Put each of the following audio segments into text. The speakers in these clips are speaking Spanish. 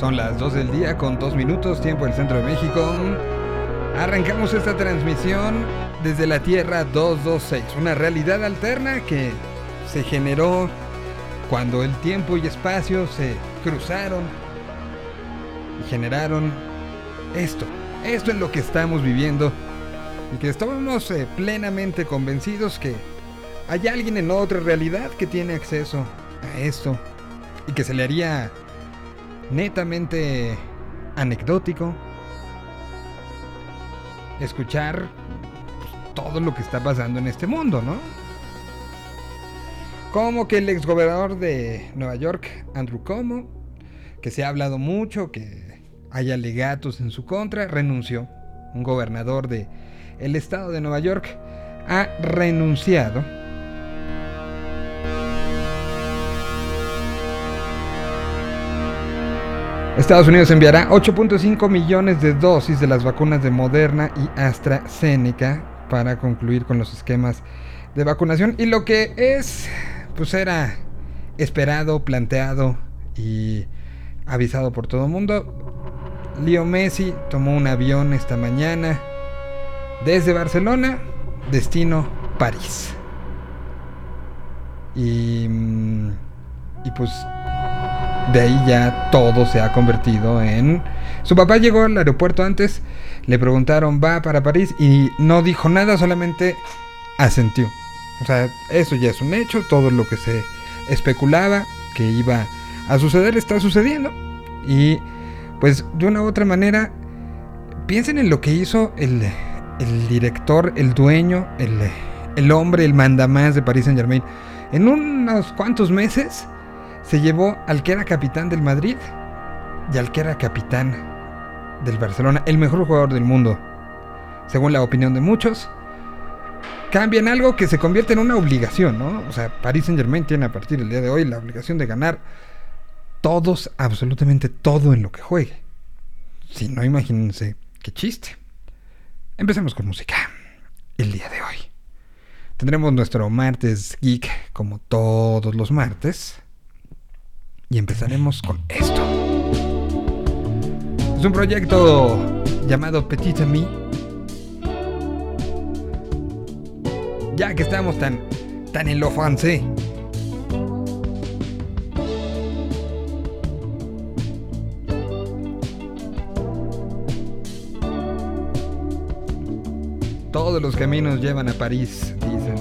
Son las 2 del día con 2 minutos, tiempo del centro de México. Arrancamos esta transmisión desde la Tierra 226, una realidad alterna que se generó cuando el tiempo y espacio se cruzaron y generaron esto. Esto es lo que estamos viviendo y que estamos eh, plenamente convencidos que hay alguien en otra realidad que tiene acceso a esto y que se le haría netamente anecdótico escuchar pues, todo lo que está pasando en este mundo, ¿no? Como que el exgobernador de Nueva York, Andrew Cuomo, que se ha hablado mucho, que hay alegatos en su contra, renunció. Un gobernador de el estado de Nueva York ha renunciado Estados Unidos enviará 8.5 millones de dosis de las vacunas de Moderna y AstraZeneca para concluir con los esquemas de vacunación. Y lo que es, pues era esperado, planteado y avisado por todo el mundo. Leo Messi tomó un avión esta mañana desde Barcelona, destino París. Y, mm, y pues de ahí ya todo se ha convertido en... Su papá llegó al aeropuerto antes, le preguntaron, va para París y no dijo nada, solamente asentió. O sea, eso ya es un hecho, todo lo que se especulaba que iba a suceder está sucediendo. Y pues de una u otra manera, piensen en lo que hizo el, el director, el dueño, el, el hombre, el mandamás de París Saint Germain. En unos cuantos meses se llevó al que era capitán del Madrid y al que era capitán del Barcelona, el mejor jugador del mundo, según la opinión de muchos. Cambian algo que se convierte en una obligación, ¿no? O sea, Paris Saint Germain tiene a partir del día de hoy la obligación de ganar todos, absolutamente todo en lo que juegue. Si no, imagínense qué chiste. Empecemos con música. El día de hoy. Tendremos nuestro martes geek como todos los martes. Y empezaremos con esto. Es un proyecto llamado Petit Ami. Ya que estamos tan, tan en lo francés. Todos los caminos llevan a París, dicen.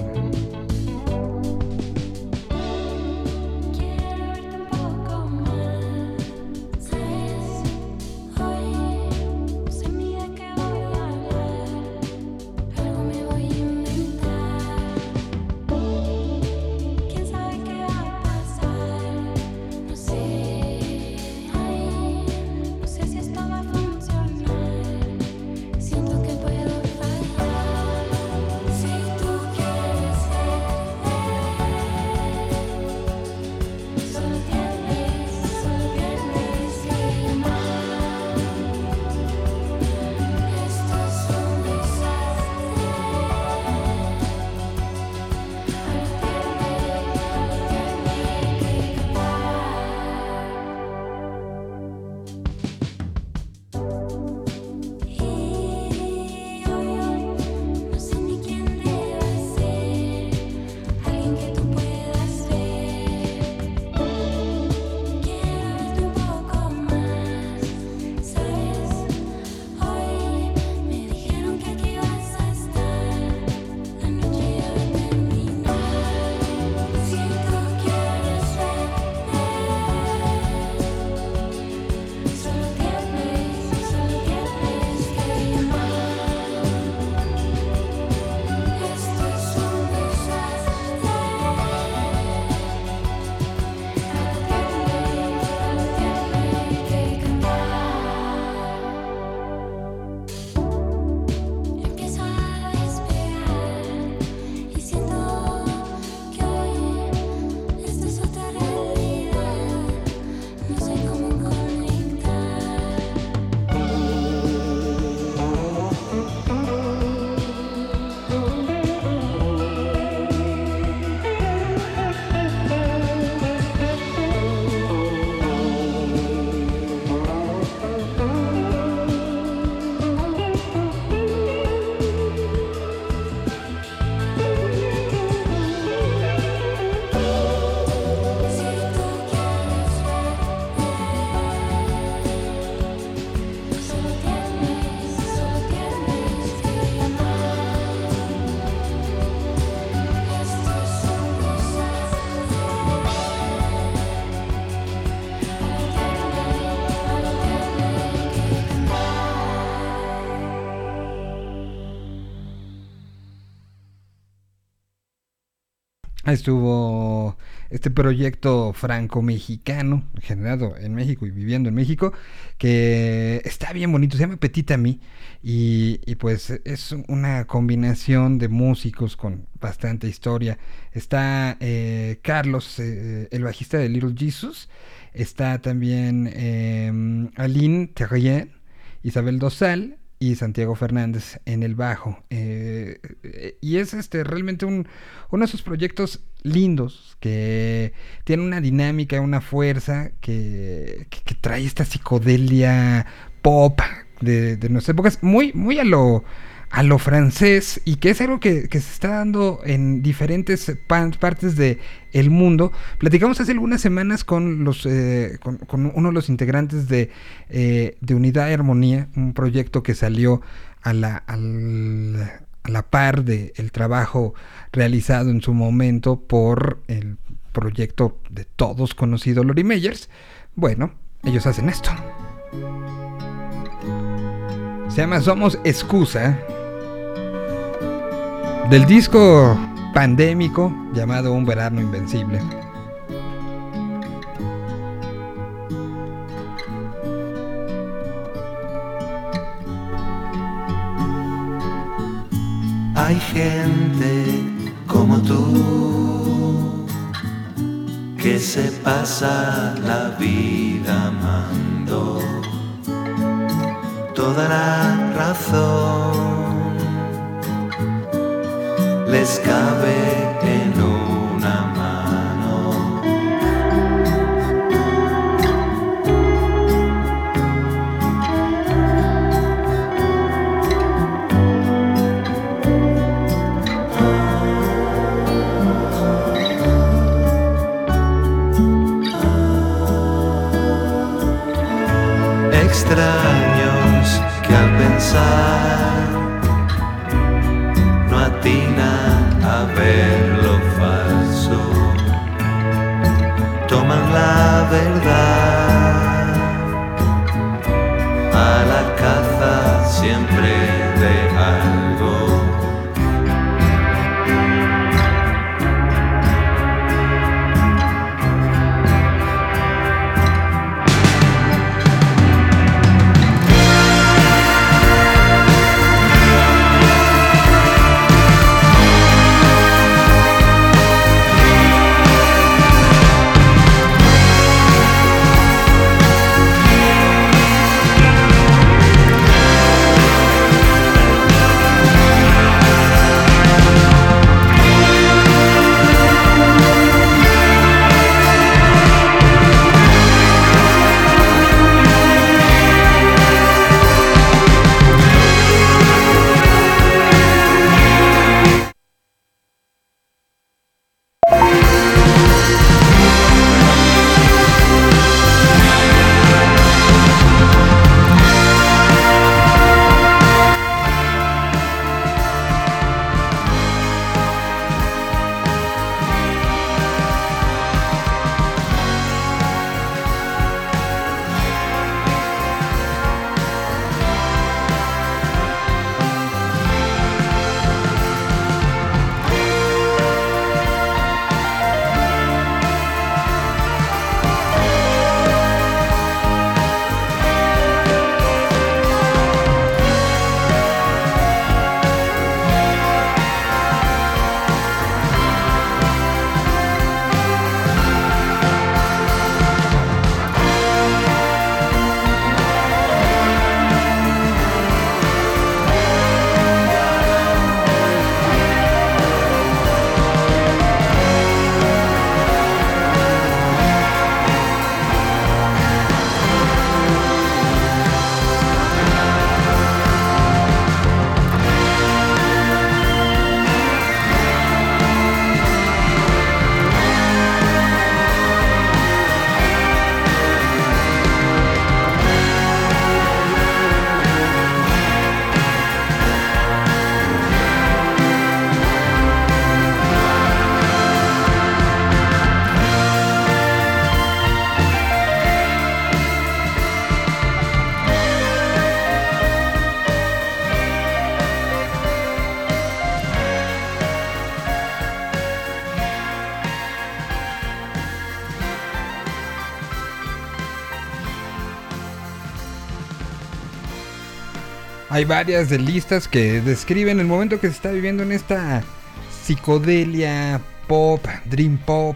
Estuvo este proyecto franco-mexicano generado en México y viviendo en México que está bien bonito, se llama Petit Ami y, y pues es una combinación de músicos con bastante historia. Está eh, Carlos, eh, el bajista de Little Jesus, está también eh, Aline Terrien, Isabel Dosal y Santiago Fernández en el bajo. Eh, y es este realmente un, uno de esos proyectos lindos que tiene una dinámica, una fuerza que, que, que trae esta psicodelia pop de, de, nuestras épocas, muy, muy a lo a lo francés y que es algo que, que se está dando en diferentes partes del el mundo. Platicamos hace algunas semanas con, los, eh, con, uno de los integrantes de, eh, de Unidad y Armonía, un proyecto que salió a la, a la par del el trabajo realizado en su momento por el proyecto de todos conocido Lori Meyers. Bueno, ellos hacen esto. Se llama Somos Excusa del disco pandémico llamado Un verano invencible. Hay gente como tú que se pasa la vida amando toda la razón les cabe en Hay varias de listas que describen el momento que se está viviendo en esta psicodelia pop, dream pop.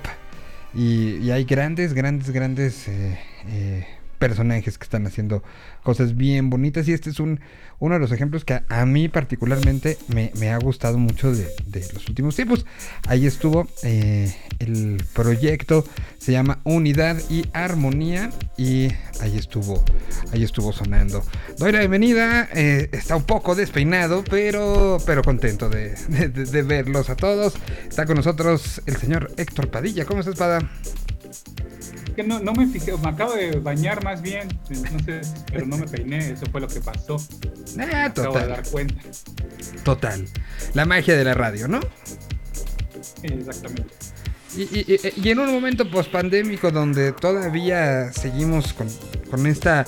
Y, hay grandes, grandes, grandes eh, eh, personajes que están haciendo cosas bien bonitas. Y este es un, uno de los ejemplos que a, mí particularmente me, ha gustado mucho de, de los últimos tiempos. Ahí estuvo eh, el proyecto, se llama Unidad y Armonía. Y ahí estuvo, ahí estuvo sonando. Doy la bienvenida, eh, está un poco despeinado, pero, pero contento de, de- verlos a todos. Está con nosotros el señor Héctor Padilla. ¿Cómo estás, Pada? que no, no me fijé, me acabo de bañar más bien, entonces, pero no me peiné, eso fue lo que pasó. Ah, Me acabo de total, dar cuenta. total. La magia de la radio, ¿no? Exactamente. Y, y- en un momento pospandémico donde todavía seguimos con, con esta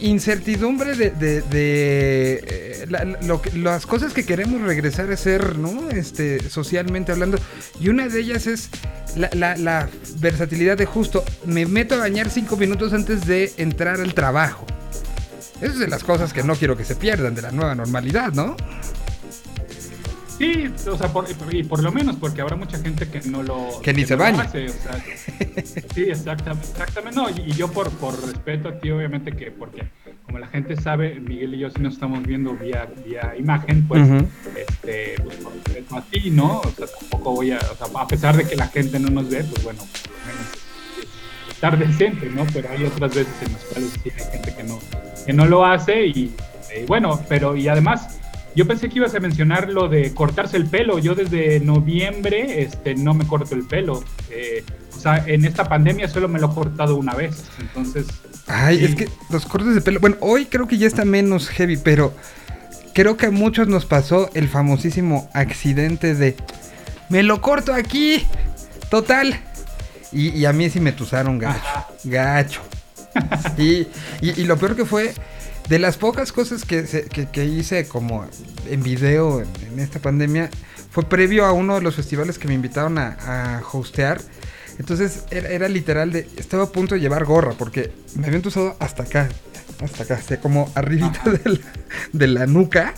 incertidumbre de, de- de, eh, la- lo las cosas que queremos regresar a hacer, ¿no? Este, socialmente hablando. Y una de ellas es la, la- la versatilidad de justo, me meto a bañar cinco minutos antes de entrar al trabajo. Esas es de las cosas que no quiero que se pierdan de la nueva normalidad, ¿no? Sí, o sea, por, y por lo menos porque habrá mucha gente que no lo Que ni se no baña. hace, o sea, sí, exactamente, exactamente. No, y, y yo por, por respeto a ti, obviamente que porque como la gente sabe, Miguel y yo sí nos estamos viendo vía, vía imagen, pues, Ujú. este, pues por respeto a ti, ¿no? O sea, tampoco voy a, o sea, a pesar de que la gente no nos ve, pues bueno, por lo menos estar decente, ¿no? Pero hay otras veces en las cuales sí hay gente que no, que no lo hace y, bueno, pero y además yo pensé que ibas a mencionar lo de cortarse el pelo. Yo desde noviembre este, no me corto el pelo. Eh, o sea, en esta pandemia solo me lo he cortado una vez. Entonces, Ay, Sí. es que los cortes de pelo. Bueno, hoy creo que ya está menos heavy, pero creo que a muchos nos pasó el famosísimo accidente de. Me lo corto aquí. Total. Y, y a mí sí me tusaron gacho. Gacho. Y, y- y lo peor que fue. De las pocas cosas que, que- que hice como en video en, esta pandemia, fue previo a uno de los festivales que me invitaron a, a hostear. Entonces era, era literal de. Estaba a punto de llevar gorra porque me habían tusado hasta acá. Hasta acá, así como arribita de la, de la nuca.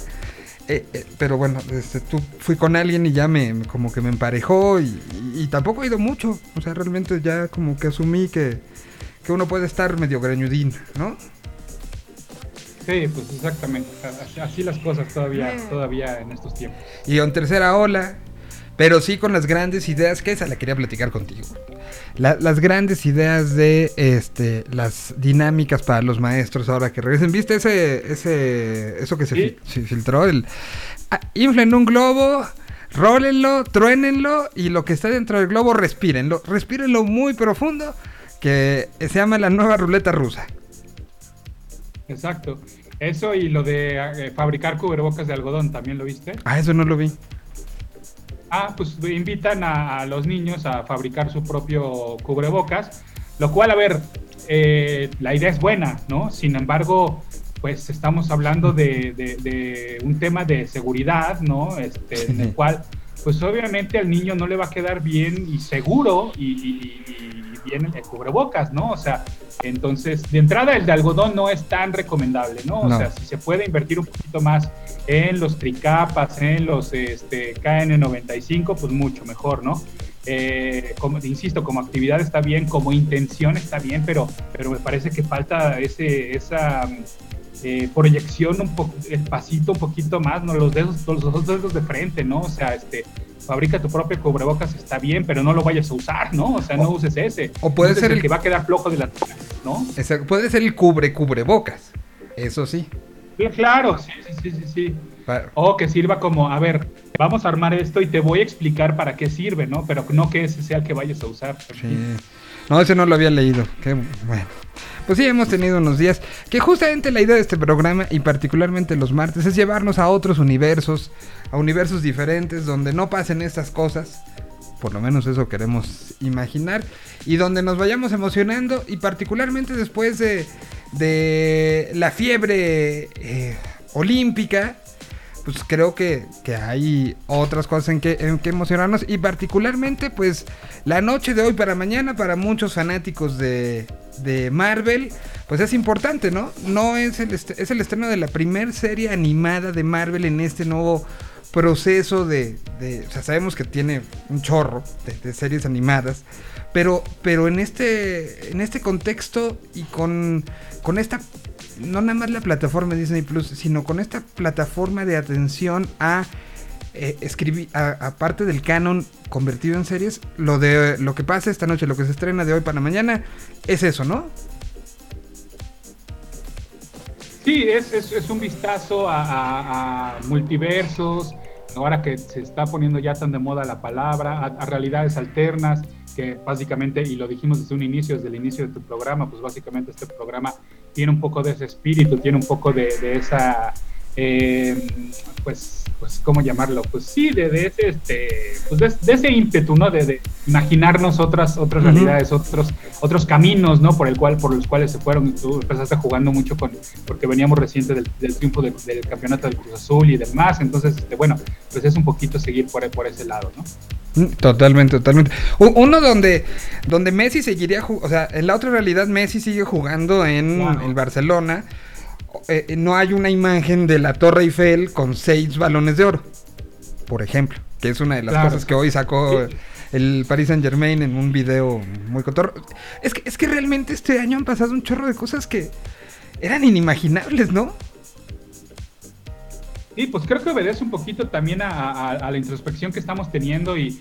Eh, eh, pero bueno, este, tú fui con alguien y ya me, me- como que me emparejó y, y- y tampoco he ido mucho. O sea, realmente ya como que asumí que, que uno puede estar medio greñudín, ¿no? Sí, pues exactamente. Así, así las cosas todavía, todavía en estos tiempos. Y en tercera ola, pero sí con las grandes ideas, que esa la quería platicar contigo. La- las grandes ideas de este las dinámicas para los maestros ahora que regresen. ¿Viste ese, ese eso que se, Sí. fil- se filtró? El, ah, inflen un globo, rólenlo, truénenlo y lo que está dentro del globo respírenlo. Respírenlo muy profundo, que se llama la nueva ruleta rusa. Exacto. Eso y lo de eh, fabricar cubrebocas de algodón, ¿también lo viste? Ah, eso no lo vi. Ah, pues invitan a, a los niños a fabricar su propio cubrebocas, lo cual, a ver, eh, la idea es buena, ¿no? Sin embargo, pues estamos hablando de, de- de un tema de seguridad, ¿no? Este, en el cual, pues obviamente al niño no le va a quedar bien y seguro y- y- y bien el cubrebocas, ¿no? O sea, entonces, de entrada el de algodón no es tan recomendable, ¿no? O No. sea, si se puede invertir un poquito más en los tricapas, en los este, KN95, pues mucho mejor, ¿no? Eh, como, insisto, como actividad está bien, como intención está bien, pero, pero me parece que falta ese, esa eh, proyección, un poco, el pasito un poquito más, ¿no? Los dedos, los dos dedos de frente, ¿no? O sea, este, fabrica tu propio cubrebocas, está bien, pero no lo vayas a usar, ¿no? O sea, no O- uses ese. o puede ser el el- que va a quedar flojo de la ¿no? Exacto, Puede ser el cubre cubrebocas. Eso sí. Sí, Claro, sí, sí, sí, sí, sí. Pa- O que sirva como, a ver, vamos a armar esto y te voy a explicar para qué sirve, ¿no? Pero no que ese sea el que vayas a usar. Sí. No, ese no lo había leído. Bueno. Pues sí, hemos tenido unos días que justamente la idea de este programa y particularmente los martes es llevarnos a otros universos, a universos diferentes donde no pasen estas cosas. Por lo menos eso queremos imaginar. Y donde nos vayamos emocionando y particularmente después de, de la fiebre eh, olímpica. Pues creo que, que hay otras cosas en que, en que emocionarnos. Y particularmente, pues, la noche de hoy para mañana, para muchos fanáticos de, de Marvel, pues es importante, ¿no? No es el, es el estreno de la primer serie animada de Marvel en este nuevo proceso de, de, o sea, sabemos que tiene un chorro de, de, series animadas, pero, pero en este, en este contexto y con, con esta, no nada más la plataforma Disney Plus, sino con esta plataforma de atención a eh, escribir, aparte del canon convertido en series, lo de lo que pasa esta noche, lo que se estrena de hoy para mañana, es eso, ¿no? Sí, es, es, un vistazo a multiversos, ahora que se está poniendo ya tan de moda la palabra, a, a, realidades alternas, que básicamente, y lo dijimos desde un inicio, desde el inicio de tu programa, pues básicamente este programa tiene un poco de ese espíritu, tiene un poco de, de esa, eh, pues, pues, ¿cómo llamarlo? Pues sí, de, de ese, este, pues de, de, ese ímpetu, ¿no? De, de imaginarnos otras, otras uh -huh. realidades, otros, otros caminos, ¿no? Por el cual, por los cuales se fueron. Tú empezaste jugando mucho con, porque veníamos reciente del, del triunfo del campeonato del Cruz Azul y demás. Entonces, este, bueno, pues es un poquito seguir por, por ese lado, ¿no? Totalmente, totalmente. Uno donde, donde Messi seguiría, o sea, en la otra realidad Messi sigue jugando en wow. el Barcelona. Eh, no hay una imagen de la Torre Eiffel con seis balones de oro, por ejemplo, que es una de las claro. cosas que hoy sacó sí. el Paris Saint Germain en un video muy cotorro. Es que, es que realmente este año han pasado un chorro de cosas que eran inimaginables, ¿no? Sí, pues creo que obedece un poquito también a, la introspección que estamos teniendo y,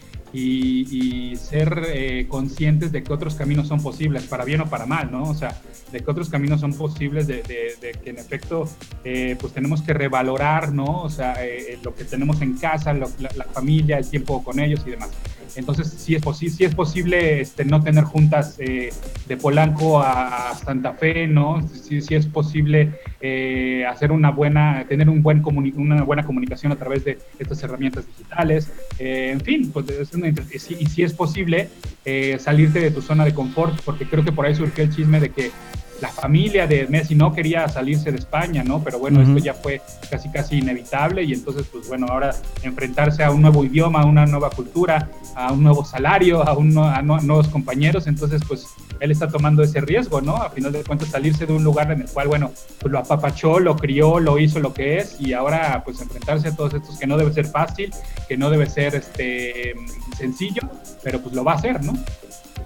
ser eh, conscientes de que otros caminos son posibles, para bien o para mal, ¿no? O sea, de que otros caminos son posibles, de, de, de que en efecto, eh, pues tenemos que revalorar, ¿no? O sea, eh, lo que tenemos en casa, lo, la, familia, el tiempo con ellos y demás. Entonces, sí es, posi sí es posible este, no tener juntas eh, de Polanco a, Santa Fe, ¿no? Sí, sí es posible eh, hacer una buena, tener un buen una buena comunicación a través de estas herramientas digitales. Eh, en fin, pues es y sí es posible salirte de tu zona de confort, porque creo que por ahí surgió el chisme de que la familia de Messi no quería salirse de España, ¿no? Pero bueno, uh -huh. esto ya fue casi casi inevitable y entonces, pues bueno, ahora enfrentarse a un nuevo idioma, a una nueva cultura, a un nuevo salario, a, un, a, no, nuevos compañeros, entonces, pues él está tomando ese riesgo, ¿no? A final de cuentas, salirse de un lugar en el cual, bueno, pues lo apapachó, lo crió, lo hizo lo que es y ahora, pues enfrentarse a todos estos que no debe ser fácil, que no debe ser este sencillo, pero pues lo va a hacer, ¿no?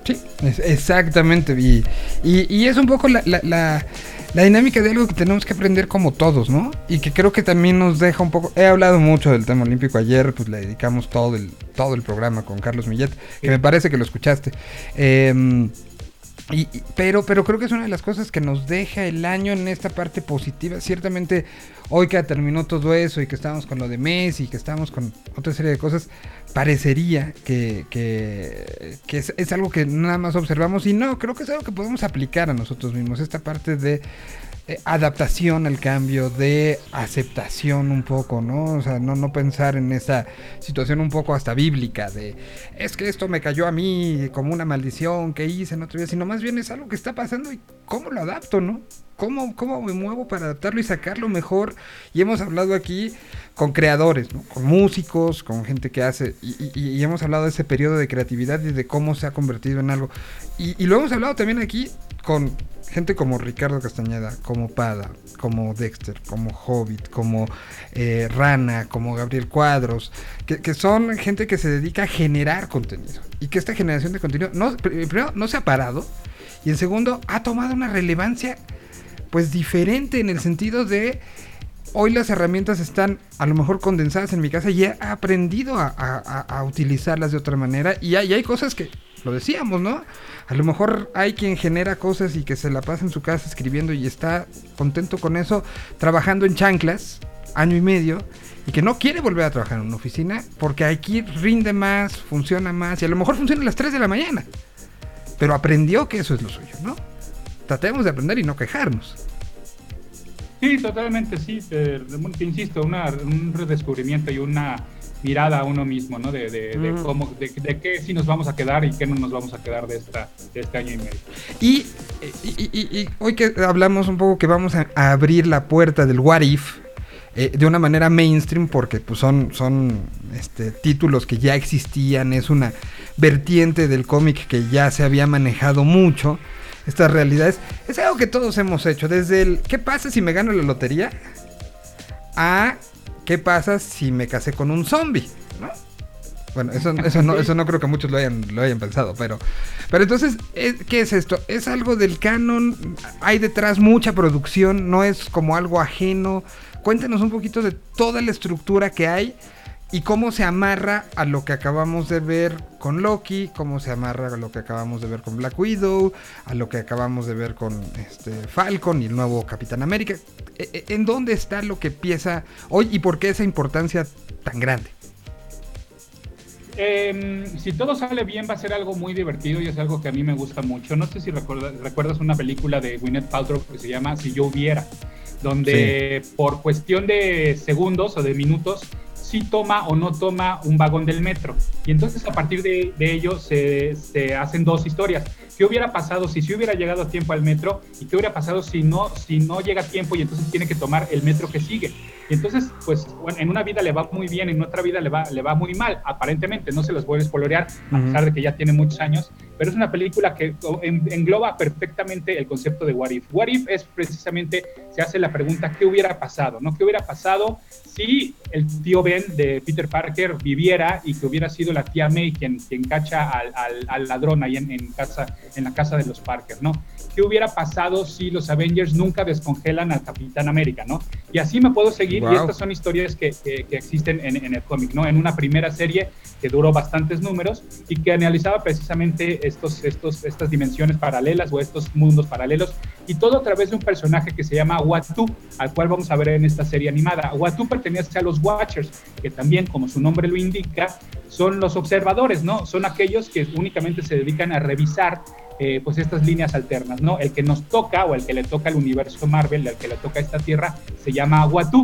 Sí, exactamente. Y, y, y, es un poco la, la, la, la, dinámica de algo que tenemos que aprender como todos, ¿no? Y que creo que también nos deja un poco... He hablado mucho del tema olímpico ayer, pues le dedicamos todo el, todo el programa con Carlos Millet, que me parece que lo escuchaste. Eh, y, pero, pero creo que es una de las cosas que nos deja el año en esta parte positiva. Ciertamente, hoy que terminó todo eso y que estamos con lo de Messi y que estamos con otra serie de cosas, parecería que, que, es, algo que nada más observamos y no, creo que es algo que podemos aplicar a nosotros mismos. Esta parte de eh, adaptación al cambio, de aceptación un poco, ¿no? O sea, no, no pensar en esa situación un poco hasta bíblica de es que esto me cayó a mí como una maldición que hice en otro día, sino más bien es algo que está pasando y cómo lo adapto, ¿no? ¿Cómo, ¿Cómo me muevo para adaptarlo y sacarlo mejor? Y hemos hablado aquí con creadores, ¿no? con músicos, con gente que hace, y, hemos hablado de ese periodo de creatividad y de cómo se ha convertido en algo. Y, y lo hemos hablado también aquí con gente como Ricardo Castañeda, como Pada, como Dexter, como Hobbit, como eh, Rana, como Gabriel Cuadros, que, son gente que se dedica a generar contenido. Y que esta generación de contenido, no, primero, no se ha parado, y en segundo, ha tomado una relevancia pues diferente en el sentido de hoy las herramientas están a lo mejor condensadas en mi casa y he aprendido a, a, a utilizarlas de otra manera y hay, y hay, cosas que lo decíamos, ¿no? A lo mejor hay quien genera cosas y que se la pasa en su casa escribiendo y está contento con eso, trabajando en chanclas, año y medio, y que no quiere volver a trabajar en una oficina porque aquí rinde más, funciona más y a lo mejor funciona a las 3 de la mañana. Pero aprendió que eso es lo suyo, ¿no? Tratemos de aprender y no quejarnos. Sí, totalmente, sí. Te, te insisto, una, un redescubrimiento y una mirada a uno mismo, ¿no? De, de, de mm. cómo, de, de, qué sí nos vamos a quedar y qué no nos vamos a quedar de, esta, de este año y medio. Y, y, y, y hoy que hablamos un poco que vamos a, a abrir la puerta del What If, eh, de una manera mainstream porque pues, son, son este, títulos que ya existían, es una vertiente del cómic que ya se había manejado mucho estas realidades, es algo que todos hemos hecho. Desde el ¿qué pasa si me gano la lotería? a ¿qué pasa si me casé con un zombie? ¿no? Bueno, eso, no, creo que muchos lo hayan, lo hayan pensado, pero, pero entonces, eh, ¿qué es esto? ¿Es algo del canon? ¿Hay detrás mucha producción? ¿No es como algo ajeno? Cuéntanos un poquito de toda la estructura que hay y cómo se amarra a lo que acabamos de ver con Loki, cómo se amarra a lo que acabamos de ver con Black Widow, a lo que acabamos de ver con este Falcon y el nuevo Capitán América. E, e, ¿En dónde está lo que empieza hoy y por qué esa importancia tan grande? Eh, si todo sale bien, va a ser algo muy divertido y es algo que a mí me gusta mucho. No sé si recuerdas, recuerdas una película de Gwyneth Paltrow que se llama Si yo hubiera, donde sí. por cuestión de segundos o de minutos si toma o no toma un vagón del metro. Y entonces a partir de, de ello se, se, hacen dos historias. ¿Qué hubiera pasado si, si hubiera llegado a tiempo al metro? ¿Y qué hubiera pasado si no, si no llega a tiempo y entonces tiene que tomar el metro que sigue? Y entonces, pues, bueno, en una vida le va muy bien, en otra vida le va, le va muy mal, aparentemente. No se los voy a espolorear, a pesar de que ya tiene muchos años. Pero es una película que engloba perfectamente el concepto de What If. What If es precisamente, se hace la pregunta, ¿qué hubiera pasado? ¿no? ¿Qué hubiera pasado si el tío Ben de Peter Parker viviera y que hubiera sido la tía May quien, quien cacha al, al, al ladrón ahí en, en, casa, en la casa de los Parker, ¿no? ¿Qué hubiera pasado si los Avengers nunca descongelan al Capitán América, ¿no? Y así me puedo seguir, wow. y estas son historias que, que, que existen en, en, el cómic, ¿no? En una primera serie que duró bastantes números y que analizaba precisamente estos, estos, estas dimensiones paralelas o estos mundos paralelos, y todo a través de un personaje que se llama Watu, al cual vamos a ver en esta serie animada. Watu pertenece a los Watchers, que también, como su nombre lo indica, son los observadores, ¿no? Son aquellos que únicamente se dedican a revisar eh, pues estas líneas alternas, ¿no? El que nos toca o el que le toca al universo Marvel, el que le toca a esta tierra, se llama Watu.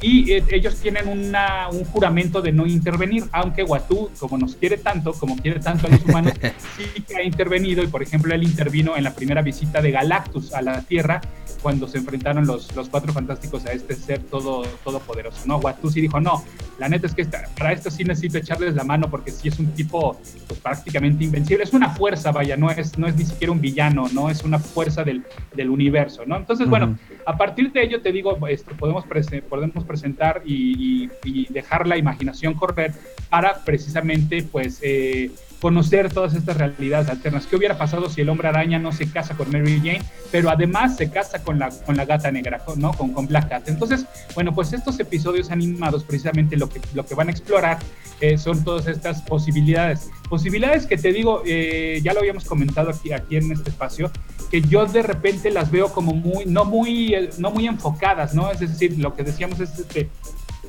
Y eh, ellos tienen una, un juramento de no intervenir, aunque Watu, como nos quiere tanto, como quiere tanto a los humanos, sí que ha intervenido. Y por ejemplo, él intervino en la primera visita de Galactus a la Tierra, cuando se enfrentaron los, los cuatro fantásticos a este ser todo, todopoderoso, ¿no? Watu sí dijo, no, la neta es que esta, para esto sí necesito echarles la mano porque sí es un tipo pues, prácticamente invencible. Es una fuerza, vaya, no es, no es ni siquiera un villano, ¿no? Es una fuerza del, del universo, ¿no? Entonces, uh -huh. bueno, a partir de ello te digo, esto, podemos, prese podemos presentar y, y, y, dejar la imaginación correr para precisamente, pues, eh, conocer todas estas realidades alternas. ¿Qué hubiera pasado si el hombre araña no se casa con Mary Jane, pero además se casa con la, con la gata negra, ¿no? Con, con Black Cat. Entonces, bueno, pues estos episodios animados precisamente lo que, lo que van a explorar eh, son todas estas posibilidades. Posibilidades que te digo, eh, ya lo habíamos comentado aquí, aquí en este espacio, que yo de repente las veo como muy, no muy, no muy enfocadas, ¿no? Es decir, lo que decíamos es que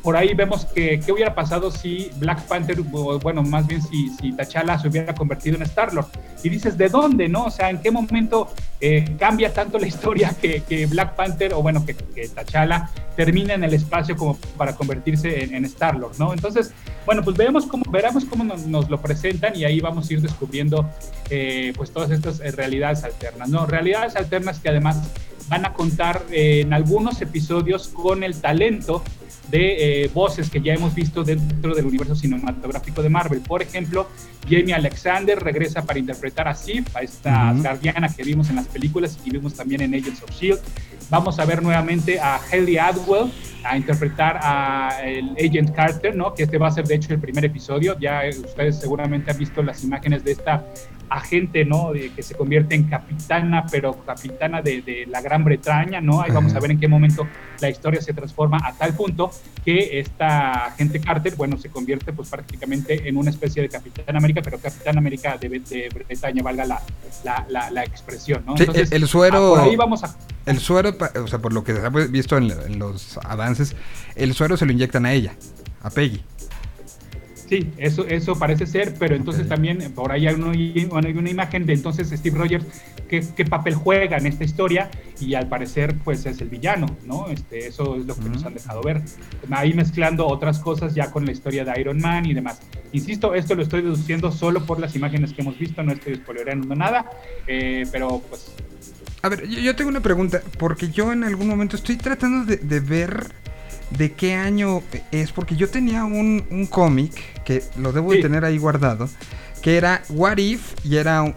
por ahí vemos que qué hubiera pasado si Black Panther, o bueno, más bien si, si T'Challa se hubiera convertido en Star-Lord. Y dices, ¿de dónde, no? O sea, ¿en qué momento eh, cambia tanto la historia que, Black Panther, o bueno, que, que T'Challa termina en el espacio como para convertirse en, en Star-Lord, ¿no? Entonces, bueno, pues veamos cómo, veremos cómo nos, nos, lo presentan y ahí vamos a ir descubriendo eh, pues todas estas eh, realidades alternas, ¿no? Realidades alternas que además van a contar eh, en algunos episodios con el talento de eh, voces que ya hemos visto dentro del universo cinematográfico de Marvel. Por ejemplo, Jamie Alexander regresa para interpretar a Sif, a esta uh -huh. guardiana que vimos en las películas y vimos también en Agents of S.H.I.E.L.D. Vamos a ver nuevamente a Haley Atwell a interpretar a el Agent Carter, ¿no? Que este va a ser de hecho el primer episodio. Ya ustedes seguramente han visto las imágenes de esta agente, ¿no? De, que se convierte en capitana, pero capitana de, de la Gran Bretaña, ¿no? Ahí vamos a ver en qué momento la historia se transforma a tal punto que esta agente Carter, bueno, se convierte pues prácticamente en una especie de Capitán América, pero Capitán América de, de Bretaña, valga la, la, la, la expresión, ¿no? Entonces, el, suero... Ah, por ahí vamos a... El suero, o sea, por lo que se ha visto en, en los avances, el suero se lo inyectan a ella, a Peggy. Sí, eso, eso parece ser, pero entonces okay. también por ahí hay, uno, hay, una imagen de entonces Steve Rogers qué, qué, papel juega en esta historia y al parecer pues es el villano, ¿no? Este, eso es lo que uh -huh. nos han dejado ver. Ahí mezclando otras cosas ya con la historia de Iron Man y demás. Insisto, esto lo estoy deduciendo solo por las imágenes que hemos visto, no estoy spoilerando nada, eh, pero pues... A ver, yo tengo una pregunta, porque yo en algún momento estoy tratando de, de ver de qué año es, porque yo tenía un, un cómic, que lo debo sí. de tener ahí guardado, que era What If, y era,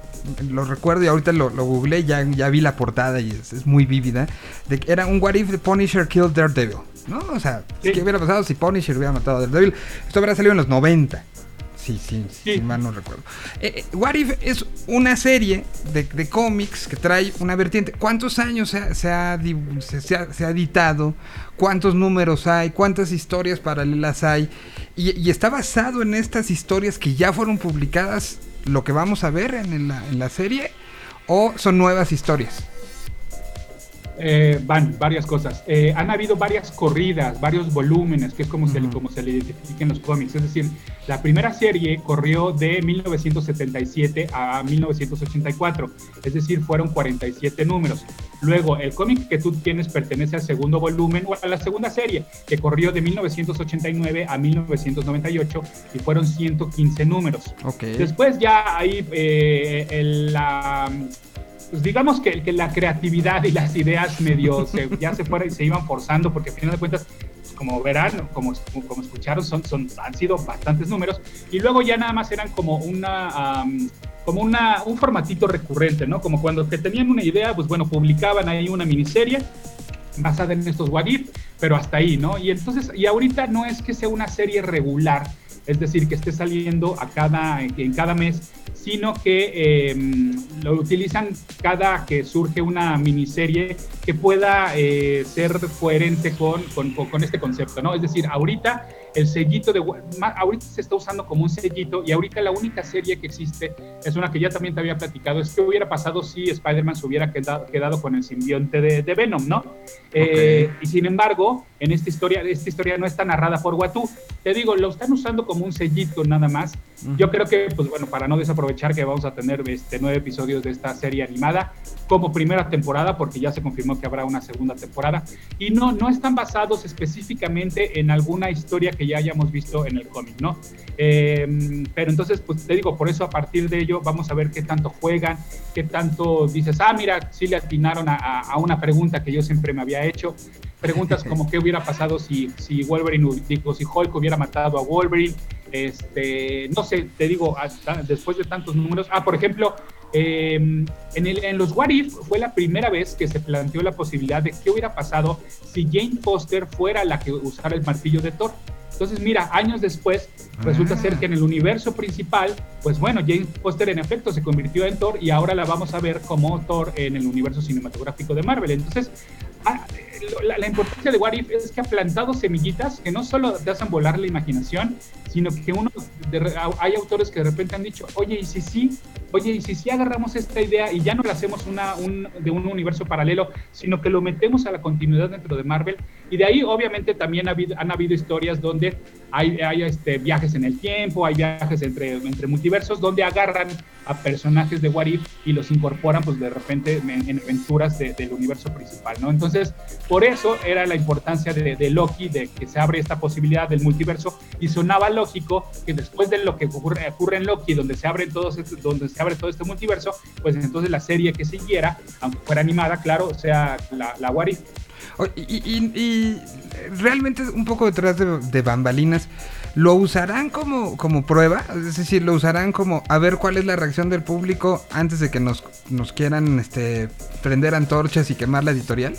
lo recuerdo y ahorita lo, lo googleé, ya, ya vi la portada y es, es muy vívida, de era un What If de Punisher Killed Daredevil, ¿no? O sea, Sí. ¿qué hubiera pasado si Punisher hubiera matado a Daredevil? Esto habría salido en los 90. Sí, sí, sí, Sí. mal no recuerdo. Eh, eh, What If es una serie de, de cómics que trae una vertiente. ¿Cuántos años se ha, se ha se ha- se ha editado? ¿Cuántos números hay? ¿Cuántas historias paralelas hay? Y, y está basado en estas historias que ya fueron publicadas, lo que vamos a ver en la, en la serie, o son nuevas historias. Eh, van varias cosas. Eh, han habido varias corridas, varios volúmenes, que es como, se, le- como se le identifica en los cómics. Es decir, la primera serie corrió de 1977 a 1984, es decir, fueron 47 números. Luego, el cómic que tú tienes pertenece al segundo volumen o a la segunda serie, que corrió de 1989 a 1998 y fueron 115 números. Ok. Después ya ahí eh, el, la, pues digamos que, que la creatividad y las ideas medio se, ya se fueron, se iban forzando porque al final de cuentas pues, como verán, como, como escucharon, son, son, han sido bastantes números y luego ya nada más eran como una... am, como una, un formatito recurrente, ¿no? Como cuando que tenían una idea, pues bueno, publicaban ahí una miniserie basada en estos What If, pero hasta ahí, ¿no? Y entonces, y ahorita no es que sea una serie regular, es decir, que esté saliendo a cada, en cada mes, sino que eh, lo utilizan cada que surge una miniserie que pueda eh, ser coherente con, con, con este concepto, ¿no? Es decir, ahorita el sellito de ahorita se está usando como un sellito y ahorita la única serie que existe es una que ya también te había platicado es que hubiera pasado si Spider-Man se hubiera quedado, quedado con el simbionte de, de Venom, ¿no? Eh, y sin embargo, en esta historia, esta historia no está narrada por Watu. Te digo, lo están usando como un sellito nada más. Yo creo que, pues bueno, para no desaprovechar que vamos a tener este nueve episodios de esta serie animada como primera temporada, porque ya se confirmó que habrá una segunda temporada, y no, no están basados específicamente en alguna historia que ya hayamos visto en el cómic, ¿no? Eh, pero entonces, pues te digo, por eso a partir de ello vamos a ver qué tanto juegan, qué tanto dices, ah, mira, sí le atinaron a, a- a una pregunta que yo siempre me había hecho. Preguntas como qué hubiera pasado si, si Wolverine, digo, si Hulk hubiera matado a Wolverine. Este, no sé, te digo, hasta después de tantos números. Ah, por ejemplo, eh, en, el- en los What If fue la primera vez que se planteó la posibilidad de qué hubiera pasado si Jane Foster fuera la que usara el martillo de Thor. Entonces, mira, años después, resulta Ah. ser que en el universo principal, pues bueno, Jane Foster en efecto se convirtió en Thor y ahora la vamos a ver como Thor en el universo cinematográfico de Marvel. Entonces, ah, la, la importancia de What If es que ha plantado semillitas que no solo te hacen volar la imaginación, sino que uno, de hay autores que de repente han dicho, oye, ¿y si sí? Oye, ¿y si sí agarramos esta idea y ya no la hacemos una, un, de un universo paralelo, sino que lo metemos a la continuidad dentro de Marvel? Y de ahí, obviamente, también ha habido- han habido historias donde hay, hay este, viajes en el tiempo, hay viajes entre, entre multiversos, donde agarran a personajes de What If y los incorporan, pues de repente, en, en aventuras de- del universo principal, ¿no? Entonces, por eso era la importancia de, de Loki, de que se abre esta posibilidad del multiverso, y sonaba que después de lo que ocurre, ocurre en Loki, donde se abre todos estos- donde se abre todo este multiverso, pues entonces la serie que siguiera, aunque fuera animada, claro, sea la, la What Y, y- y realmente un poco detrás de, de bambalinas, ¿lo usarán como, como prueba? Es decir, ¿lo usarán como a ver cuál es la reacción del público antes de que nos, nos quieran este, prender antorchas y quemar la editorial?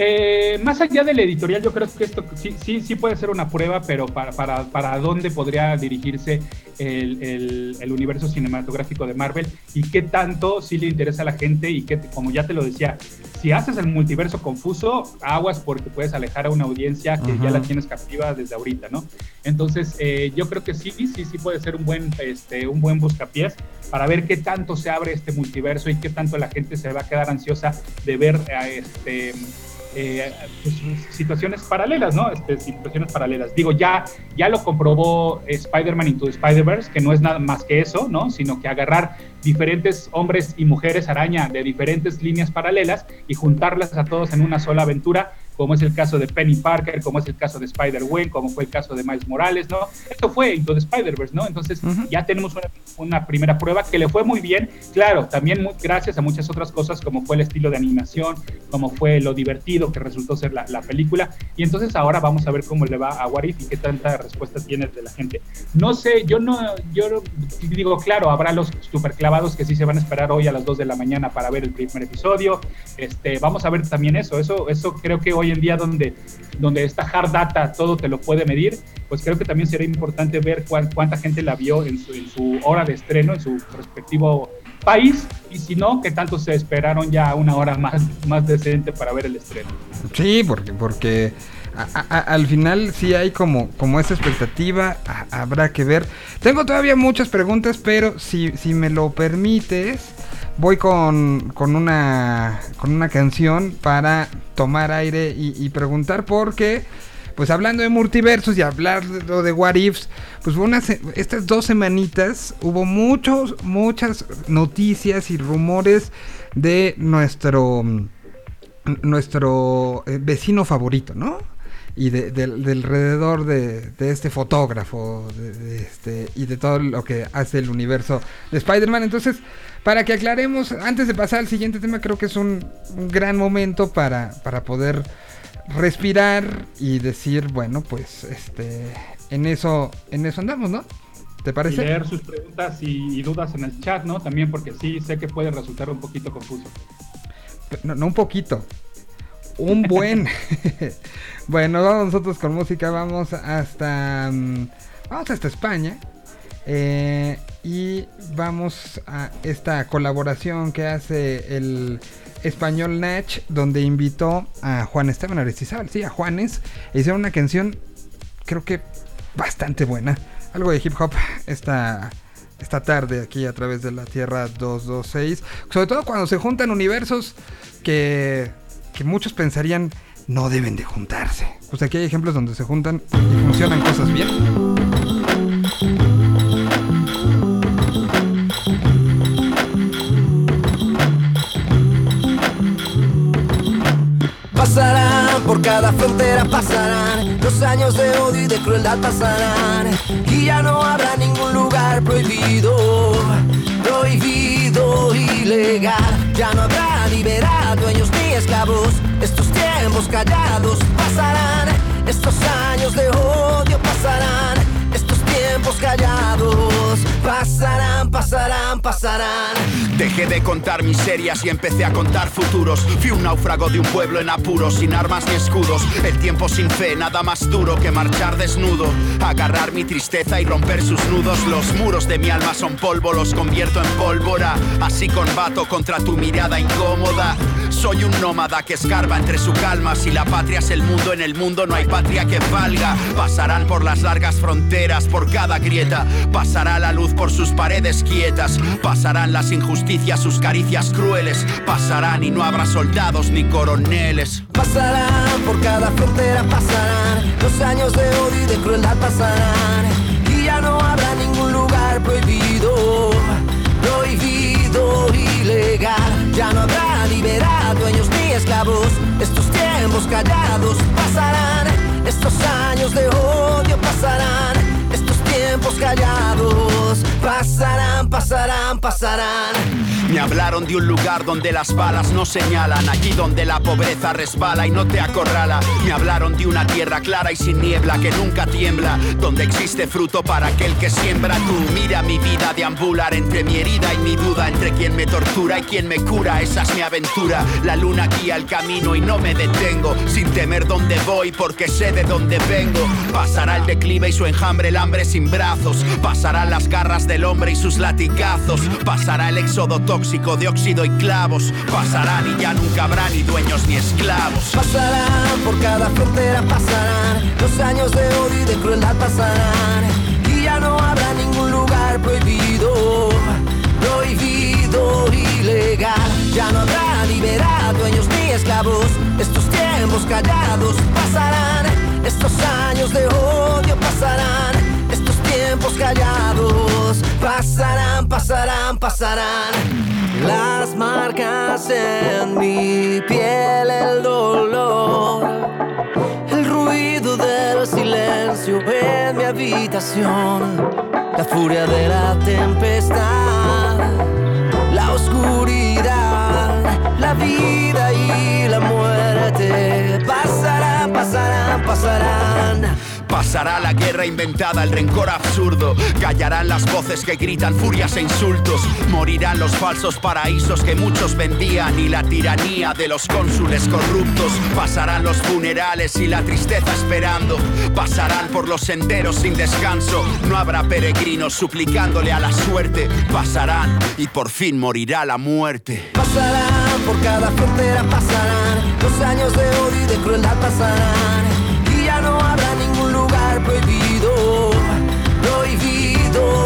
Eh, más allá del editorial, yo creo que esto sí, sí, sí puede ser una prueba, pero para, para, para dónde podría dirigirse el, el, el universo cinematográfico de Marvel y qué tanto sí le interesa a la gente y que, como ya te lo decía, si haces el multiverso confuso, aguas porque puedes alejar a una audiencia que Ajá. ya la tienes captiva desde ahorita, ¿no? Entonces, eh, yo creo que sí, sí, sí puede ser un buen, este, un buen buscapiés para ver qué tanto se abre este multiverso y qué tanto la gente se va a quedar ansiosa de ver eh, este eh, pues, situaciones paralelas, ¿no? Este, situaciones paralelas. Digo, ya, ya lo comprobó eh, Spider-Man Into Spider-Verse, que no es nada más que eso, ¿no? Sino que agarrar diferentes hombres y mujeres araña de diferentes líneas paralelas y juntarlas a todos en una sola aventura, como es el caso de Penny Parker, como es el caso de Spider-Gwen, como fue el caso de Miles Morales, ¿no? Esto fue Into the Spider-Verse, ¿no? Entonces Ujú. ya tenemos una una primera prueba que le fue muy bien, claro, también gracias a muchas otras cosas como fue el estilo de animación, como fue lo divertido que resultó ser la, la película, y entonces ahora vamos a ver cómo le va a Warif y qué tanta respuesta tiene de la gente. No sé, yo no, yo digo, claro, habrá los superclavados que sí se van a esperar hoy a las 2 de la mañana para ver el primer episodio, este, vamos a ver también eso, eso, eso creo que hoy en día donde, donde esta hard data todo te lo puede medir, pues creo que también sería importante ver cuánta gente la vio en su, en su hora de estreno, en su respectivo país, y si no, que tanto se esperaron ya una hora más, más decente para ver el estreno. Sí, porque, porque al final sí hay como, como esa expectativa, habrá que ver. Tengo todavía muchas preguntas, pero si, si me lo permites, voy con, con, una, con una canción para tomar aire y, preguntar por qué pues hablando de multiversos y hablar de, de What Ifs, pues unas, estas dos semanitas hubo muchos, muchas noticias y rumores de nuestro, nuestro eh, vecino favorito, ¿no? y del alrededor de, este fotógrafo este, y de todo lo que hace el universo de Spider-Man. Entonces, para que aclaremos, antes de pasar al siguiente tema, creo que es un, un gran momento para, para poder respirar y decir, bueno, pues este en eso en eso andamos, ¿no? ¿Te parece? Y leer sus preguntas y, dudas en el chat, ¿no? También porque sí sé que puede resultar un poquito confuso. No, no un poquito. Un buen. bueno, vamos nosotros con música, vamos hasta mm, vamos hasta España. Eh, y vamos a esta colaboración que hace el español Nach, donde invitó a Juan Esteban Aristizábal, sí, a Juanes, e hicieron una canción, creo que bastante buena, algo de hip hop esta, esta tarde aquí a través de la Tierra 226, sobre todo cuando se juntan universos que, que muchos pensarían no deben de juntarse. Pues aquí hay ejemplos donde se juntan y funcionan cosas bien. Por cada frontera, pasarán los años de odio y de crueldad pasarán y ya no habrá ningún lugar prohibido, prohibido, ilegal. Ya no habrá libertad, dueños ni esclavos. Estos tiempos callados pasarán, estos años de odio pasarán, tiempos callados pasarán, pasarán, pasarán. Dejé de contar miserias y empecé a contar futuros. Fui un náufrago de un pueblo en apuros, sin armas ni escudos. El tiempo sin fe, nada más duro que marchar desnudo. Agarrar mi tristeza y romper sus nudos. Los muros de mi alma son polvo, los convierto en pólvora. Así combato contra tu mirada incómoda. Soy un nómada que escarba entre su calma. Si la patria es el mundo, en el mundo no hay patria que valga. Pasarán por las largas fronteras, por cada grieta. Pasará la luz por sus paredes quietas. Pasarán las injusticias sus caricias crueles pasarán y no habrá soldados ni coroneles. Pasarán por cada frontera, pasarán los años de odio y de crueldad pasarán y ya no habrá ningún lugar prohibido, prohibido, ilegal. Ya no habrá libertad, dueños ni esclavos. Estos tiempos callados pasarán, estos años de odio pasarán, tiempos callados pasarán, pasarán, pasarán. Me hablaron de un lugar donde las balas no señalan, allí donde la pobreza resbala y no te acorrala. Me hablaron de una tierra clara y sin niebla que nunca tiembla, donde existe fruto para aquel que siembra. Tú mira mi vida deambular entre mi herida y mi duda, entre quien me tortura y quien me cura. Esa es mi aventura. La luna guía el camino y no me detengo, sin temer dónde voy porque sé de dónde vengo. Pasará el declive y su enjambre, el hambre sin brazos. Pasarán las garras del hombre y sus latigazos. Pasará el éxodo tóxico de óxido y clavos. Pasarán y ya nunca habrá ni dueños ni esclavos. Pasarán por cada frontera, pasarán los años de odio y de crueldad pasarán. Y ya no habrá ningún lugar prohibido, prohibido, ilegal. Ya no habrá libertad, dueños ni esclavos. Estos tiempos callados pasarán, estos años de odio pasarán, tiempos callados pasarán, pasarán, pasarán. Las marcas en mi piel, el dolor, el ruido del silencio en mi habitación. la furia de la tempestad, la oscuridad, la vida y la muerte pasarán, pasarán, pasarán. Pasará la guerra inventada, el rencor absurdo. Callarán las voces que gritan furias e insultos. Morirán los falsos paraísos que muchos vendían y la tiranía de los cónsules corruptos. Pasarán los funerales y la tristeza esperando. Pasarán por los senderos sin descanso. No habrá peregrinos suplicándole a la suerte. Pasarán y por fin morirá la muerte. Pasarán por cada frontera, pasarán. Los años de odio y de crueldad pasarán.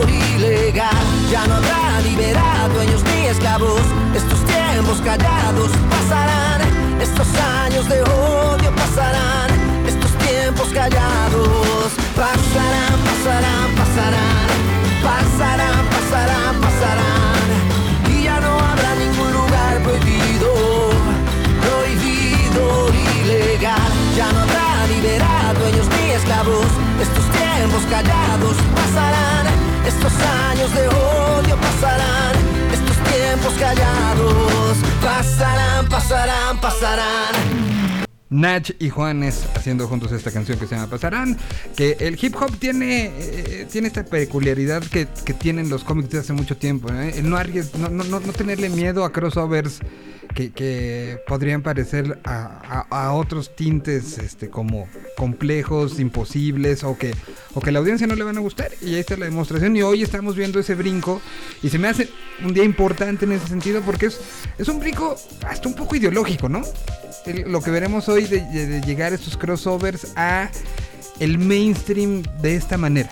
Ilegal. Ya no habrá libertad, dueños ni esclavos. Estos tiempos callados pasarán. Estos años de odio pasarán. Estos tiempos callados pasarán, pasarán, pasarán. Pasarán, pasarán, pasarán. Y ya no habrá ningún lugar prohibido, prohibido, ilegal. Ya no habrá libertad, dueños ni esclavos. Estos tiempos callados pasarán. Estos años de odio pasarán. Estos tiempos callados pasarán, pasarán, pasarán. Nach y Juanes haciendo juntos esta canción que se llama Pasarán. Que el hip hop tiene, eh, tiene esta peculiaridad que, que tienen los cómics de hace mucho tiempo. ¿eh? El no, arries- no, no, no, tenerle miedo a crossovers que, que podrían parecer a, a- a otros tintes este, como complejos, imposibles o que, o que la audiencia no le van a gustar. Y ahí está la demostración. Y hoy estamos viendo ese brinco. Y se me hace un día importante en ese sentido porque es, es un brinco hasta un poco ideológico, ¿no? el- lo que veremos hoy de, de- de llegar estos crossovers a el mainstream de esta manera.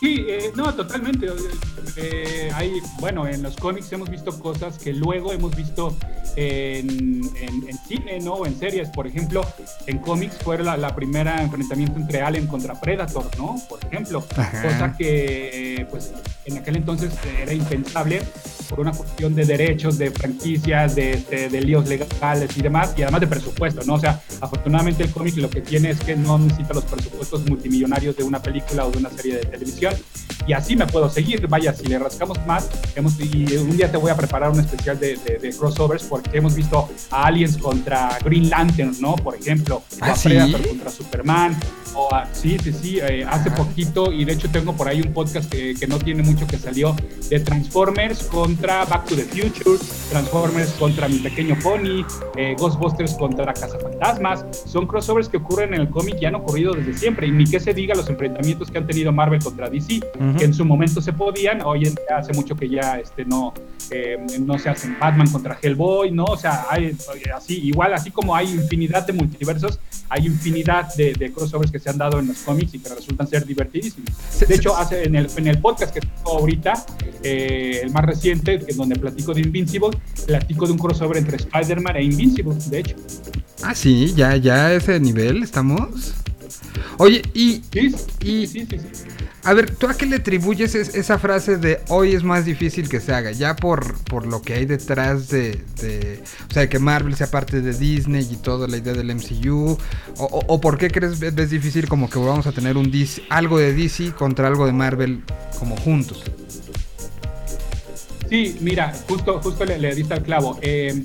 Sí, eh, no, totalmente. Eh, hay, bueno, en los cómics hemos visto cosas que luego hemos visto en, en- en cine, ¿no? O en series. Por ejemplo, en cómics fue la, la primera enfrentamiento entre Alien contra Predator, ¿no? Por ejemplo. Ajá. Cosa que, eh, pues, en aquel entonces era impensable por una cuestión de derechos, de franquicias, de, de- de líos legales y demás, y además de presupuesto, ¿no? O sea, afortunadamente el cómic lo que tiene es que no necesita los presupuestos multimillonarios de una película o de una serie de televisión, y así me puedo seguir. Vaya, si le rascamos más, hemos, y un día te voy a preparar un especial de, de- crossovers, porque hemos visto a Aliens contra Green Lantern, ¿no? Por ejemplo, o ¿Ah, a sí? Predator contra Superman, o a- sí, sí, sí, eh, hace poquito, y de hecho tengo por ahí un podcast que, que no tiene mucho que salió, de Transformers contra Back to the Future, Transformers contra Mi Pequeño Pony, eh, Ghostbusters contra Cazafantasmas, son crossovers que ocurren en el cómic y han ocurrido desde siempre, y ni que se diga los enfrentamientos que han tenido Marvel contra DC, Ujú. que en su momento se podían, hoy en hace mucho que ya este, no, eh, no se hacen Batman contra Hellboy, ¿no? O sea, hay, así, igual, así como hay infinidad de multiversos, hay infinidad de, de crossovers que se han dado en los cómics y que resultan ser divertidísimos. Se- De se- hecho, hace, en, el, en el podcast que tengo ahorita, eh, el más reciente, que es donde platico de Invincible, platico de un crossover entre Spider-Man e Invincible, de hecho. Ah, sí, ya, ya a ese nivel estamos. Oye, y Sí, Y- sí, sí, sí, sí. A ver, ¿tú a qué le atribuyes es- esa frase de hoy es más difícil que se haga? Ya por, por lo que hay detrás de, O sea, que Marvel sea parte de Disney y toda la idea del MCU. O por qué crees que es difícil como que vamos a tener un DC, algo de DC contra algo de Marvel como juntos? Sí, mira, justo, justo le, le diste al clavo. Eh,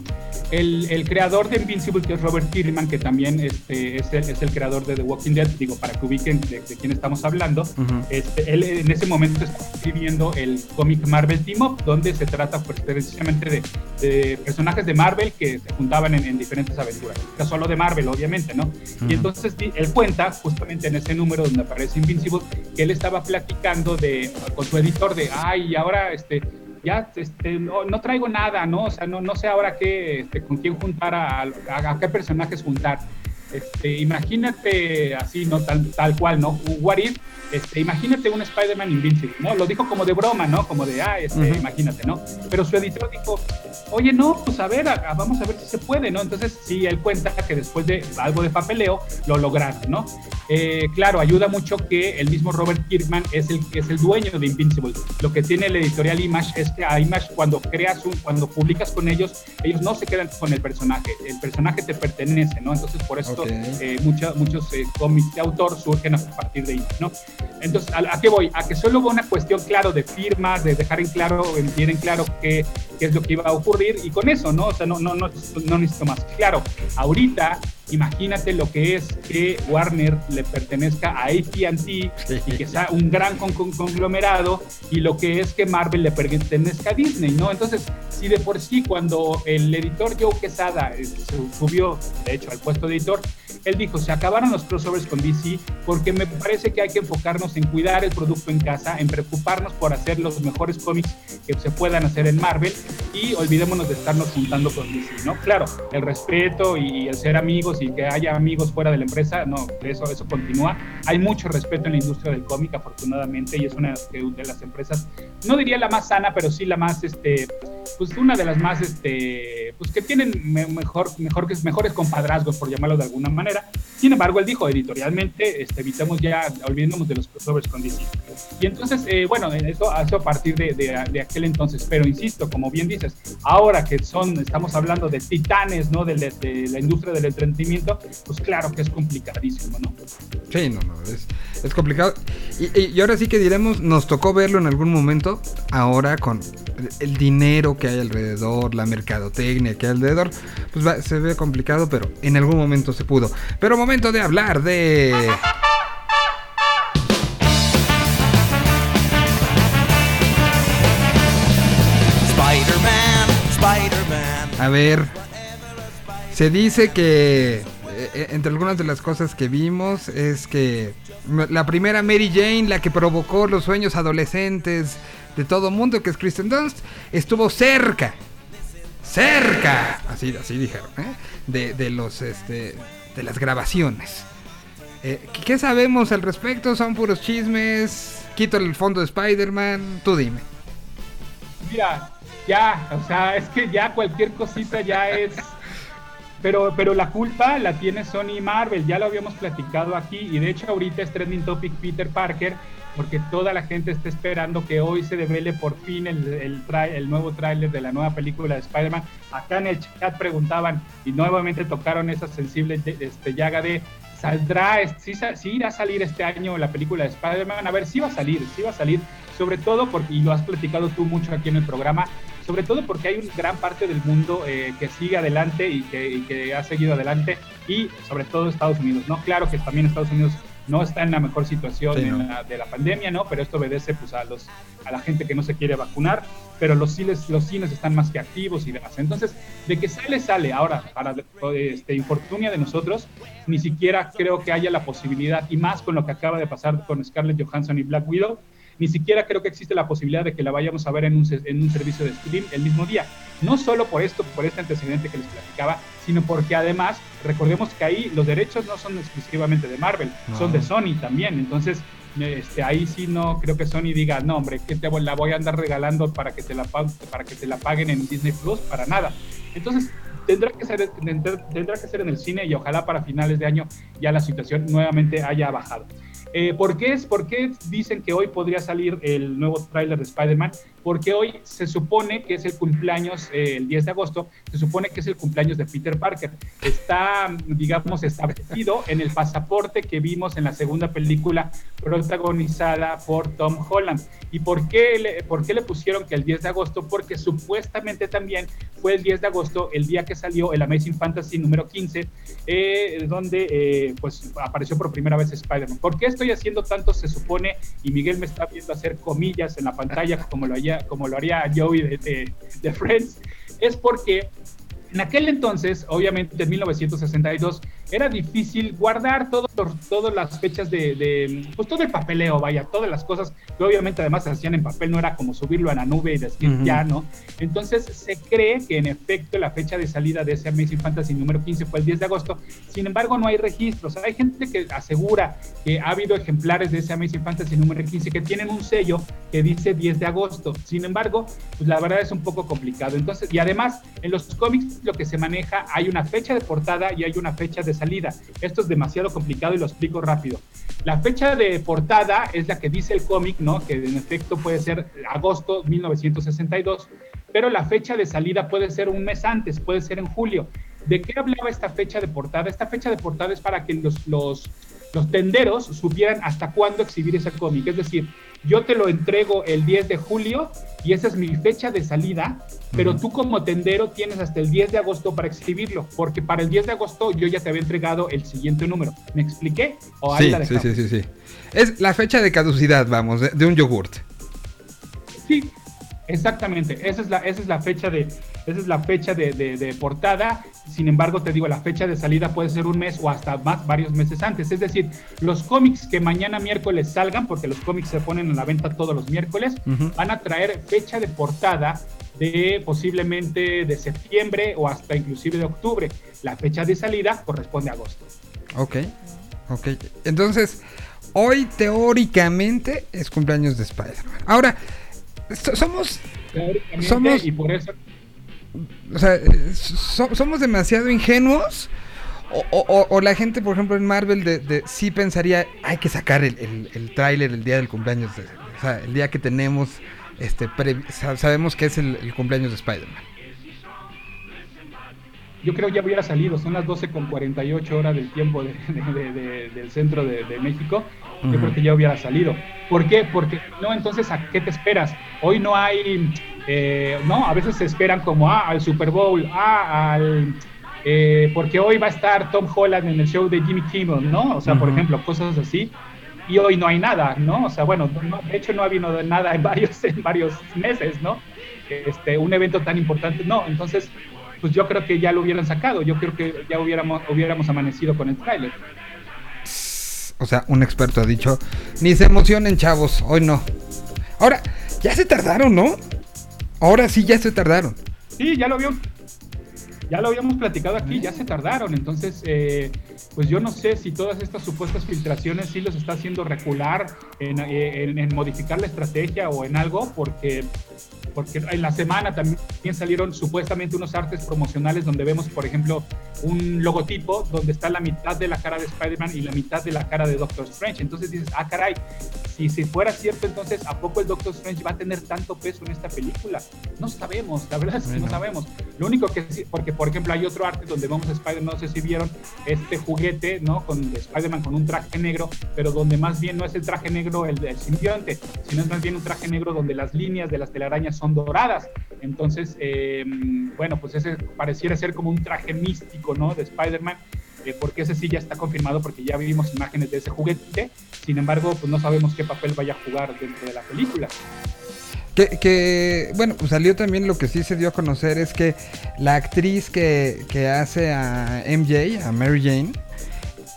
el, el creador de Invincible, que es Robert Kirkman, que también este, es, el, es el creador de The Walking Dead, digo, para que ubiquen de, de quién estamos hablando, Ujú. este, él en ese momento está escribiendo el cómic Marvel Team Up, donde se trata pues, precisamente de, de personajes de Marvel que se juntaban en, en diferentes aventuras. No solo de Marvel, obviamente, ¿no? Ujú. Y entonces él cuenta, justamente en ese número donde aparece Invincible, que él estaba platicando de, con su editor de, ay, ahora este, ya este, no, traigo nada, ¿no? O sea, no, no sé ahora qué, este, con quién juntar, a, a- qué personajes juntar. Este, imagínate así, ¿no? Tal, tal cual, ¿no? What if, este, imagínate un Spider-Man Invincible, ¿no? Lo dijo como de broma, ¿no? Como de, ah, este, Ujú. imagínate, ¿no? Pero su editor dijo, oye, no, pues a ver, a- a- vamos a ver si se puede, ¿no? Entonces, sí, él cuenta que después de algo de papeleo, lo lograron, ¿no? Eh, claro, ayuda mucho que el mismo Robert Kirkman es el, es el dueño de Invincible. Lo que tiene la editorial Image es que a Image cuando creas un, cuando publicas con ellos, ellos no se quedan con el personaje, el personaje te pertenece, ¿no? Entonces por eso Ok. eso eh, muchos eh, cómics de autor surgen a partir de ahí, ¿no? Entonces, ¿a, qué voy? A que solo hubo una cuestión, claro, de firmas, de dejar en claro, bien en claro qué, qué es lo que iba a ocurrir, y con eso, ¿no? O sea, no, no, no, no necesito más. Claro, ahorita imagínate lo que es que Warner le pertenezca a AT&T y que sea un gran conglomerado y lo que es que Marvel le pertenezca a Disney, ¿no? Entonces, si de por sí cuando el editor Joe Quesada eh, subió, de hecho, al puesto de editor, él dijo, se acabaron los crossovers con DC porque me parece que hay que enfocarnos en cuidar el producto en casa, en preocuparnos por hacer los mejores cómics que se puedan hacer en Marvel y olvidémonos de estarnos juntando con DC, ¿no? Claro, el respeto y el ser amigos y que haya amigos fuera de la empresa, no, eso, eso continúa. Hay mucho respeto en la industria del cómic, afortunadamente, y es una de las empresas, no diría la más sana, pero sí la más, este, pues una de las más, este, pues que tienen mejor, mejor, mejores compadrazgos, por llamarlo de alguna manera. Sin embargo, él dijo editorialmente, este, evitemos ya, olvidémonos de los crossovers con DC. Y entonces, eh, bueno, eso, eso a partir de, de, aquel entonces, pero insisto, como bien dices, ahora que son, estamos hablando de titanes, ¿no? De, de la industria del entretenimiento, pues claro que es complicadísimo, ¿no? Sí, no, no, es, es complicado. Y, y, ahora sí que diremos, nos tocó verlo en algún momento, ahora con el dinero que hay alrededor, la mercadotecnia que hay alrededor, pues se ve complicado, pero en algún momento se pudo. Pero momento de hablar de... Spider-Man, Spider-Man. A ver, se dice que eh, entre algunas de las cosas que vimos es que la primera Mary Jane, la que provocó los sueños adolescentes de todo mundo, que es Kristen Dunst, estuvo cerca, cerca, así, así dijeron, ¿eh? de, de, los, este, de las grabaciones. Eh, ¿Qué sabemos al respecto? ¿Son puros chismes? ¿Quito el fondo de Spider-Man? Tú dime. Mira, ya, o sea, es que ya cualquier cosita ya es pero, pero la culpa la tiene Sony y Marvel, ya lo habíamos platicado aquí, y de hecho ahorita es trending topic Peter Parker, porque toda la gente está esperando que hoy se devele por fin el, el, el nuevo tráiler de la nueva película de Spider-Man. Acá en el chat preguntaban y nuevamente tocaron esa sensible este, llaga de ¿saldrá, sí, sí irá a salir este año la película de Spider-Man? A ver, sí va a salir, sí va a salir, sobre todo porque, y lo has platicado tú mucho aquí en el programa, sobre todo porque hay una gran parte del mundo eh, que sigue adelante y que, ha seguido adelante, y sobre todo Estados Unidos, ¿no? Claro que también Estados Unidos no está en la mejor situación de la pandemia, ¿no? Pero esto obedece pues a los a la gente que no se quiere vacunar, pero los cines, los cines están más que activos y demás. Entonces, de que sale, sale. Ahora, para este, infortunia de nosotros, ni siquiera creo que haya la posibilidad, y más con lo que acaba de pasar con Scarlett Johansson y Black Widow, ni siquiera creo que existe la posibilidad de que la vayamos a ver en un, en un servicio de stream el mismo día. No solo por esto, por este antecedente que les platicaba, sino porque además, recordemos que ahí los derechos no son exclusivamente de Marvel, son de Sony también. Entonces, este, ahí sí no creo que Sony diga, no, hombre, que te la voy a andar regalando para que te la, para que te la paguen en Disney Plus, para nada. Entonces, tendrá que, ser, tendrá que ser en el cine y ojalá para finales de año ya la situación nuevamente haya bajado. Eh, ¿por, qué es, ¿Por qué dicen que hoy podría salir el nuevo tráiler de Spider-Man? Porque hoy se supone que es el cumpleaños, eh, el 10 de agosto, se supone que es el cumpleaños de Peter Parker. Está, digamos, establecido en el pasaporte que vimos en la segunda película protagonizada por Tom Holland. ¿Y por qué le, por qué le pusieron que el 10 de agosto? Porque supuestamente también fue el 10 de agosto el día que salió el Amazing Fantasy número 15, eh, donde pues apareció por primera vez Spider-Man. ¿Por qué estoy haciendo tanto se supone? Y Miguel me está viendo hacer comillas en la pantalla como lo, como lo haría Joey de, de Friends. Es porque en aquel entonces, obviamente en 1962, era difícil guardar todo, todas las fechas de, pues todo el papeleo, vaya, todas las cosas que obviamente además se hacían en papel, no era como subirlo a la nube y decir ya, ¿no? Entonces se cree que en efecto la fecha de salida de ese Amazing Fantasy número 15 fue el 10 de agosto, sin embargo no hay registros, hay gente que asegura que ha habido ejemplares de ese Amazing Fantasy número 15 que tienen un sello que dice 10 de agosto, sin embargo, pues la verdad es un poco complicado, entonces, y además en los cómics lo que se maneja, hay una fecha de portada y hay una fecha de salida. Esto es demasiado complicado y lo explico rápido. La fecha de portada es la que dice el cómic, ¿no? Que en efecto puede ser agosto 1962, pero la fecha de salida puede ser un mes antes, puede ser en julio. ¿de qué hablaba esta fecha de portada? Esta fecha de portada es para que los, los, los tenderos supieran hasta cuándo exhibir ese cómic. Es decir, yo te lo entrego el 10 de julio y esa es mi fecha de salida, pero tú como tendero tienes hasta el 10 de agosto para exhibirlo, porque para el 10 de agosto yo ya te había entregado el siguiente número. ¿Me expliqué? ¿O ahí Sí, la sí, dejamos? sí, sí, sí. Es la fecha de caducidad, vamos, de, de un yogurt. Sí, exactamente. Esa es la, esa es la fecha de, esa es la fecha de, de- de portada. Sin embargo, te digo, la fecha de salida puede ser un mes o hasta más varios meses antes. Es decir, los cómics que mañana miércoles salgan, porque los cómics se ponen en la venta todos los miércoles, van a traer fecha de portada de posiblemente de septiembre o hasta inclusive de octubre. La fecha de salida corresponde a agosto. Ok, ok. Entonces, hoy teóricamente es cumpleaños de Spider-Man. Ahora, so- somos, Somos- y por eso o sea, so- somos demasiado ingenuos. O, o- o- la gente, por ejemplo, en Marvel, de, de- sí pensaría, hay que sacar el, el, el tráiler el día del cumpleaños, de- o sea, el día que tenemos, este, sa- sabemos que es el, el cumpleaños de Spider-Man. Yo creo ya hubiera salido, son las 12 con 48 horas del tiempo de- de- de- de- del centro de, México. Yo Ujú. creo que ya hubiera salido. ¿Por qué? Porque no, entonces, ¿a qué te esperas? Hoy no hay, eh, no, a veces se esperan como, ah, al Super Bowl, ah, al, eh, porque hoy va a estar Tom Holland en el show de Jimmy Kimmel, ¿no? O sea, por ejemplo, cosas así. Y hoy no hay nada, ¿no? O sea, bueno, no- de hecho no ha habido nada en varios, en varios meses, ¿no? Este, un evento tan importante, no. Entonces, pues yo creo que ya lo hubieran sacado. Yo creo que ya hubiéramos, hubiéramos amanecido con el tráiler. O sea, un experto ha dicho, ni se emocionen, chavos, hoy no. Ahora, ya se tardaron, ¿no? Ahora sí, ya se tardaron. Sí, ya lo habíamos, ya lo habíamos platicado aquí, ya se tardaron. Entonces, eh, pues yo no sé si todas estas supuestas filtraciones sí los está haciendo recular en, eh, en- en modificar la estrategia o en algo, porque porque en la semana también salieron supuestamente unos artes promocionales donde vemos, por ejemplo, un logotipo donde está la mitad de la cara de Spider-Man y la mitad de la cara de Doctor Strange. Entonces dices, ah, caray, si, si fuera cierto, entonces, ¿a poco el Doctor Strange va a tener tanto peso en esta película? No sabemos, la verdad es que Bueno. no sabemos. Lo único que sí, porque por ejemplo hay otro arte donde vemos a Spider-Man, no sé si vieron este juguete, ¿no? Con Spider-Man con un traje negro, pero donde más bien no es el traje negro el del simbionte, sino es más bien un traje negro donde las líneas de las telarañas son doradas. Entonces, eh, bueno, pues ese pareciera ser como un traje místico, ¿no? De Spider-Man. eh, porque ese sí ya está confirmado porque ya vimos imágenes de ese juguete, sin embargo, pues no sabemos qué papel vaya a jugar dentro de la película. Que, que, bueno, pues salió también lo que sí se dio a conocer es que la actriz que, que hace a MJ, a Mary Jane,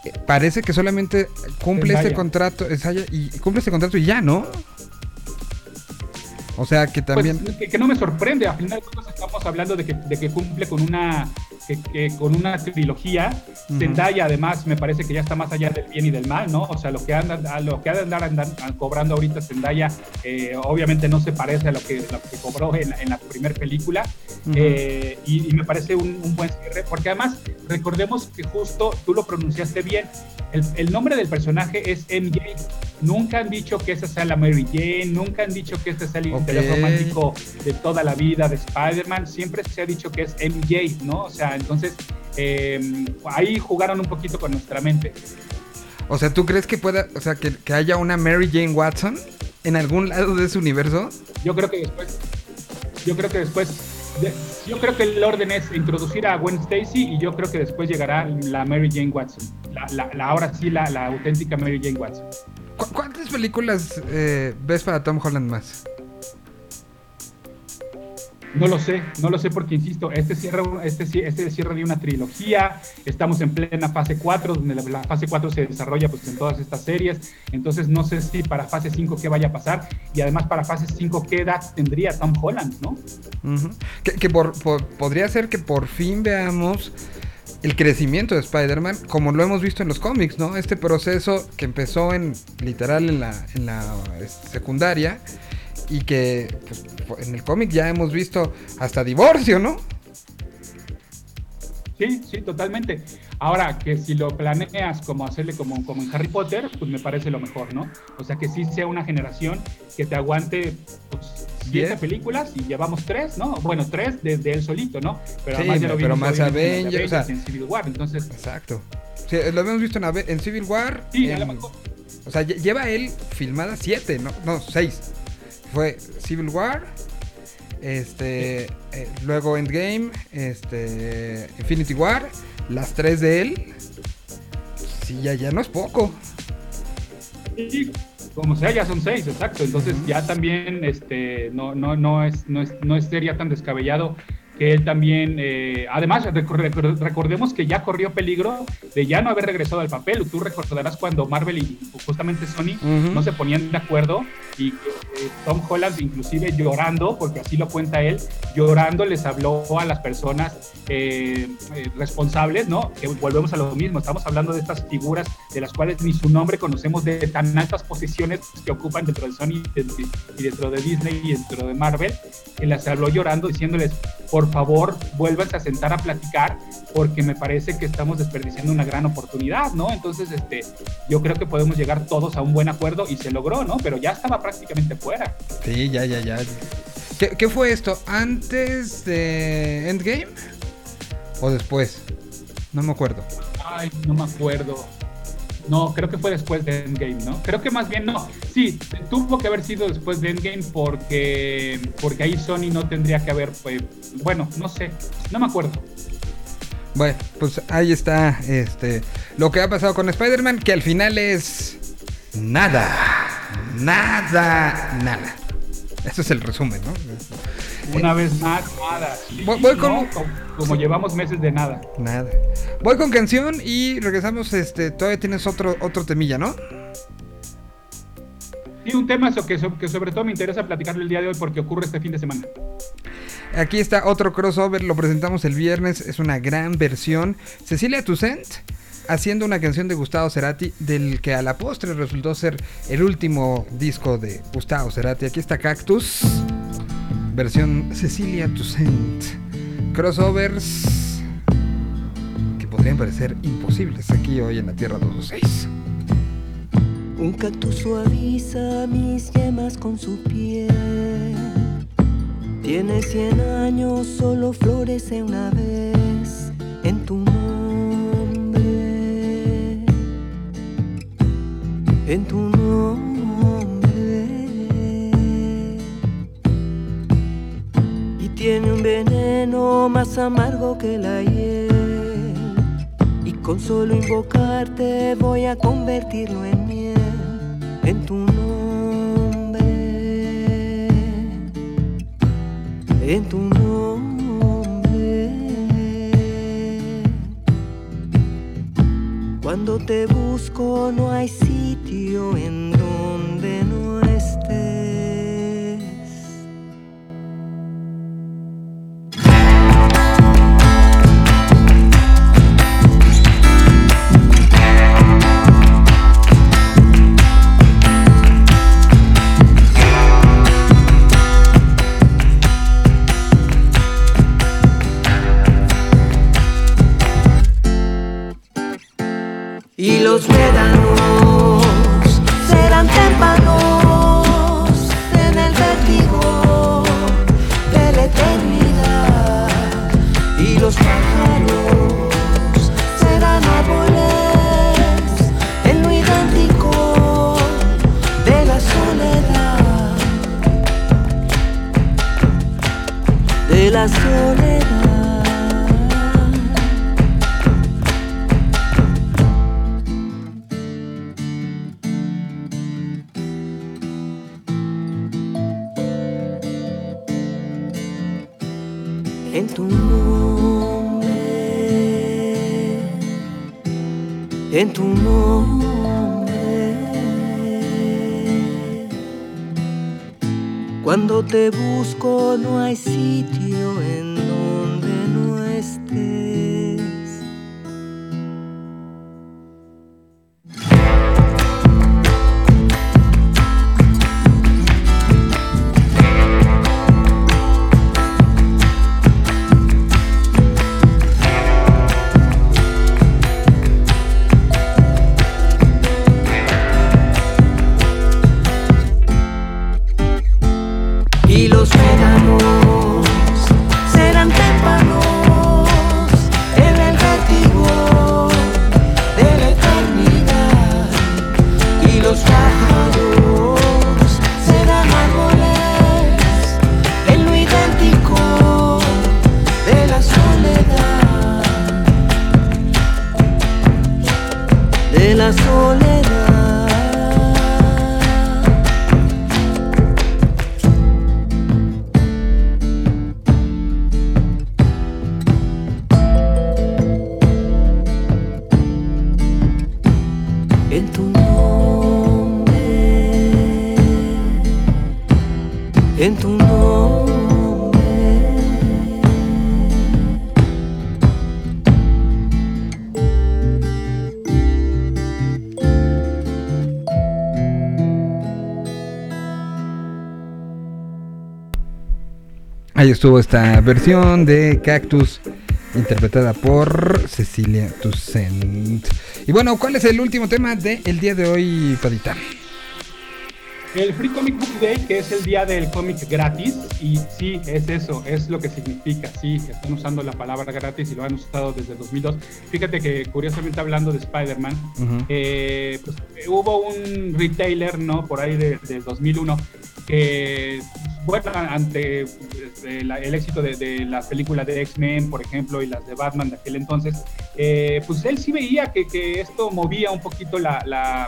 eh, parece que solamente cumple este contrato, es y cumple este contrato y ya, ¿no? O sea que también... Pues, que, que no me sorprende, a final de cuentas estamos hablando de que, de que cumple con una que, que con una trilogía. Ujú. Zendaya además me parece que ya está más allá del bien y del mal, ¿no? O sea, lo que anda, lo que ha de andar, andar- cobrando ahorita Zendaya eh, obviamente no se parece a lo que, lo que cobró en, en la primera película. Ujú. Eh, y, y me parece un, un buen cierre, porque además recordemos que justo tú lo pronunciaste bien, el, el nombre del personaje es MJ. Nunca han dicho que esa sea la Mary Jane, nunca han dicho que este sea el Ok. Interés romántico de toda la vida de Spider-Man, siempre se ha dicho que es MJ, ¿no? O sea, entonces eh, ahí jugaron un poquito con nuestra mente. O sea, ¿tú crees que pueda, o sea, que, que haya una Mary Jane Watson en algún lado de ese universo? Yo creo que después, yo creo que después, de- yo creo que el orden es introducir a Gwen Stacy y yo creo que después llegará la Mary Jane Watson. La, la- la- ahora sí, la, la auténtica Mary Jane Watson. ¿Cu- ¿Cuántas películas eh, ves para Tom Holland más? No lo sé, no lo sé porque, insisto, este cierra, este, este cierre de una trilogía, estamos en plena fase 4, donde la, fase 4 se desarrolla pues en todas estas series, entonces no sé si para fase 5 qué vaya a pasar, y además para fase 5 qué edad tendría Tom Holland, ¿no? Ujú. Que, que por- por- podría ser que por fin veamos el crecimiento de Spider-Man como lo hemos visto en los cómics, ¿no? Este proceso que empezó en literal en la, en la este, secundaria y que en el cómic ya hemos visto hasta divorcio, ¿no? Sí, sí, totalmente. Ahora, que si lo planeas como hacerle como, como en Harry Potter, pues me parece lo mejor, ¿no? O sea, que sí sea una generación que te aguante pues, películas y llevamos tres, ¿no? Bueno, tres desde él solito, ¿no? Pero Sí, además ya lo pero vimos más Avengers, o sea- en Civil War, entonces... Exacto. Sí, lo habíamos visto en, Civil War. Sí, en- lo. O sea, lle- lleva él filmada siete, no, no, seis. Fue Civil War, este, eh, luego Endgame, este, Infinity War, las tres de él. Sí, ya, ya no es poco. Sí, como sea, ya son seis, exacto. Entonces ya también este, no, no, no, es, no, es, no sería tan descabellado que él también, eh, además recor- recor- recordemos que ya corrió peligro de ya no haber regresado al papel. Tú recordarás cuando Marvel y justamente Sony Ujú. no se ponían de acuerdo y eh, Tom Holland inclusive llorando, porque así lo cuenta él, llorando les habló a las personas eh, eh, responsables, ¿no? Que volvemos a lo mismo, estamos hablando de estas figuras de las cuales ni su nombre conocemos de tan altas posiciones que ocupan dentro de Sony y dentro de Disney y dentro de Marvel, que les habló llorando diciéndoles, por favor, vuélvanse a sentar a platicar porque me parece que estamos desperdiciando una gran oportunidad, ¿no? Entonces, este, yo creo que podemos llegar todos a un buen acuerdo y se logró, ¿no? Pero ya estaba prácticamente fuera. Sí, ya, ya, ya. ¿Qué, qué fue esto? ¿Antes de Endgame? ¿O después? No me acuerdo. Ay, no me acuerdo. No, creo que fue después de Endgame, ¿no? Creo que más bien no. Sí, tuvo que haber sido después de Endgame porque, porque ahí Sony no tendría que haber, pues, bueno, no sé, no me acuerdo. Bueno, pues ahí está este lo que ha pasado con Spider-Man, que al final es nada. Nada, nada. Ese es el resumen, ¿no? Una vez más, nada. Voy- voy con- ¿no? como, como llevamos meses de nada. Nada. Voy con canción y regresamos. Este, todavía tienes otro, otro temilla, ¿no? Sí, un tema que, que sobre todo me interesa platicarlo el día de hoy porque ocurre este fin de semana. Aquí está otro crossover, lo presentamos el viernes, es una gran versión. Cecilia Toussaint haciendo una canción de Gustavo Cerati, del que a la postre resultó ser el último disco de Gustavo Cerati. Aquí está Cactus, versión Cecilia Toussaint. Crossovers que podrían parecer imposibles aquí hoy en la Tierra 226. Un cactus suaviza mis yemas con su piel. Tiene cien años, solo florece una vez en tu En tu nombre. Y tiene un veneno más amargo que la hiel. Y con solo invocarte voy a convertirlo en miel, en tu nombre, en tu nombre. Cuando te busco no hay sitio Ahí estuvo esta versión de Cactus interpretada por Cecilia Toussaint. Y bueno, ¿cuál es el último tema del día de hoy, Padita? El Free Comic Book Day, que es el día del cómic gratis, y sí, es eso, es lo que significa, sí, están usando la palabra gratis y lo han usado desde 2002. Fíjate que curiosamente hablando de Spider-Man, eh, pues, hubo un retailer, ¿no? Por ahí de, de 2001, que, bueno, ante eh, la- el éxito de, de las películas de X-Men, por ejemplo, y las de Batman de aquel entonces, eh, pues él sí veía que, que esto movía un poquito la, la-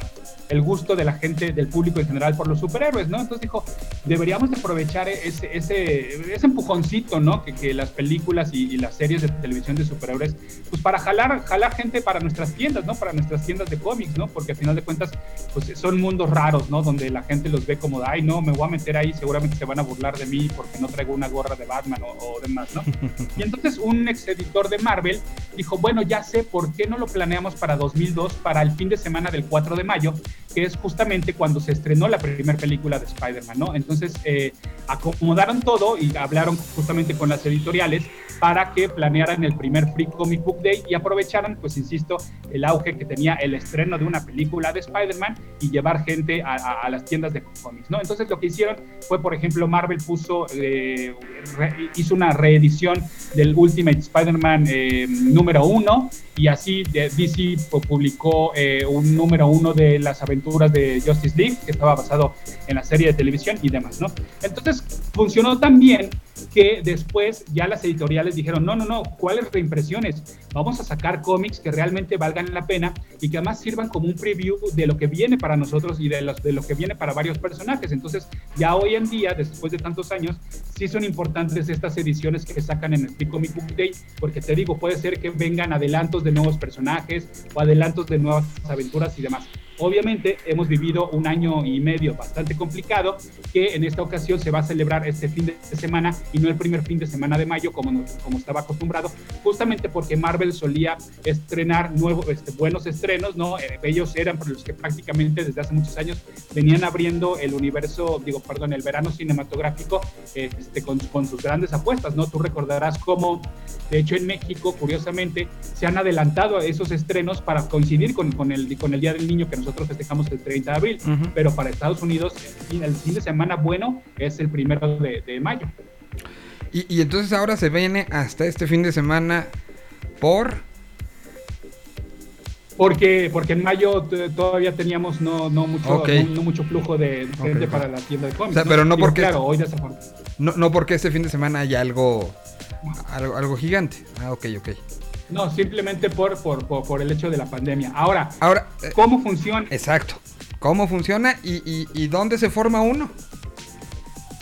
el gusto de la gente, del público en general por los superhéroes, ¿no? Entonces dijo, deberíamos de aprovechar ese, ese, ese empujoncito, ¿no? Que, que las películas y, y las series de televisión de superhéroes, pues para jalar, jalar gente para nuestras tiendas, ¿no? Para nuestras tiendas de cómics, ¿no? Porque al final de cuentas, pues son mundos raros, ¿no? Donde la gente los ve como, ay, no, me voy a meter ahí, seguramente se van a burlar de mí porque no traigo una gorra de Batman o, o demás, ¿no? Y entonces un ex editor de Marvel dijo, bueno, ya sé por qué no lo planeamos para 2002, para el fin de semana del 4 de mayo, que es justamente cuando se estrenó la primera película de Spider-Man, ¿no? Entonces eh, acomodaron todo y hablaron justamente con las editoriales para que planearan el primer Free Comic Book Day y aprovecharan, pues insisto, el auge que tenía el estreno de una película de Spider-Man y llevar gente a, las tiendas de cómics, ¿no? Entonces lo que hicieron fue, por ejemplo, Marvel puso, eh, re- hizo una reedición del Ultimate Spider-Man eh, número uno y así de- DC pu- publicó eh, un número uno de las aventuras de Justice League que estaba basado en la serie de televisión y demás, ¿no? Entonces funcionó tan bien que después ya las editoriales dijeron, no, no, no, ¿cuáles reimpresiones? Vamos a sacar cómics que realmente valgan la pena y que además sirvan como un preview de lo que viene para nosotros y de, los, de lo que viene para varios personajes. Entonces, ya hoy en día, después de tantos años, sí son importantes estas ediciones que sacan en el Free Comic Book Day, porque te digo, puede ser que vengan adelantos de nuevos personajes o adelantos de nuevas aventuras y demás. Obviamente hemos vivido un año y medio bastante complicado, que en esta ocasión se va a celebrar este fin de semana y no el primer fin de semana de mayo como, como estaba acostumbrado, justamente porque Marvel solía estrenar nuevos, este, buenos estrenos, ¿no? Eh, ellos eran los que prácticamente desde hace muchos años venían abriendo el universo, digo, perdón, el verano cinematográfico este, con, con sus grandes apuestas, ¿no? Tú recordarás cómo, de hecho, en México, curiosamente, se han adelantado esos estrenos para coincidir con, con, el, con el Día del Niño que nosotros festejamos el 30 de abril, pero para Estados Unidos el fin, el fin de semana bueno es el primero de, de mayo. Y, y entonces ahora se viene hasta este fin de semana por... Porque, porque en mayo todavía teníamos no, no, mucho, no, no mucho flujo de gente para la tienda de cómics. O sea, pero no Digo, porque- Claro, hoy. No, no porque este fin de semana haya algo, algo, algo gigante. Ah, ok, ok. No, simplemente por, por, por, por el hecho de la pandemia. Ahora, Ahora, eh, ¿cómo funciona? exacto. ¿Cómo funciona y, y, y dónde se forma uno?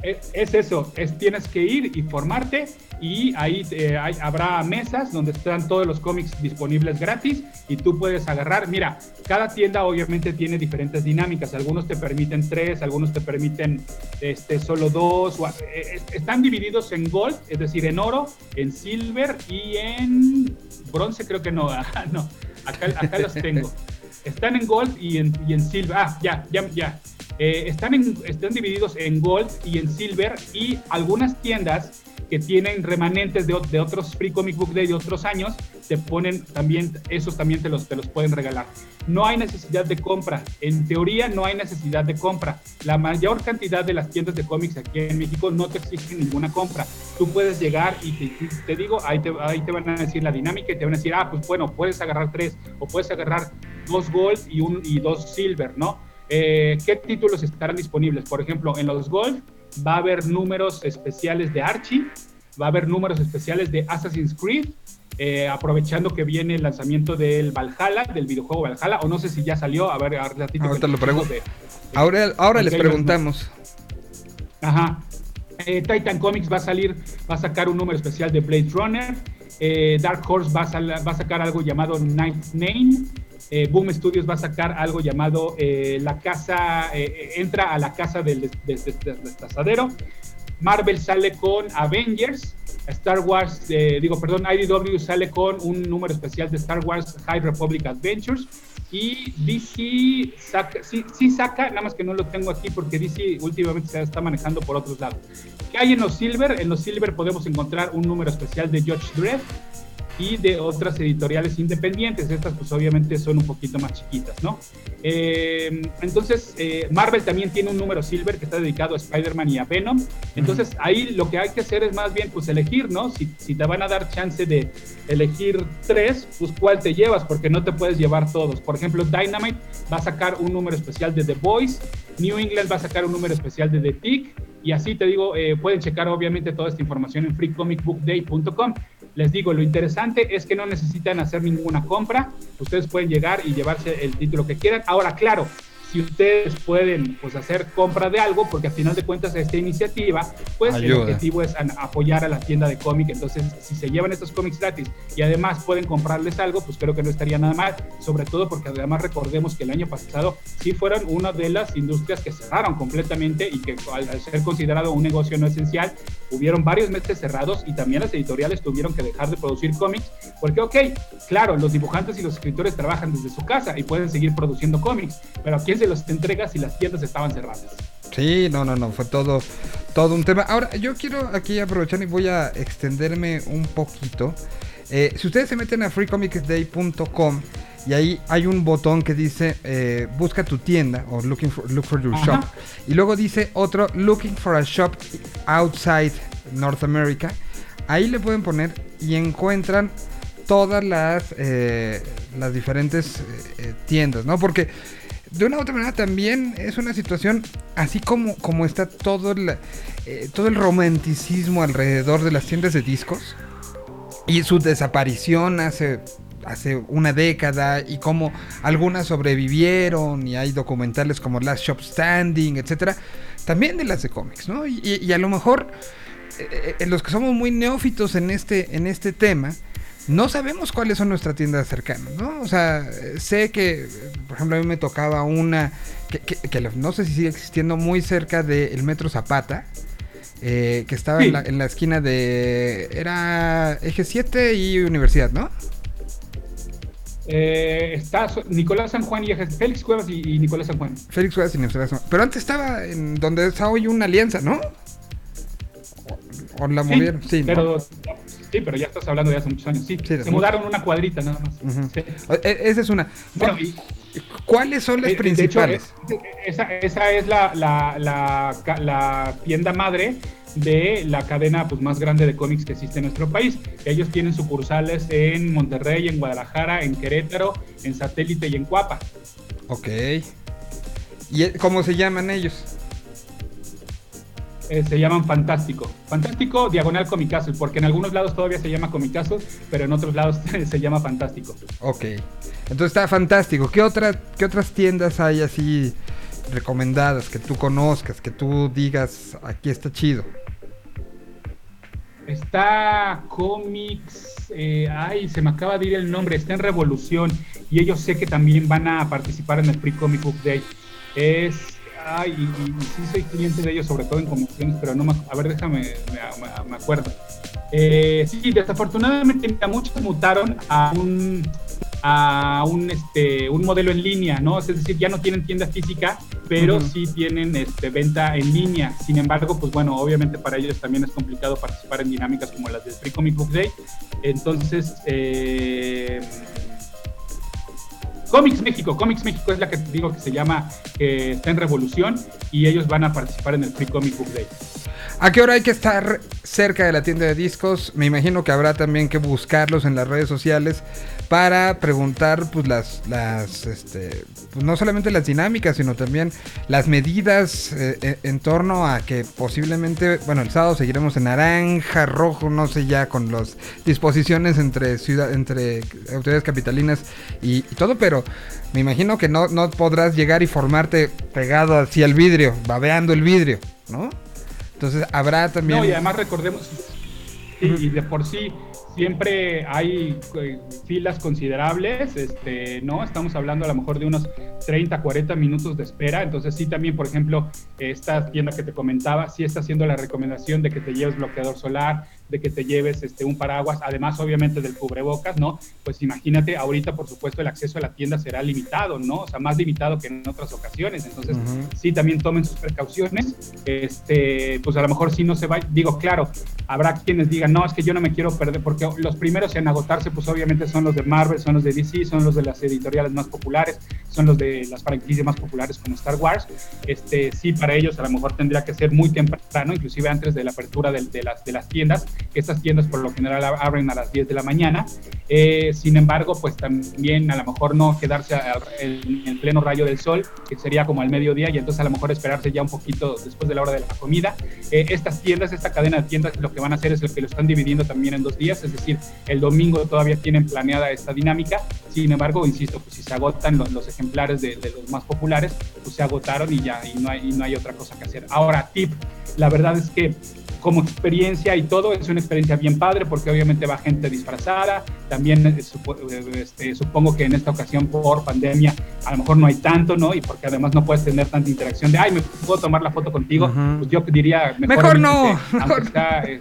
Es, es eso, es, tienes que ir y formarte y ahí eh, hay- habrá mesas donde están todos los cómics disponibles gratis y tú puedes agarrar. Mira, cada tienda obviamente tiene diferentes dinámicas. Algunos te permiten tres, algunos te permiten este, solo dos. eh, es- están divididos en gold, es decir, en oro, en silver y en bronce, creo que no. ah, no, acá, los tengo. Están en gold y en, y en silver. Ah, ya, ya, ya. Eh, están, están divididos en gold y en silver y algunas tiendas que tienen remanentes de, de otros Free Comic Book Day de otros años, te ponen también, esos también te los, te los pueden regalar. No hay necesidad de compra. En teoría no hay necesidad de compra. La mayor cantidad de las tiendas de cómics aquí en México no te exigen ninguna compra. Tú puedes llegar y te, digo, ahí te, ahí te van a decir la dinámica y te van a decir, ah, pues bueno, puedes agarrar tres o puedes agarrar dos gold y, un, y dos silver, ¿no? Eh, ¿Qué títulos estarán disponibles? Por ejemplo, en los Golf va a haber números especiales de Archie, va a haber números especiales de Assassin's Creed, eh, aprovechando que viene el lanzamiento del Valhalla, del videojuego Valhalla, o no sé si ya salió, a ver, Ahorita lo pregunto. Ahora, ahora les preguntamos. Ajá. Eh, Titan Comics va a salir, va a sacar un número especial de Blade Runner. Eh, Dark Horse va a, sacar algo llamado Night Name. Eh, Boom Studios va a sacar algo llamado La Casa, entra a la casa del destazadero. Marvel sale con Avengers. Star Wars, digo, perdón, IDW sale con un número especial de Star Wars High Republic Adventures. Y DC saca, sí, saca, nada más que no lo tengo aquí porque DC últimamente se está manejando por otros lados. ¿Qué hay en los Silver? En los Silver podemos encontrar un número especial de George Dredd y de otras editoriales independientes. Estas pues obviamente son un poquito más chiquitas, ¿no? Eh, entonces, eh, Marvel también tiene un número silver que está dedicado a Spider-Man y a Venom. Entonces, ahí lo que hay que hacer es más bien pues elegir, ¿no? Si, si, te van a dar chance de elegir tres, pues cuál te llevas, porque no te puedes llevar todos. Por ejemplo, Dynamite va a sacar un número especial de The Boys, New England va a sacar un número especial de The Tick, y así te digo, eh, pueden checar obviamente toda esta información en freecomicbookday.com. Les digo, lo interesante es que no necesitan hacer ninguna compra. Ustedes pueden llegar y llevarse el título que quieran. Ahora, claro, si ustedes pueden pues hacer compra de algo, porque al final de cuentas esta iniciativa, pues el objetivo es apoyar a la tienda de cómic, entonces si se llevan estos cómics gratis y además pueden comprarles algo, pues creo que no estaría nada mal, sobre todo porque además recordemos que el año pasado sí fueron una de las industrias que cerraron completamente y que al ser considerado un negocio no esencial, hubieron varios meses cerrados y también las editoriales tuvieron que dejar de producir cómics, porque ok, claro, los dibujantes y los escritores trabajan desde su casa y pueden seguir produciendo cómics, pero ¿quién se los entregas y las tiendas estaban cerradas. Sí, no, no, no, fue todo, todo un tema. Ahora, yo quiero aquí aprovechar y voy a extenderme un poquito. Eh, si ustedes se meten a freecomicsday.com y ahí hay un botón que dice eh, busca tu tienda o looking for, look for your shop. Y luego dice otro looking for a shop outside North America. Ahí le pueden poner y encuentran todas las, eh, las diferentes tiendas, ¿no? Porque de una u otra manera también es una situación así como, como está todo el, eh, todo el romanticismo alrededor de las tiendas de discos y su desaparición hace, hace una década y cómo algunas sobrevivieron y hay documentales como Last Shop Standing, etcétera, también de las de cómics, ¿no? Y, a lo mejor eh, eh, los que somos muy neófitos en este, en este tema, no sabemos cuáles son nuestras tiendas cercanas, ¿no? O sea, sé que, por ejemplo, a mí me tocaba una que, no sé si sigue existiendo muy cerca del Metro Zapata, eh, que estaba en, la, esquina de... Era Eje 7 y Universidad, ¿no? Eh, está Nicolás San Juan y Eje, Félix Cuevas y, Nicolás San Juan. Félix Cuevas y Nicolás San Juan. Pero antes estaba en donde está hoy una alianza, ¿no? O, la movieron, sí. Pero Sí, pero ya estás hablando de hace muchos años. Sí, se mudaron una cuadrita nada más. E, esa es una. ¿Cuáles son las eh, principales? esa, esa, es la, la, la, tienda madre de la cadena pues, más grande de cómics que existe en nuestro país. Ellos tienen sucursales en Monterrey, en Guadalajara, en Querétaro, en Satélite y en Cuapa. Ok. ¿Y cómo se llaman ellos? Eh, se llaman Fantástico. Fantástico diagonal Comicazo, porque en algunos lados todavía se llama Comicazo, pero en otros lados se llama Fantástico. Ok. Entonces está fantástico. ¿Qué, otra, ¿Qué otras tiendas hay así recomendadas que tú conozcas, que tú digas, aquí está chido? Está Comics, eh, ay, se me acaba de ir el nombre, está en Revolución y ellos sé que también van a participar en el Free Comic Book Day. Es Ay, y, sí soy cliente de ellos, sobre todo en comisiones, pero no me, a ver, déjame, me, acuerdo. Eh, sí, desafortunadamente muchos mutaron a un a un este un modelo en línea, ¿no? Es decir, ya no tienen tienda física, pero sí tienen este venta en línea. Sin embargo, pues bueno, obviamente para ellos también es complicado participar en dinámicas como las del Free Comic Book Day. Entonces, eh, Comics México, Comics México es la que digo que se llama, que está en revolución y ellos van a participar en el Free Comic Book Day. ¿A qué hora hay que estar cerca de la tienda de discos? Me imagino que habrá también que buscarlos en las redes sociales para preguntar pues las, las este, pues, no solamente las dinámicas, sino también las medidas eh, eh, en torno a que posiblemente, bueno, el sábado seguiremos en naranja, rojo, no sé ya, con las disposiciones entre ciudad, entre autoridades capitalinas y, y todo, pero me imagino que no, no podrás llegar y formarte pegado hacia el vidrio, babeando el vidrio, ¿no? Entonces habrá también... No, y además recordemos, y, y de por sí siempre hay eh, filas considerables, este, ¿no? Estamos hablando a lo mejor de unos 30, 40 minutos de espera, entonces sí también, por ejemplo, esta tienda que te comentaba, sí está haciendo la recomendación de que te lleves bloqueador solar, de que te lleves este, un paraguas, además obviamente del cubrebocas, ¿no? Pues imagínate, ahorita por supuesto el acceso a la tienda será limitado, ¿no? O sea, más limitado que en otras ocasiones, entonces sí también tomen sus precauciones, este, pues a lo mejor sí no se va, digo, claro, habrá quienes digan, no, es que yo no me quiero perder, porque los primeros en agotarse pues obviamente son los de Marvel, son los de DC, son los de las editoriales más populares, son los de las franquicias más populares como Star Wars, este, sí, para ellos a lo mejor tendría que ser muy temprano, inclusive antes de la apertura de, de las, de las tiendas, estas tiendas por lo general abren a las 10 de la mañana. Eh, sin embargo, pues también a lo mejor no quedarse en, en, pleno rayo del sol, que sería como al mediodía, y entonces a lo mejor esperarse ya un poquito después de la hora de la comida. Eh, estas tiendas, esta cadena de tiendas, lo que van a hacer es lo que lo están dividiendo también en dos días, es decir, el domingo todavía tienen planeada esta dinámica. Sin embargo, insisto, pues si se agotan los, ejemplares de, de, los más populares, pues se agotaron y ya, y no, hay, y no hay otra cosa que hacer. Ahora, tip, la verdad es que como experiencia y todo, es una experiencia bien padre porque obviamente va gente disfrazada, también eh, este, supongo que en esta ocasión por pandemia a lo mejor no hay tanto, ¿no? Y porque además no puedes tener tanta interacción de, ay, me puedo tomar la foto contigo, uh -huh. pues yo diría, mejor, mejor no, mejor. Está, eh,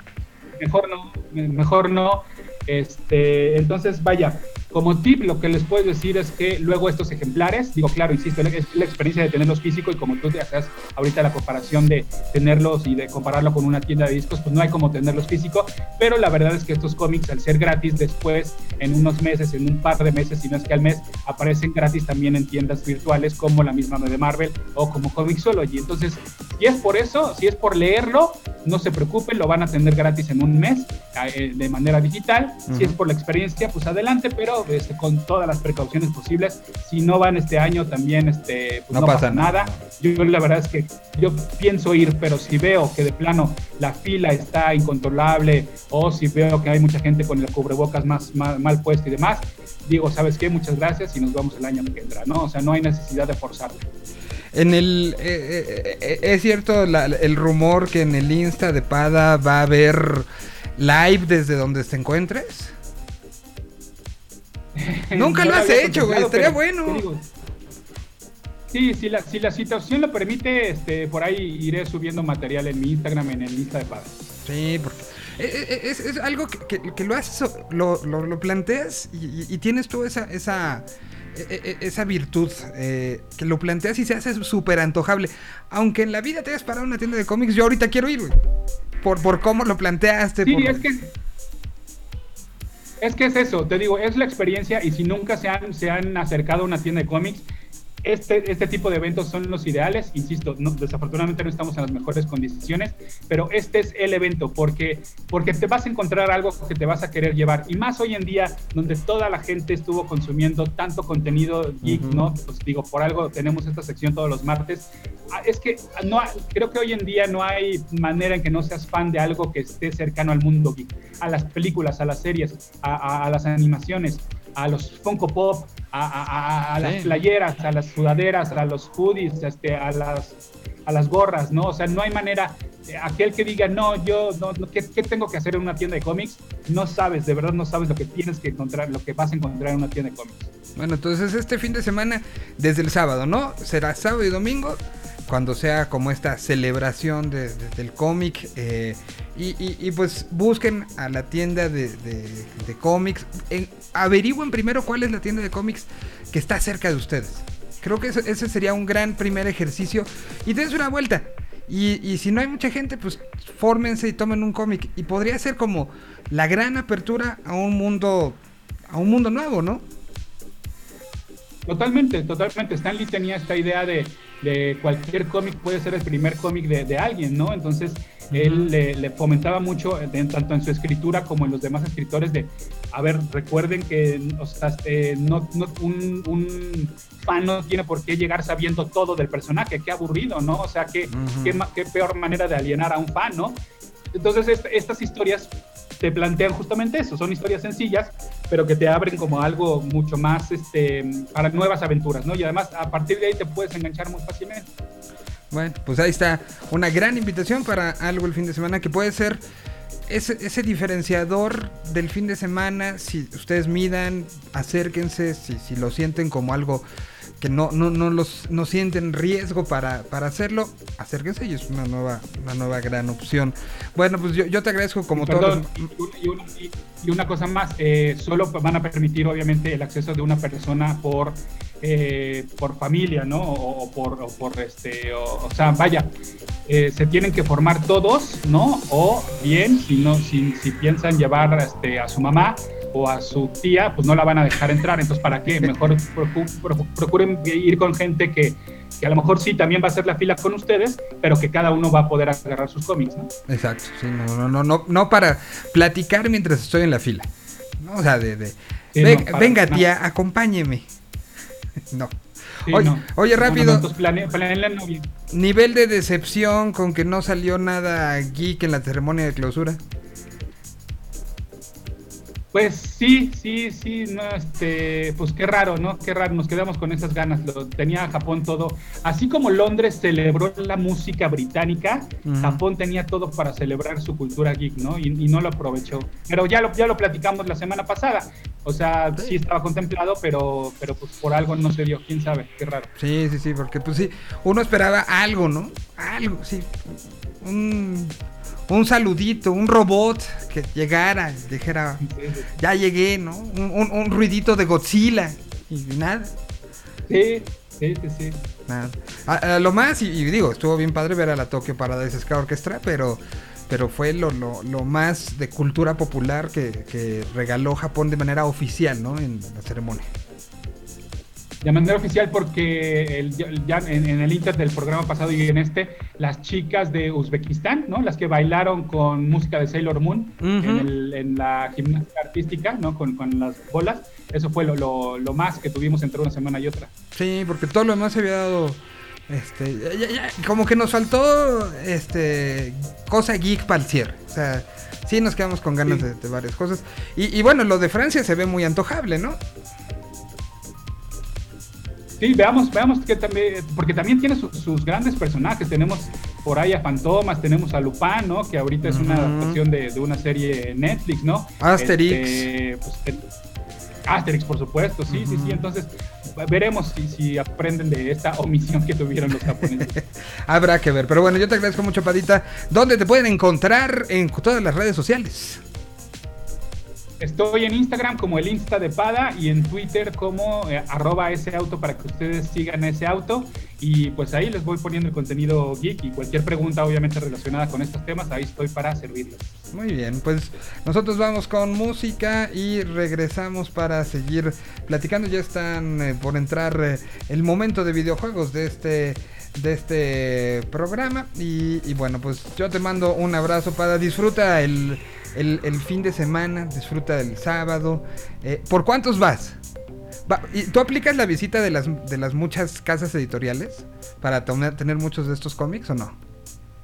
mejor no, mejor no, este, entonces vaya, como tip, lo que les puedo decir es que luego estos ejemplares, digo, claro, insisto, es la experiencia de tenerlos físicos y como tú te haces ahorita la comparación de tenerlos y de compararlo con una tienda de discos, pues no hay como tenerlos físicos, pero la verdad es que estos cómics, al ser gratis, después, en unos meses, en un par de meses, si no es que al mes, aparecen gratis también en tiendas virtuales como la misma de Marvel o como Comixology. Entonces, si es por eso, si es por leerlo, no se preocupen, lo van a tener gratis en un mes eh, de manera digital. Uh -huh. Si es por la experiencia, pues adelante, pero este, con todas las precauciones posibles. Si no van este año, también este, pues no, no, pasa, nada. Yo la verdad es que yo pienso ir, pero si veo que de plano la fila está incontrolable o si veo que hay mucha gente con el cubrebocas más, más mal puesto y demás, digo, ¿sabes qué? Muchas gracias y nos vamos el año que entra, ¿no? O sea, no hay necesidad de forzarlo. En el. Eh, eh, es cierto la, el rumor que en el Insta de Pada va a haber live desde donde te encuentres. Nunca no lo has hecho, güey. Estaría bueno. Digo, sí, si la, si la situación lo permite, este, por ahí iré subiendo material en mi Instagram, en el Insta de Pada. Sí, porque es, es, es algo que, que, que, lo haces, lo, lo, lo planteas y, y, tienes tú esa, esa, esa virtud eh, que lo planteas y se hace súper antojable. Aunque en la vida te hayas parado una tienda de cómics, yo ahorita quiero ir, güey. Por, por cómo lo planteaste. Sí, por... es que es que es eso, te digo, es la experiencia y si nunca se han, se han acercado a una tienda de cómics, este, este tipo de eventos son los ideales, insisto, no, desafortunadamente no estamos en las mejores condiciones, pero este es el evento porque, porque te vas a encontrar algo que te vas a querer llevar y más hoy en día donde toda la gente estuvo consumiendo tanto contenido geek, uh -huh. ¿no? Pues digo, por algo tenemos esta sección todos los martes, ah, es que no, creo que hoy en día no hay manera en que no seas fan de algo que esté cercano al mundo geek, a las películas, a las series, a, a, a las animaciones, a los Funko Pop, a, a, a sí. las playeras, a las sudaderas, a los hoodies, este, a, las, a las gorras, ¿no? O sea, no hay manera, eh, aquel que diga, no, yo, no, no ¿qué, ¿qué, tengo que hacer en una tienda de cómics? No sabes, de verdad no sabes lo que tienes que encontrar, lo que vas a encontrar en una tienda de cómics. Bueno, entonces este fin de semana, desde el sábado, ¿no? Será sábado y domingo, cuando sea como esta celebración de, de, del cómic. Eh, y, y, y, pues busquen a la tienda de, de cómics. Eh, averigüen primero cuál es la tienda de cómics que está cerca de ustedes. Creo que ese, sería un gran primer ejercicio. Y dense una vuelta. Y, y, si no hay mucha gente, pues fórmense y tomen un cómic. Y podría ser como la gran apertura a un mundo, a un mundo nuevo, ¿no? Totalmente, totalmente. Stanley tenía esta idea de, de cualquier cómic puede ser el primer cómic de, de, alguien, ¿no? Entonces, él le, fomentaba mucho, tanto en su escritura como en los demás escritores, de, a ver, recuerden que o sea, este, no, un, un, fan no tiene por qué llegar sabiendo todo del personaje, qué aburrido, ¿no? O sea, qué, qué, qué, peor manera de alienar a un fan, ¿no? Entonces, estas historias te plantean justamente eso, son historias sencillas, pero que te abren como algo mucho más este, para nuevas aventuras, ¿no? Y además, a partir de ahí te puedes enganchar muy fácilmente. Bueno, pues ahí está una gran invitación para algo el fin de semana que puede ser ese, ese diferenciador del fin de semana. Si ustedes midan, acérquense, si, si lo sienten como algo que no, no, no, los, no sienten riesgo para, para hacerlo, acérquense y es una nueva, una nueva gran opción. Bueno, pues yo, yo te agradezco como todo. Y, una cosa más, eh, solo van a permitir obviamente el acceso de una persona por, eh, por familia, ¿no? O, por, por, este, o, sea, vaya, eh, se tienen que formar todos, ¿no? O bien, si, no, si, si piensan llevar este, a su mamá, o a su tía, pues no la van a dejar entrar. Entonces, ¿para qué? Mejor procuren ir con gente que, que, a lo mejor sí también va a hacer la fila con ustedes, pero que cada uno va a poder agarrar sus cómics, ¿no? Exacto, sí, no, no, no, no, no para platicar mientras estoy en la fila. ¿no? O sea, de, de venga, tía, acompáñeme. no. oye, oye, rápido. Nivel de decepción con que no salió nada geek en la ceremonia de clausura. Pues sí, sí, sí, no, este, pues qué raro, ¿no? Qué raro, nos quedamos con esas ganas. Lo tenía Japón todo. Así como Londres celebró la música británica, Japón tenía todo para celebrar su cultura geek, ¿no? Y, no lo aprovechó. Pero ya lo, ya lo platicamos la semana pasada. O sea, sí, estaba contemplado, pero, pero pues por algo no se dio. Quién sabe, qué raro. Sí, sí, sí, porque pues sí, uno esperaba algo, ¿no? Algo, sí. Un un saludito, un robot que llegara, dijera, ya llegué, ¿no? Un, ruidito de Godzilla y nada. Sí, sí, sí, sí. Nada. lo más, y, digo, estuvo bien padre ver a la Tokyo Paradise Ska Orchestra, pero, pero fue lo, lo, más de cultura popular que, que regaló Japón de manera oficial, ¿no? En la ceremonia de manera oficial porque el, ya en, el Inter del programa pasado y en este, las chicas de Uzbekistán, ¿no? Las que bailaron con música de Sailor Moon en, la gimnasia artística, ¿no? Con, las bolas. Eso fue lo, más que tuvimos entre una semana y otra. Sí, porque todo lo demás se había dado... Este, como que nos faltó este cosa geek para el cierre. O sea, sí nos quedamos con ganas de, varias cosas. Y, y bueno, lo de Francia se ve muy antojable, ¿no? Sí, veamos, veamos que también, porque también tiene sus grandes personajes. Tenemos por ahí a Fantomas, tenemos a Lupin, ¿no? Que ahorita es una adaptación de, una serie Netflix, ¿no? Asterix. Este, pues, Asterix, por supuesto, sí, sí, sí. Entonces, veremos si, si, aprenden de esta omisión que tuvieron los japoneses. Habrá que ver. Pero bueno, yo te agradezco mucho, Padita. ¿Dónde te pueden encontrar en todas las redes sociales? Estoy en Instagram como el Insta de Pada y en Twitter como eh, arroba ese auto para que ustedes sigan ese auto. Y pues ahí les voy poniendo el contenido geek y cualquier pregunta obviamente relacionada con estos temas, ahí estoy para servirles. Muy bien, pues nosotros vamos con música y regresamos para seguir platicando. Ya están eh, por entrar eh, el momento de videojuegos de este de este programa y, y bueno pues yo te mando un abrazo para disfruta el el, fin de semana, disfruta del sábado. Eh, ¿Por cuántos vas? ¿Y ¿Tú aplicas la visita de las, de las muchas casas editoriales para tener muchos de estos cómics o no?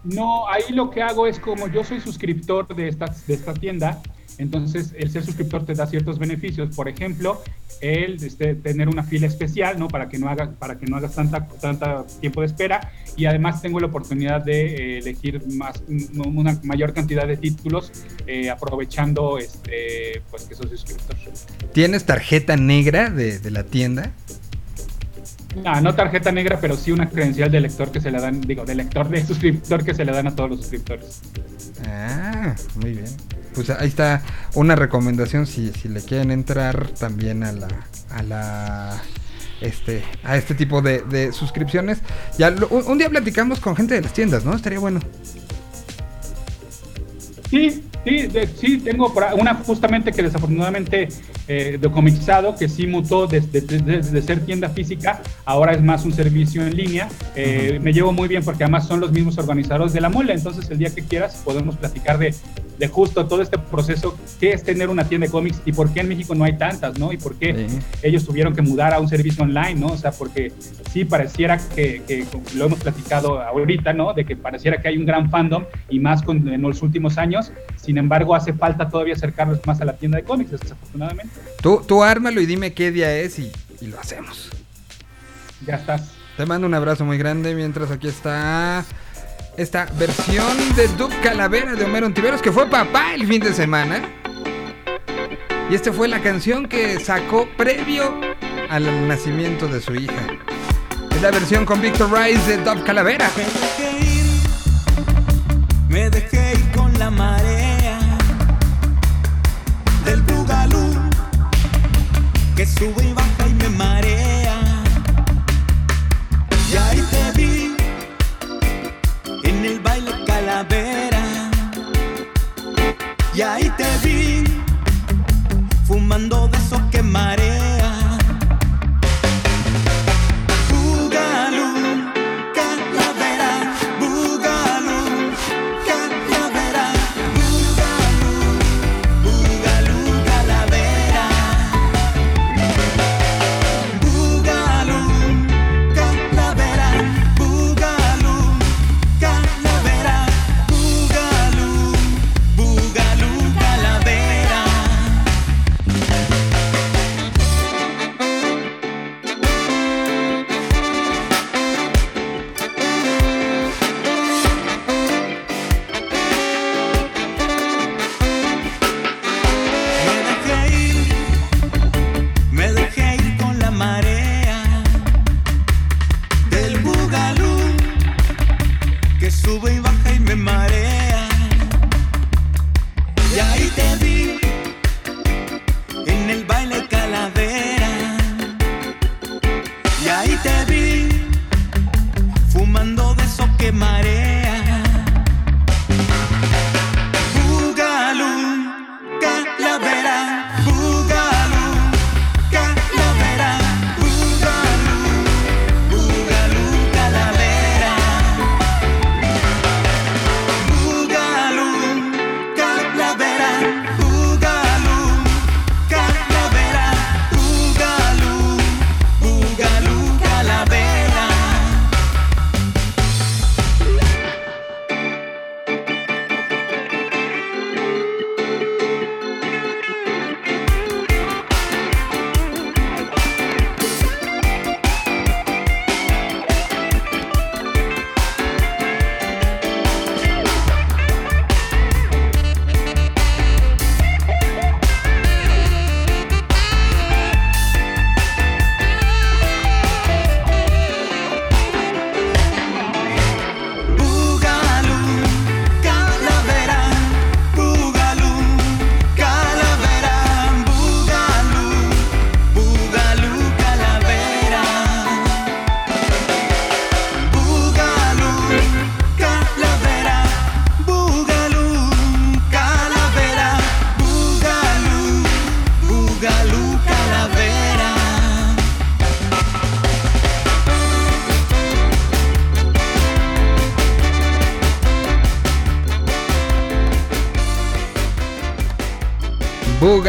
No, ahí lo que hago es como yo soy suscriptor de esta, de esta tienda, entonces el ser suscriptor te da ciertos beneficios. Por ejemplo, el este, tener una fila especial, ¿no? Para que no hagas, para que no hagas tanta, tanta tiempo de espera. Y además tengo la oportunidad de eh, elegir más, una mayor cantidad de títulos, eh, aprovechando este, pues que soy suscriptor. ¿Tienes tarjeta negra de, de la tienda? No, no tarjeta negra, pero sí una credencial de lector que se le dan, digo, de lector de suscriptor que se le dan a todos los suscriptores. Ah, muy bien pues ahí está una recomendación si, si le quieren entrar también a la, a la este, a este tipo de, suscripciones. Ya un, día platicamos con gente de las tiendas, ¿no? Estaría bueno. Sí, sí, sí, tengo una justamente que desafortunadamente eh, de que sí mutó desde de, ser tienda física, ahora es más un servicio en línea. Eh, me llevo muy bien porque además son los mismos organizadores de la mole, entonces el día que quieras podemos platicar de, de justo todo este proceso, qué es tener una tienda de cómics y por qué en México no hay tantas, ¿no? Y por qué ellos tuvieron que mudar a un servicio online, ¿no? O sea, porque sí pareciera que, que lo hemos platicado ahorita, ¿no? De que pareciera que hay un gran fandom y más con, en los últimos años, sin embargo hace falta todavía acercarnos más a la tienda de cómics, desafortunadamente. Tú, tú ármalo y dime qué día es y, lo hacemos. Ya estás. Te mando un abrazo muy grande mientras aquí está esta versión de Duke Calavera de Homero Ontiveros que fue papá el fin de semana. Y esta fue la canción que sacó previo al nacimiento de su hija. Es la versión con Victor Rice de Duke Calavera. Me dejé ir, me dejé ir con la marea que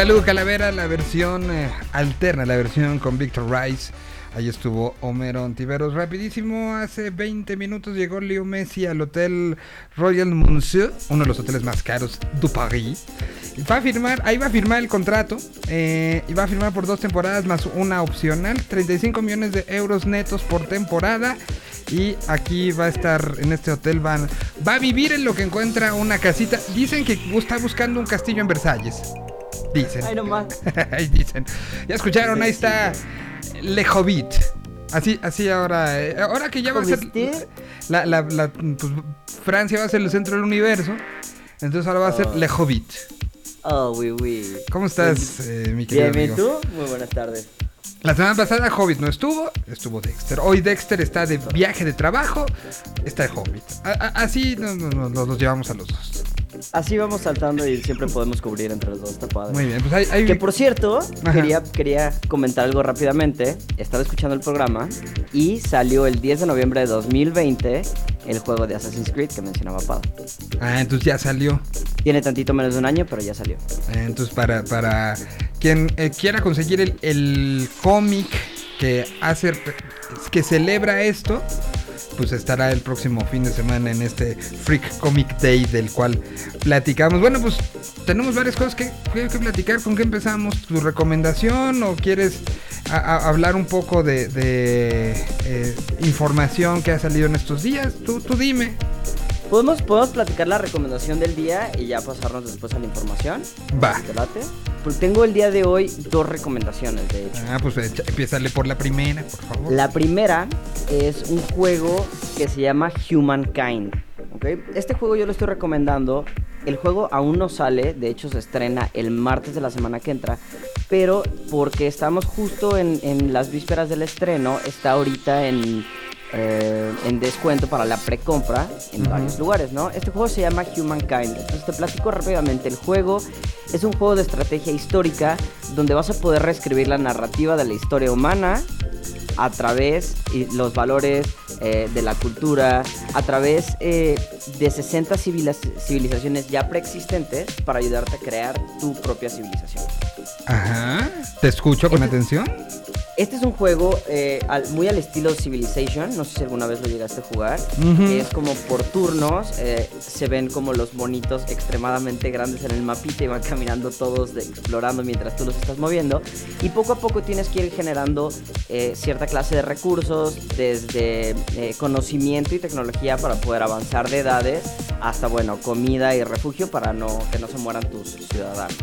Bugalú Calavera, la versión eh, alterna, la versión con Victor Rice. Ahí estuvo Homero Ontiveros. Rapidísimo, hace 20 minutos llegó Leo Messi al Hotel Royal Monsieur, uno de los hoteles más caros de París. Va a firmar, ahí va a firmar el contrato. Eh, y va a firmar por dos temporadas más una opcional. 35 millones de euros netos por temporada. Y aquí va a estar en este hotel. va a vivir en lo que encuentra una casita. Dicen que está buscando un castillo en Versalles. Dicen. Ahí nomás. ahí dicen. Ya escucharon, ahí está Le Hobbit. Así, así ahora. Eh, ahora que ya va a ser. La, la, pues, Francia va a ser el centro del universo. Entonces ahora va a ser oh. Le Hobbit. Oh, oui, oui. ¿Cómo estás, eh, mi querido? Bien, ¿tú? Muy buenas tardes. La semana pasada Hobbit no estuvo, estuvo Dexter. Hoy Dexter está de viaje de trabajo, está de Hobbit. así nos, nos, nos, los llevamos a los dos. Así vamos saltando y siempre podemos cubrir entre los dos, está padre. Muy bien, pues hay... hay- Que por cierto, Ajá. quería, quería comentar algo rápidamente. Estaba escuchando el programa y salió el 10 de noviembre de 2020 el juego de Assassin's Creed que mencionaba Pado. Ah, entonces ya salió. Tiene tantito menos de un año, pero ya salió. Eh, Entonces, para, para quien eh, quiera conseguir el, el cómic que hace, que celebra esto, pues estará el próximo fin de semana en este Freak Comic Day del cual platicamos. Bueno, pues tenemos varias cosas que, que- que platicar. ¿Con qué empezamos? ¿Tu recomendación o quieres hablar un poco de, de, eh, información que ha salido en estos días? Tú, tú dime. ¿Podemos, podemos platicar la recomendación del día y ya pasarnos después a la información. Va. ¿Te late? Pues tengo el día de hoy dos recomendaciones, de hecho. Ah, pues empiézale por la primera, por favor. La primera es un juego que se llama Humankind. ¿ok? Este juego yo lo estoy recomendando. El juego aún no sale, de hecho se estrena el martes de la semana que entra. Pero porque estamos justo en, en las vísperas del estreno, está ahorita en, eh, en descuento para la precompra en Ujú. varios lugares, ¿no? Este juego se llama Humankind. Entonces te platico rápidamente. El juego es un juego de estrategia histórica donde vas a poder reescribir la narrativa de la historia humana a través y los valores eh, de la cultura, a través eh, de 60 civiliz- civilizaciones ya preexistentes para ayudarte a crear tu propia civilización. Ajá. Te escucho con Este- atención. Este es un juego eh, al- muy al estilo Civilization, no sé si alguna vez lo llegaste a jugar. Ujú. Es como por turnos, eh, se ven como los monitos extremadamente grandes en el mapita y van caminando todos de- explorando mientras tú los estás moviendo. Y poco a poco tienes que ir generando eh, cierta clase de recursos, desde conocimiento y tecnología para poder avanzar de edades, hasta bueno, comida y refugio para no, que no se mueran tus ciudadanos.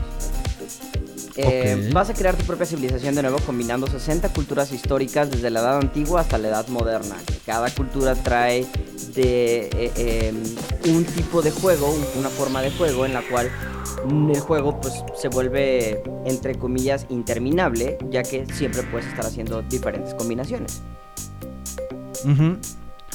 Eh. Vas a crear tu propia civilización de nuevo combinando 60 culturas históricas desde la edad antigua hasta la edad moderna. Cada cultura trae de eh, eh, un tipo de juego, un- una forma de juego en la cual el juego pues se vuelve entre comillas interminable, ya que siempre puedes estar haciendo diferentes combinaciones.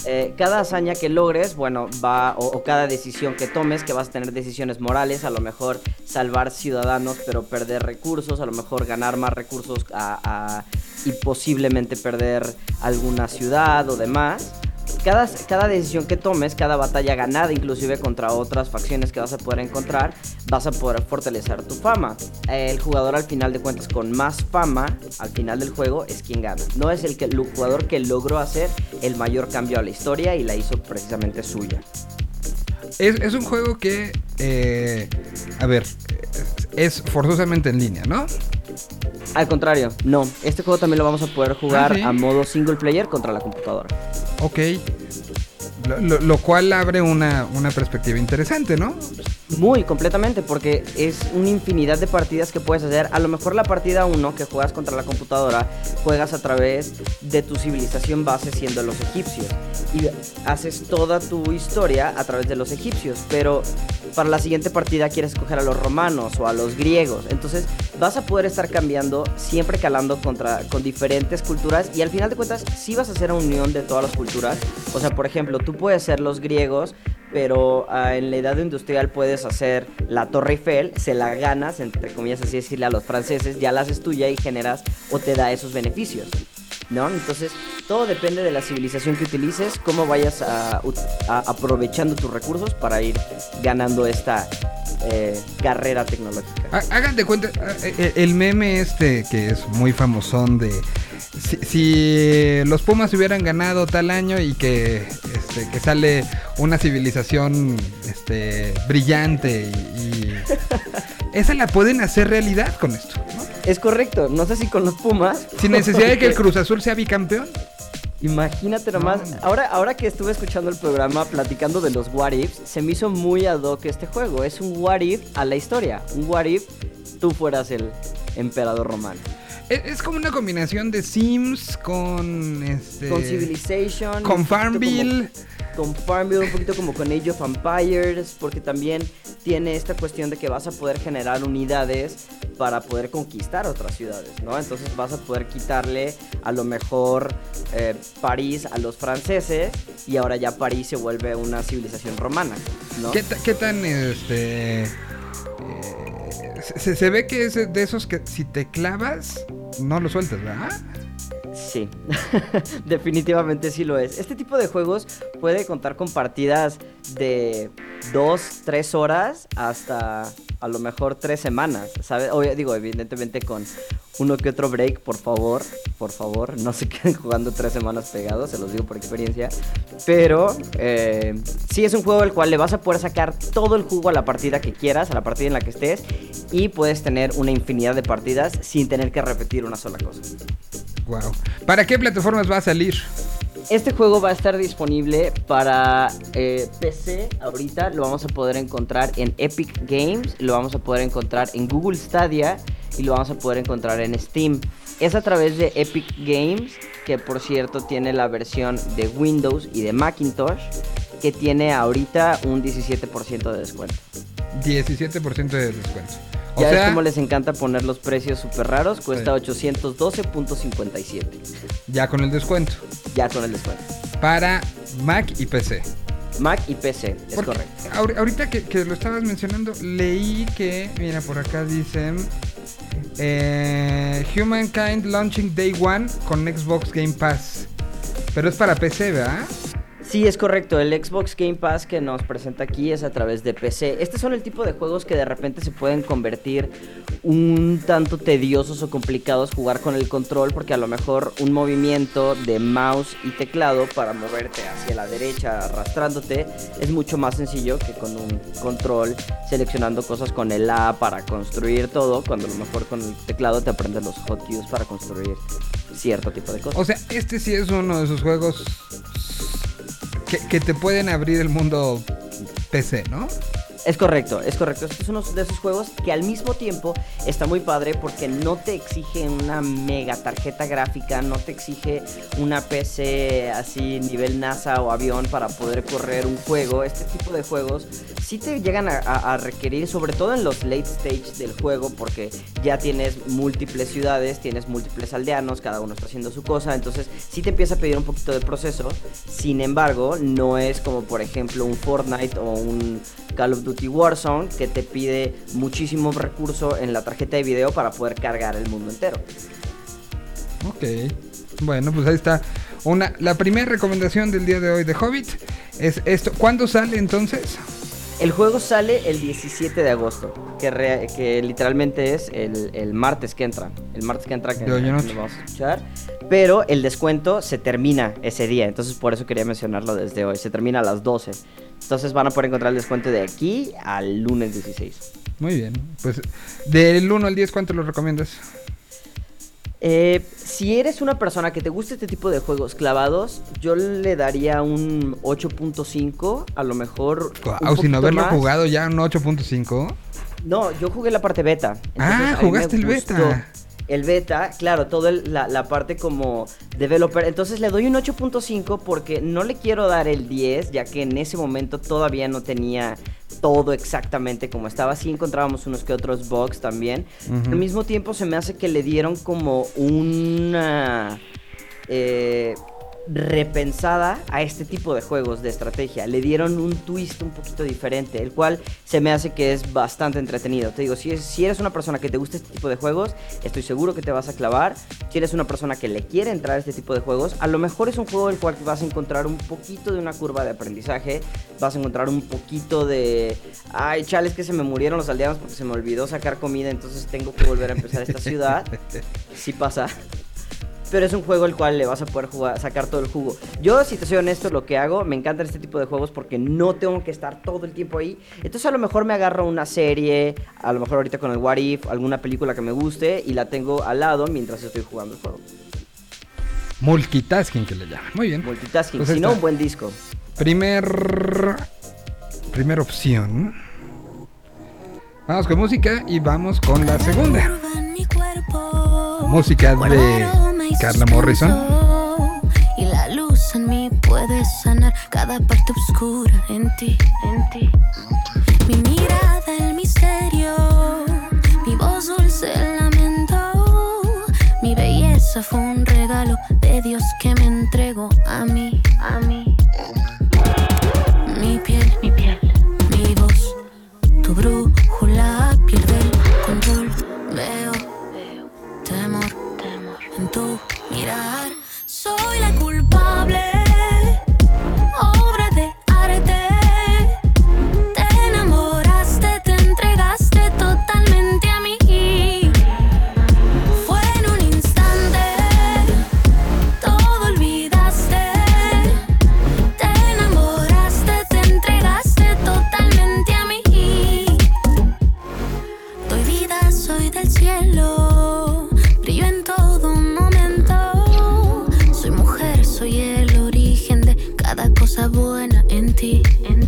Eh, cada hazaña que logres, bueno, va, o, cada decisión que tomes, que vas a tener decisiones morales, a lo mejor salvar ciudadanos pero perder recursos, a lo mejor ganar más recursos a- y posiblemente perder alguna ciudad o demás. Cada, cada decisión que tomes, cada batalla ganada, inclusive contra otras facciones que vas a poder encontrar, vas a poder fortalecer tu fama. El jugador al final de cuentas con más fama, al final del juego, es quien gana. No es el, que, el jugador que logró hacer el mayor cambio a la historia y la hizo precisamente suya. Es, es un juego que, eh, a ver, es forzosamente en línea, ¿no? Al contrario, no. Este juego también lo vamos a poder jugar Ah, ¿sí? a modo single player contra la computadora. Ok. Lo, lo- lo cual abre una, una perspectiva interesante, ¿no? Muy completamente, porque es una infinidad de partidas que puedes hacer. A lo mejor la partida 1 que juegas contra la computadora, juegas a través de tu civilización base siendo los egipcios. Y haces toda tu historia a través de los egipcios. Pero para la siguiente partida quieres escoger a los romanos o a los griegos. Entonces vas a poder estar cambiando, siempre calando contra, con diferentes culturas. Y al final de cuentas, sí vas a hacer una unión de todas las culturas. O sea, por ejemplo, tú puedes ser los griegos pero ah, en la edad industrial puedes hacer la Torre Eiffel, se la ganas, entre comillas así decirle a los franceses, ya la haces tuya y generas o te da esos beneficios. ¿No? Entonces, todo depende de la civilización que utilices, cómo vayas a, aprovechando tus recursos para ir ganando esta eh, carrera tecnológica. Hagan de cuenta, ah, eh, el meme este que es muy famosón de si, si los Pumas hubieran ganado tal año y que, este, que sale una civilización este, brillante y, y esa la pueden hacer realidad con esto, ¿no? Es correcto, no sé si con los Pumas. Sin necesidad de que el Cruz Azul sea bicampeón. Imagínate nomás, ahora, ahora que estuve escuchando el programa platicando de los what ifs, se me hizo muy ad hoc este juego. Es un what if a la historia. Un what if tú fueras el emperador romano. Es, como una combinación de Sims con este Con Civilization. con Farmville. como- Con Farmville, un poquito como con Age of Empires, porque también tiene esta cuestión de que vas a poder generar unidades para poder conquistar otras ciudades, ¿no? Entonces vas a poder quitarle a lo mejor eh, París a los franceses y ahora ya París se vuelve una civilización romana, ¿no? ¿Qué, qué tan este... eh, se, se ve que es de esos que si te clavas, no lo sueltas, ¿verdad? Sí, definitivamente sí lo es. Este tipo de juegos puede contar con partidas de 2, 3 horas hasta a lo mejor 3 semanas, ¿sabes? Obvio, digo, evidentemente con uno que otro break, por favor, por favor, no se queden jugando 3 semanas pegados, se los digo por experiencia. Pero eh, sí es un juego al cual le vas a poder sacar todo el jugo a la partida que quieras, a la partida en la que estés, y puedes tener una infinidad de partidas sin tener que repetir una sola cosa. Wow. ¿Para qué plataformas va a salir? Este juego va a estar disponible para eh, PC ahorita. Lo vamos a poder encontrar en Epic Games, lo vamos a poder encontrar en Google Stadia y lo vamos a poder encontrar en Steam. Es a través de Epic Games, que por cierto tiene la versión de Windows y de Macintosh, que tiene ahorita un 17% de descuento. 17% de descuento. O ya sea, es como les encanta poner los precios súper raros, cuesta 812.57. ya con el descuento. Ya con el descuento. Para Mac y PC. Mac y PC, es Porque correcto. ahor- ahorita que, que lo estabas mencionando, leí que, mira, por acá dicen eh, Humankind Launching Day One con Xbox Game Pass. Pero es para PC, ¿verdad? Sí, es correcto. El Xbox Game Pass que nos presenta aquí es a través de PC. Estos son el tipo de juegos que de repente se pueden convertir un tanto tediosos o complicados jugar con el control porque a lo mejor un movimiento de mouse y teclado para moverte hacia la derecha arrastrándote es mucho más sencillo que con un control seleccionando cosas con el A para construir todo cuando a lo mejor con el teclado te aprendes los hotkeys para construir cierto tipo de cosas. O sea, este sí es uno de esos juegos que, te pueden abrir el mundo PC, ¿no? Es correcto, es correcto. Este es uno de esos juegos que al mismo tiempo está muy padre porque no te exige una mega tarjeta gráfica, no te exige una PC así nivel NASA o avión para poder correr un juego. Este tipo de juegos sí te llegan a, requerir, sobre todo en los late stage del juego, porque ya tienes múltiples ciudades, tienes múltiples aldeanos, cada uno está haciendo su cosa, entonces sí te empieza a pedir un poquito de proceso. Sin embargo, no es como por ejemplo un Fortnite o un Call of Duty Warzone que te pide muchísimo recurso en la tarjeta de video para poder cargar el mundo entero. Ok. Bueno, pues ahí está. Una, la primera recomendación del día de hoy de Hobbit es esto. ¿Cuándo sale entonces? El juego sale el 17 de agosto, que, re- que literalmente es el, el martes que entra. El martes que entra que, lo vamos a escuchar. Pero el descuento se termina ese día, entonces por eso quería mencionarlo desde hoy. Se termina a las 12. Entonces van a poder encontrar el descuento de aquí al lunes 16. Muy bien. Pues del 1 al 10, ¿cuánto lo recomiendas? Eh, si eres una persona que te gusta este tipo de juegos clavados, yo le daría un 8.5, a lo mejor. Au, sin haberlo más. jugado ya un 8.5. No, yo jugué la parte beta. Ah, jugaste el gustó. beta. El beta, claro, toda la, la parte como developer. Entonces le doy un 8.5 porque no le quiero dar el 10, ya que en ese momento todavía no tenía todo exactamente como estaba. Sí encontrábamos unos que otros bugs también. Al mismo tiempo se me hace que le dieron como una... eh, repensada a este tipo de juegos de estrategia. Le dieron un twist un poquito diferente, el cual se me hace que es bastante entretenido. Te digo, si, es- si eres una persona que te gusta este tipo de juegos, estoy seguro que te vas a clavar. Si eres una persona que le quiere entrar a este tipo de juegos, a lo mejor es un juego el cual vas a encontrar un poquito de una curva de aprendizaje, vas a encontrar un poquito de, ay, chales que se me murieron los aldeanos porque se me olvidó sacar comida, entonces tengo que volver a empezar esta ciudad. Sí pasa. Pero es un juego el cual le vas a poder jugar, sacar todo el jugo. Yo, si te soy honesto, lo que hago, me encantan este tipo de juegos porque no tengo que estar todo el tiempo ahí. Entonces a lo mejor me agarro una serie, a lo mejor ahorita con el What If, alguna película que me guste y la tengo al lado mientras estoy jugando el juego. Multitasking que le llaman. Muy bien. Multitasking, Pues si no, un buen disco. Primer. Primera opción. Vamos con música y vamos con la segunda. Música de Carla Morrison. Y la luz en mí puede sanar cada parte oscura en ti, en ti. Mi mirada, el misterio, mi voz dulce, el lamento. Mi belleza fue un regalo de Dios que me entregó a mí, a mí. Mi piel, mi piel, mi voz, tu brujo mirar. Soy la culpable, buena en ti, en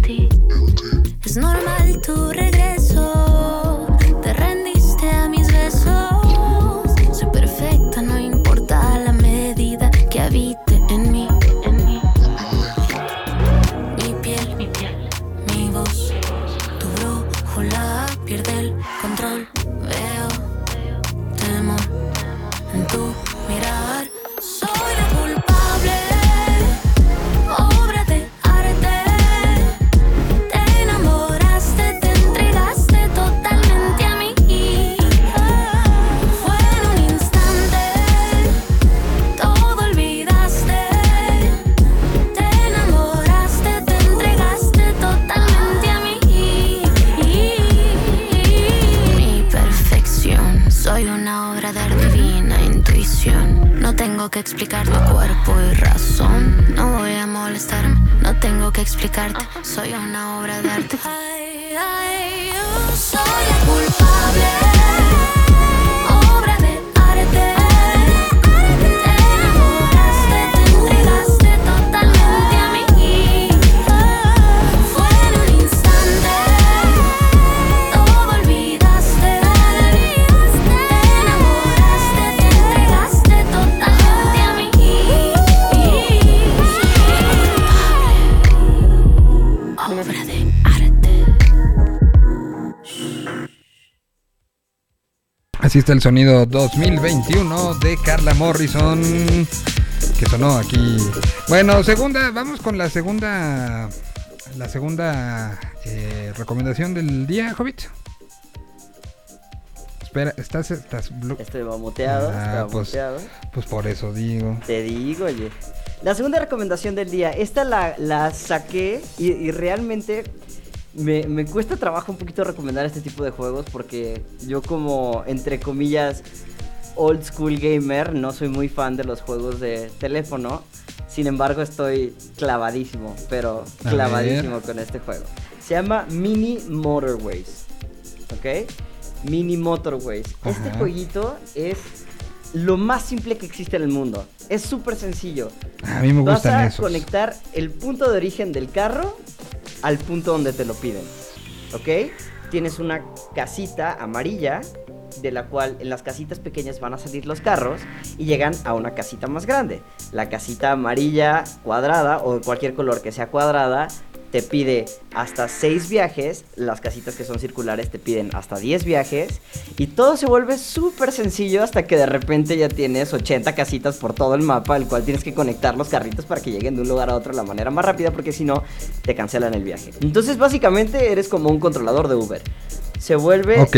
Así está el sonido 2021 de Carla Morrison. Que sonó aquí. Bueno, segunda, vamos con la segunda. La segunda eh, recomendación del día, Hobbit. Espera, estás. estás Estoy mamoteado, Ah, pues, muteado. pues por eso digo. Te digo, oye. La segunda recomendación del día, esta la, la saqué y, y realmente me, me cuesta trabajo un poquito recomendar este tipo de juegos porque yo como, entre comillas, old school gamer, no soy muy fan de los juegos de teléfono. Sin embargo, estoy clavadísimo, pero clavadísimo con este juego. Se llama Mini Motorways. ¿Ok? Mini Motorways. Este jueguito es lo más simple que existe en el mundo. Es súper sencillo. A mí me Vas a esos. conectar el punto de origen del carro al punto donde te lo piden. ¿Ok? Tienes una casita amarilla de la cual en las casitas pequeñas van a salir los carros y llegan a una casita más grande. La casita amarilla cuadrada o de cualquier color que sea cuadrada te pide hasta 6 viajes, las casitas que son circulares te piden hasta 10 viajes y todo se vuelve súper sencillo hasta que de repente ya tienes 80 casitas por todo el mapa, el cual tienes que conectar los carritos para que lleguen de un lugar a otro de la manera más rápida porque si no te cancelan el viaje. Entonces básicamente eres como un controlador de Uber. Se vuelve Ok.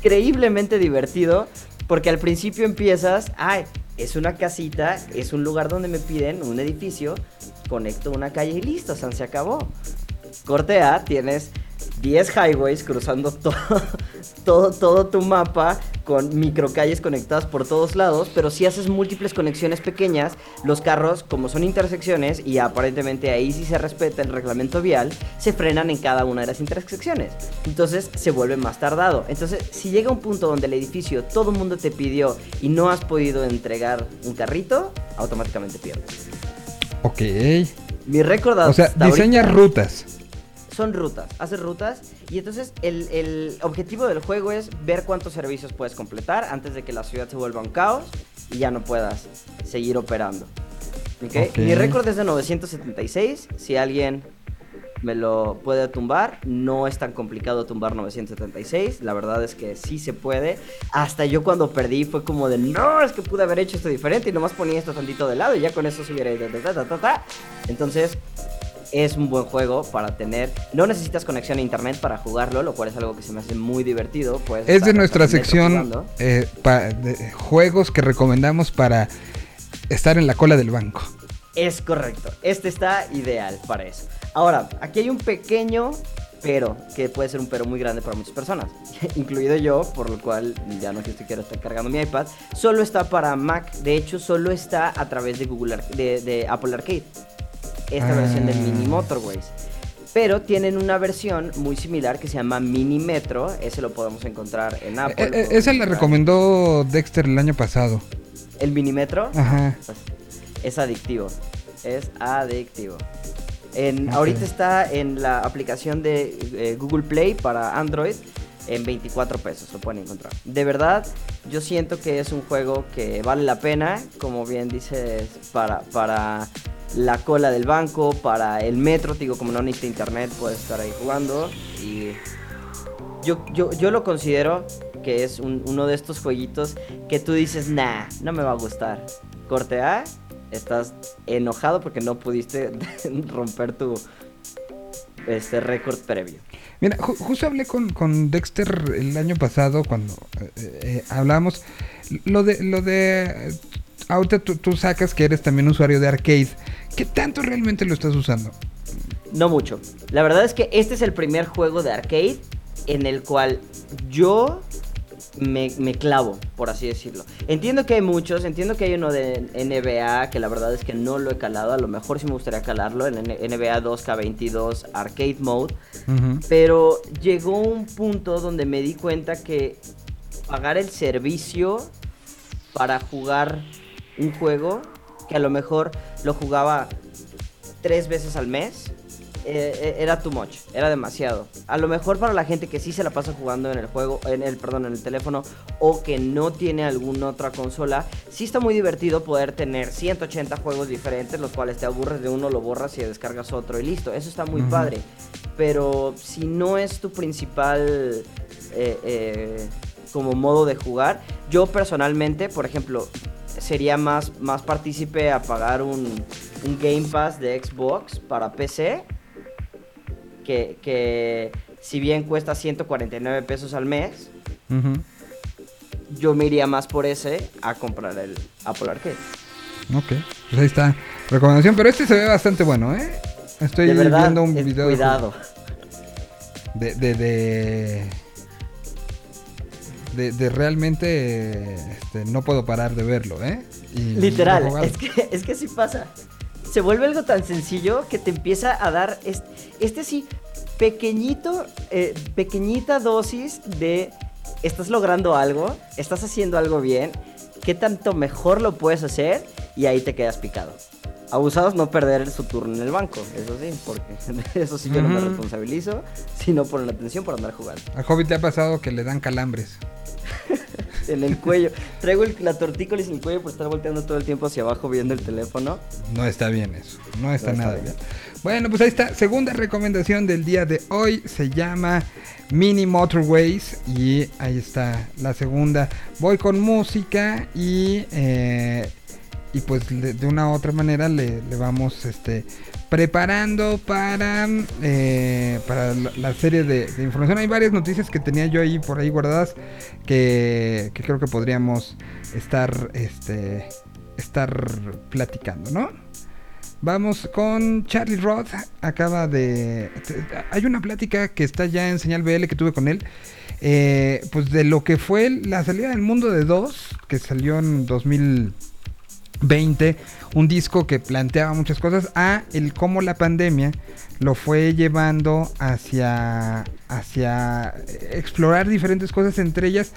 increíblemente divertido porque al principio empiezas, ay, es una casita, es un lugar donde me piden un edificio, conecto una calle y listo, San se acabó. Corte A, tienes 10 highways cruzando todo, todo, todo tu mapa con microcalles conectadas por todos lados, pero si haces múltiples conexiones pequeñas, los carros, como son intersecciones y aparentemente ahí sí se respeta el reglamento vial, se frenan en cada una de las intersecciones. Entonces se vuelve más tardado. Entonces, si llega un punto donde el edificio todo el mundo te pidió y no has podido entregar un carrito, automáticamente pierdes. Ok. Mi récord O sea, hasta diseña ahorita- rutas. son rutas, haces rutas y entonces el, el objetivo del juego es ver cuántos servicios puedes completar antes de que la ciudad se vuelva un caos y ya no puedas seguir operando. ¿Ok? Ok. Mi récord es de 976, si alguien me lo puede tumbar. No es tan complicado tumbar 976. La verdad es que sí se puede. Hasta yo cuando perdí fue como de no, es que pude haber hecho esto diferente y nomás ponía esto tantito de lado y ya con eso se hubiera ido. ta, ta, ta, ta. Entonces, es un buen juego para tener. No necesitas conexión a internet para jugarlo, lo cual es algo que se me hace muy divertido. Puedes Es de nuestra sección eh, pa- de juegos que recomendamos para estar en la cola del banco. Es correcto. Este está ideal para eso. Ahora, aquí hay un pequeño pero, que puede ser un pero muy grande para muchas personas, incluido yo, por lo cual ya no quiero quiero estar cargando mi iPad. Solo está para Mac, de hecho, solo está a través de Google Ar- de, de Apple Arcade. Esta Ah. versión del Mini Motorways. Pero tienen una versión muy similar que se llama Mini Metro. Ese lo podemos encontrar en Apple. Eh, eh, podemos esa la encontrar- recomendó Dexter el año pasado. ¿El Mini Metro? Ajá. Pues, es adictivo. Es adictivo. En. Ahorita está en la aplicación de eh, Google Play para Android en 24 pesos, lo pueden encontrar. De verdad, yo siento que es un juego que vale la pena, como bien dices, para, para la cola del banco, para el metro, digo, como no necesita internet, puedes estar ahí jugando. Y yo, yo, yo lo considero que es un- uno de estos jueguitos que tú dices, nah, no me va a gustar. Corte A, estás enojado porque no pudiste romper tu este récord previo. Mira, ju- justo hablé con, con Dexter el año pasado cuando eh, eh, hablamos. Lo de, lo de. eh, Ahorita tú, tú sacas que eres también usuario de arcade. ¿Qué tanto realmente lo estás usando? No mucho. La verdad es que este es el primer juego de arcade en el cual yo me, me clavo, por así decirlo. Entiendo que hay muchos, entiendo que hay uno de NBA que la verdad es que no lo he calado. A lo mejor sí me gustaría calarlo, el N- NBA 2K22 Arcade Mode. Pero llegó un punto donde me di cuenta que pagar el servicio para jugar un juego que a lo mejor lo jugaba tres veces al mes eh, era too much, era demasiado. A lo mejor para la gente que sí se la pasa jugando en el juego, en el perdón, en el teléfono o que no tiene alguna otra consola, sí está muy divertido poder tener 180 juegos diferentes, los cuales te aburres de uno, lo borras y descargas otro y listo. Eso está muy padre. Pero si no es tu principal eh, eh, como modo de jugar, yo personalmente, por ejemplo, sería más, más partícipe a pagar un, un Game Pass de Xbox para PC. Que, que si bien cuesta 149 pesos al mes, yo me iría más por ese a comprar el Apple Arcade. Ok, pues ahí está. Recomendación, pero este se ve bastante bueno, ¿eh? Estoy de verdad, viendo un es- video de- cuidado. de, de, de, de, de realmente este, no puedo parar de verlo, ¿eh? Y Literal, es que, es que sí pasa. Se vuelve algo tan sencillo que te empieza a dar este, este sí, pequeñito, eh, pequeñita dosis de estás logrando algo, estás haciendo algo bien, qué tanto mejor lo puedes hacer y ahí te quedas picado. Abusados no perder su turno en el banco, eso sí, porque eso sí yo no me responsabilizo, si no ponen atención por andar jugando. A Hobbit le ha pasado que le dan calambres. En el cuello, traigo el- la tortícolis en el cuello por estar volteando todo el tiempo hacia abajo viendo el teléfono. No está bien eso. No está No está nada bien. bien. Bueno, pues ahí está. Segunda recomendación del día de hoy. Se llama Mini Motorways. Y ahí está la segunda. Voy con música y... eh, y pues de una u otra manera le, le vamos este preparando para eh, para la, serie de, de información hay varias noticias que tenía yo ahí por ahí guardadas que, que creo que podríamos estar este estar platicando no Vamos con Charlie Roth. Acaba de. Hay una plática que está ya en señal BL que tuve con él. eh, pues de lo que fue la salida del mundo de dos, que salió en 2020. Un disco que planteaba muchas cosas. A el cómo la pandemia lo fue llevando hacia. hacia explorar diferentes cosas. Entre ellas,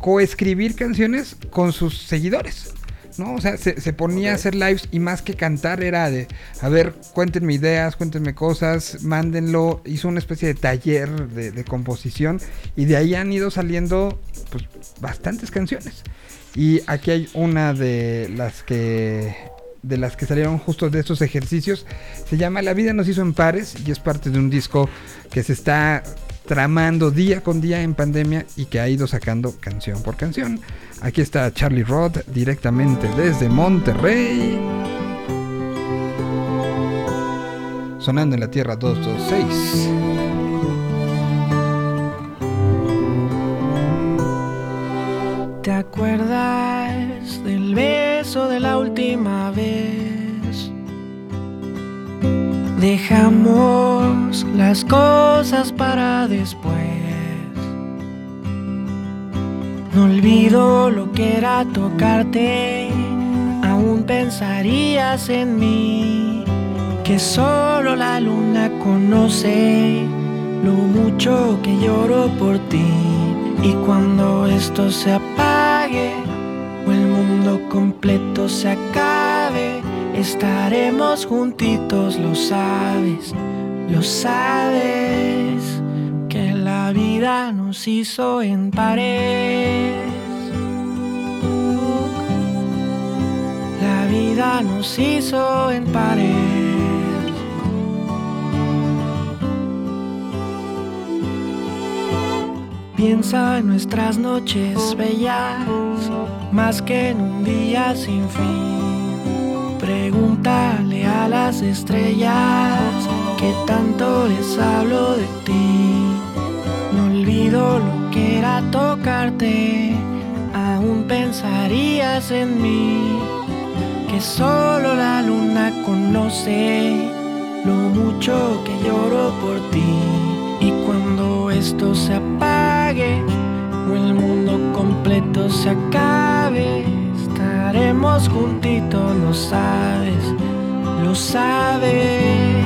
coescribir canciones con sus seguidores. ¿no? O sea, se, se ponía a hacer lives y más que cantar era de, a ver, cuéntenme ideas, cuéntenme cosas, mándenlo. Hizo una especie de taller de, de composición y de ahí han ido saliendo pues bastantes canciones. Y aquí hay una de las que de las que salieron justo de estos ejercicios. Se llama La vida nos hizo en pares y es parte de un disco que se está tramando día con día en pandemia y que ha ido sacando canción por canción. Aquí está Charlie Roth directamente desde Monterrey. Sonando en la Tierra 226. ¿Te acuerdas del beso de la última vez? Dejamos las cosas para después. No olvido lo que era tocarte, aún pensarías en mí, que solo la luna conoce lo mucho que lloro por ti. Y cuando esto se apague o el mundo completo se acabe, estaremos juntitos, lo sabes, lo sabes, que la vida nos hizo en pares. La vida nos hizo en pares. Piensa en nuestras noches bellas, más que en un día sin fin. Pregúntale a las estrellas que tanto les hablo de ti. No olvido lo que era tocarte, aún pensarías en mí. Que solo la luna conoce lo mucho que lloro por ti. Y cuando esto se o el mundo completo se acabe, estaremos juntitos, lo sabes, lo sabes.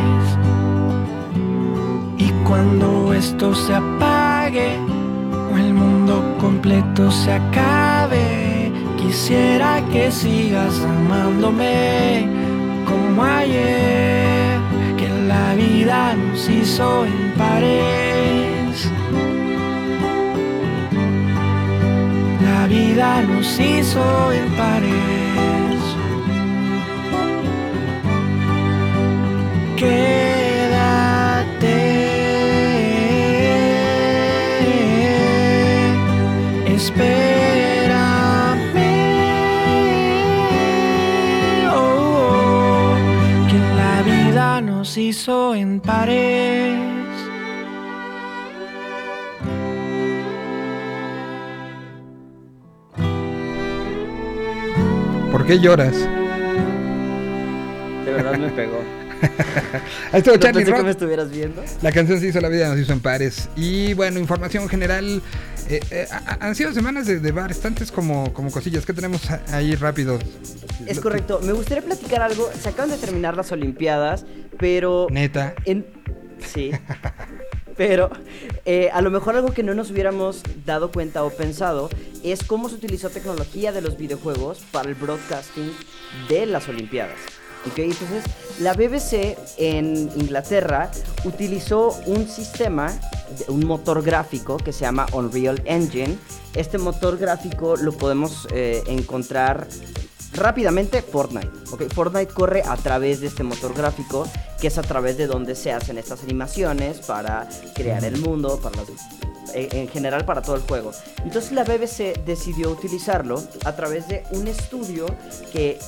Y cuando esto se apague o el mundo completo se acabe, quisiera que sigas amándome como ayer, que la vida nos hizo en pares. Vida nos hizo en pares. Quédate. Espérame. Oh, oh, que la vida nos hizo en pares. ¿Por qué lloras? De verdad me pegó. Ahí estuvo Charlie que Roth. me estuvieras viendo. La canción se hizo La vida nos hizo en pares. Y bueno, información general. eh, eh, ha- han sido semanas de, de bastantes como, como cosillas. ¿Qué tenemos ahí rápido? Es correcto. Me gustaría platicar algo. Se acaban de terminar las Olimpiadas, pero Neta. En... Sí. Pero eh, a lo mejor algo que no nos hubiéramos dado cuenta o pensado es cómo se utilizó tecnología de los videojuegos para el broadcasting de las Olimpiadas. ¿Ok? Entonces, la BBC en Inglaterra utilizó un sistema, un motor gráfico que se llama Unreal Engine. Este motor gráfico lo podemos eh, encontrar rápidamente Fortnite. Fortnite corre a través de este motor gráfico, que es a través de donde se hacen estas animaciones para crear el mundo, para eh, en general para todo el juego. Entonces la BBC decidió utilizarlo a través de un estudio que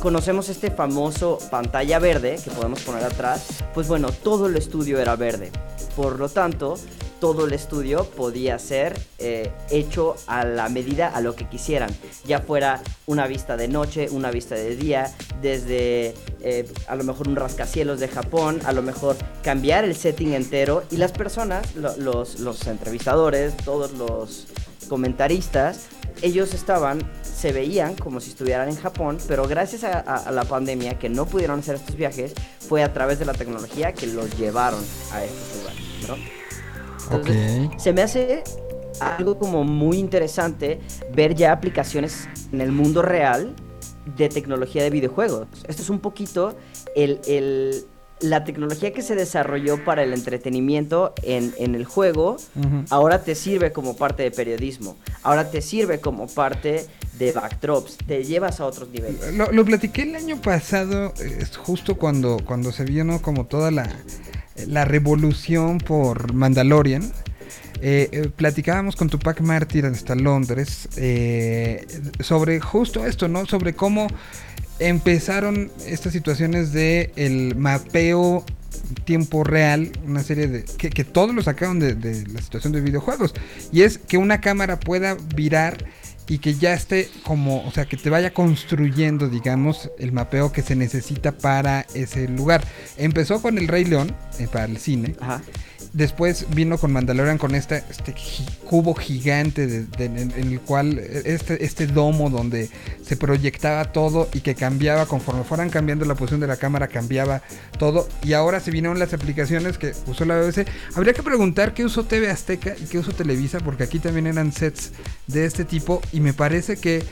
conocemos este famoso pantalla verde que podemos poner atrás. Pues bueno, todo el estudio era verde. Por lo tanto, todo el estudio podía ser eh, hecho a la medida a lo que quisieran, ya fuera una vista de noche, una vista de día, desde eh, a lo mejor un rascacielos de Japón, a lo mejor cambiar el setting entero y las personas, lo- los, los entrevistadores, todos los comentaristas, ellos estaban, se veían como si estuvieran en Japón, pero gracias a, a- a la pandemia que no pudieron hacer estos viajes, fue a través de la tecnología que los llevaron a estos lugares, ¿no? Entonces, Ok. se me hace algo como muy interesante ver ya aplicaciones en el mundo real de tecnología de videojuegos. Esto es un poquito el, el la tecnología que se desarrolló para el entretenimiento en, en el juego, ahora te sirve como parte de periodismo, ahora te sirve como parte de backdrops, te llevas a otros niveles. Lo, lo platiqué el año pasado, es justo cuando, cuando se vio ¿no? como toda la, la revolución por Mandalorian. Eh, eh, platicábamos con Tupac Mártir hasta Londres eh, sobre justo esto, ¿no? Sobre cómo empezaron estas situaciones de el mapeo tiempo real, una serie de que, que todos lo sacaron de, la situación de videojuegos y es que una cámara pueda virar y que ya esté como, o sea, que te vaya construyendo, digamos, el mapeo que se necesita para ese lugar. Empezó con el Rey León eh, para el cine. Ajá. Después vino con Mandalorian con este gi- cubo gigante en, el cual eh, este, este domo donde se proyectaba todo y que cambiaba conforme fueran cambiando la posición de la cámara, cambiaba todo. Y ahora se vinieron las aplicaciones que usó la BBC. Habría que preguntar qué usó TV Azteca y qué usó Televisa, porque aquí también eran sets de este tipo. Y me parece que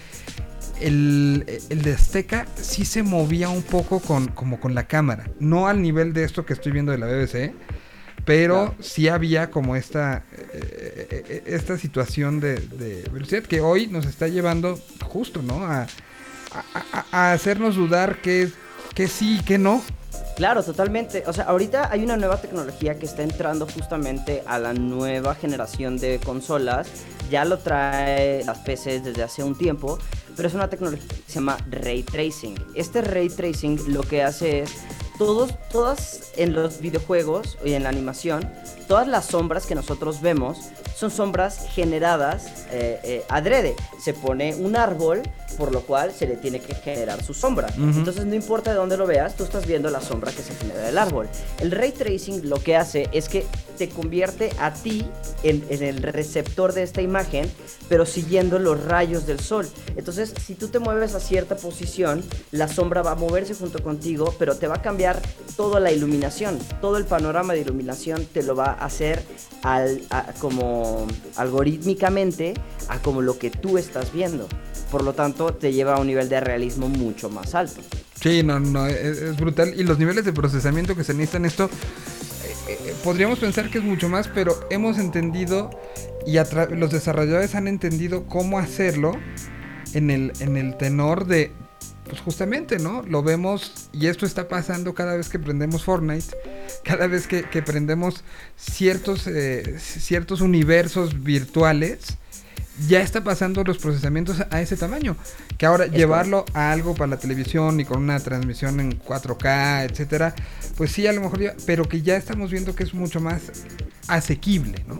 el, el de Azteca sí se movía un poco con, como con la cámara. No al nivel de esto que estoy viendo de la BBC. Pero sí había como esta, eh, eh, eh, esta situación de, de velocidad que hoy nos está llevando justo, ¿no? A, a- a- a hacernos dudar que, que sí y que no. Claro, totalmente. O sea, ahorita hay una nueva tecnología que está entrando justamente a la nueva generación de consolas. Ya lo trae las PCs desde hace un tiempo, pero es una tecnología que se llama Ray Tracing. Este Ray Tracing lo que hace es, todos, todas en los videojuegos y en la animación, todas las sombras que nosotros vemos son sombras generadas eh, eh, adrede. Se pone un árbol, por lo cual se le tiene que generar su sombra. Entonces no importa de dónde lo veas, tú estás viendo la sombra que se genera del árbol. El ray tracing lo que hace es que te convierte a ti en, en el receptor de esta imagen, pero siguiendo los rayos del sol. Entonces, si tú te mueves a cierta posición, la sombra va a moverse junto contigo, pero te va a cambiar toda la iluminación. Todo el panorama de iluminación te lo va a hacer al, a- como algorítmicamente a como lo que tú estás viendo. Por lo tanto, te lleva a un nivel de realismo mucho más alto. Sí, no, no, es, es brutal. Y los niveles de procesamiento que se necesitan esto, eh, eh, podríamos pensar que es mucho más, pero hemos entendido y los desarrolladores han entendido cómo hacerlo en el, en el tenor de, pues justamente, ¿no? Lo vemos y esto está pasando cada vez que prendemos Fortnite, cada vez que, que prendemos ciertos, eh, ciertos universos virtuales. Ya está pasando los procesamientos a ese tamaño. Que ahora llevarlo a algo para la televisión y con una transmisión en 4K, etcétera, pues sí, a lo mejor ya, pero que ya estamos viendo que es mucho más asequible, ¿no?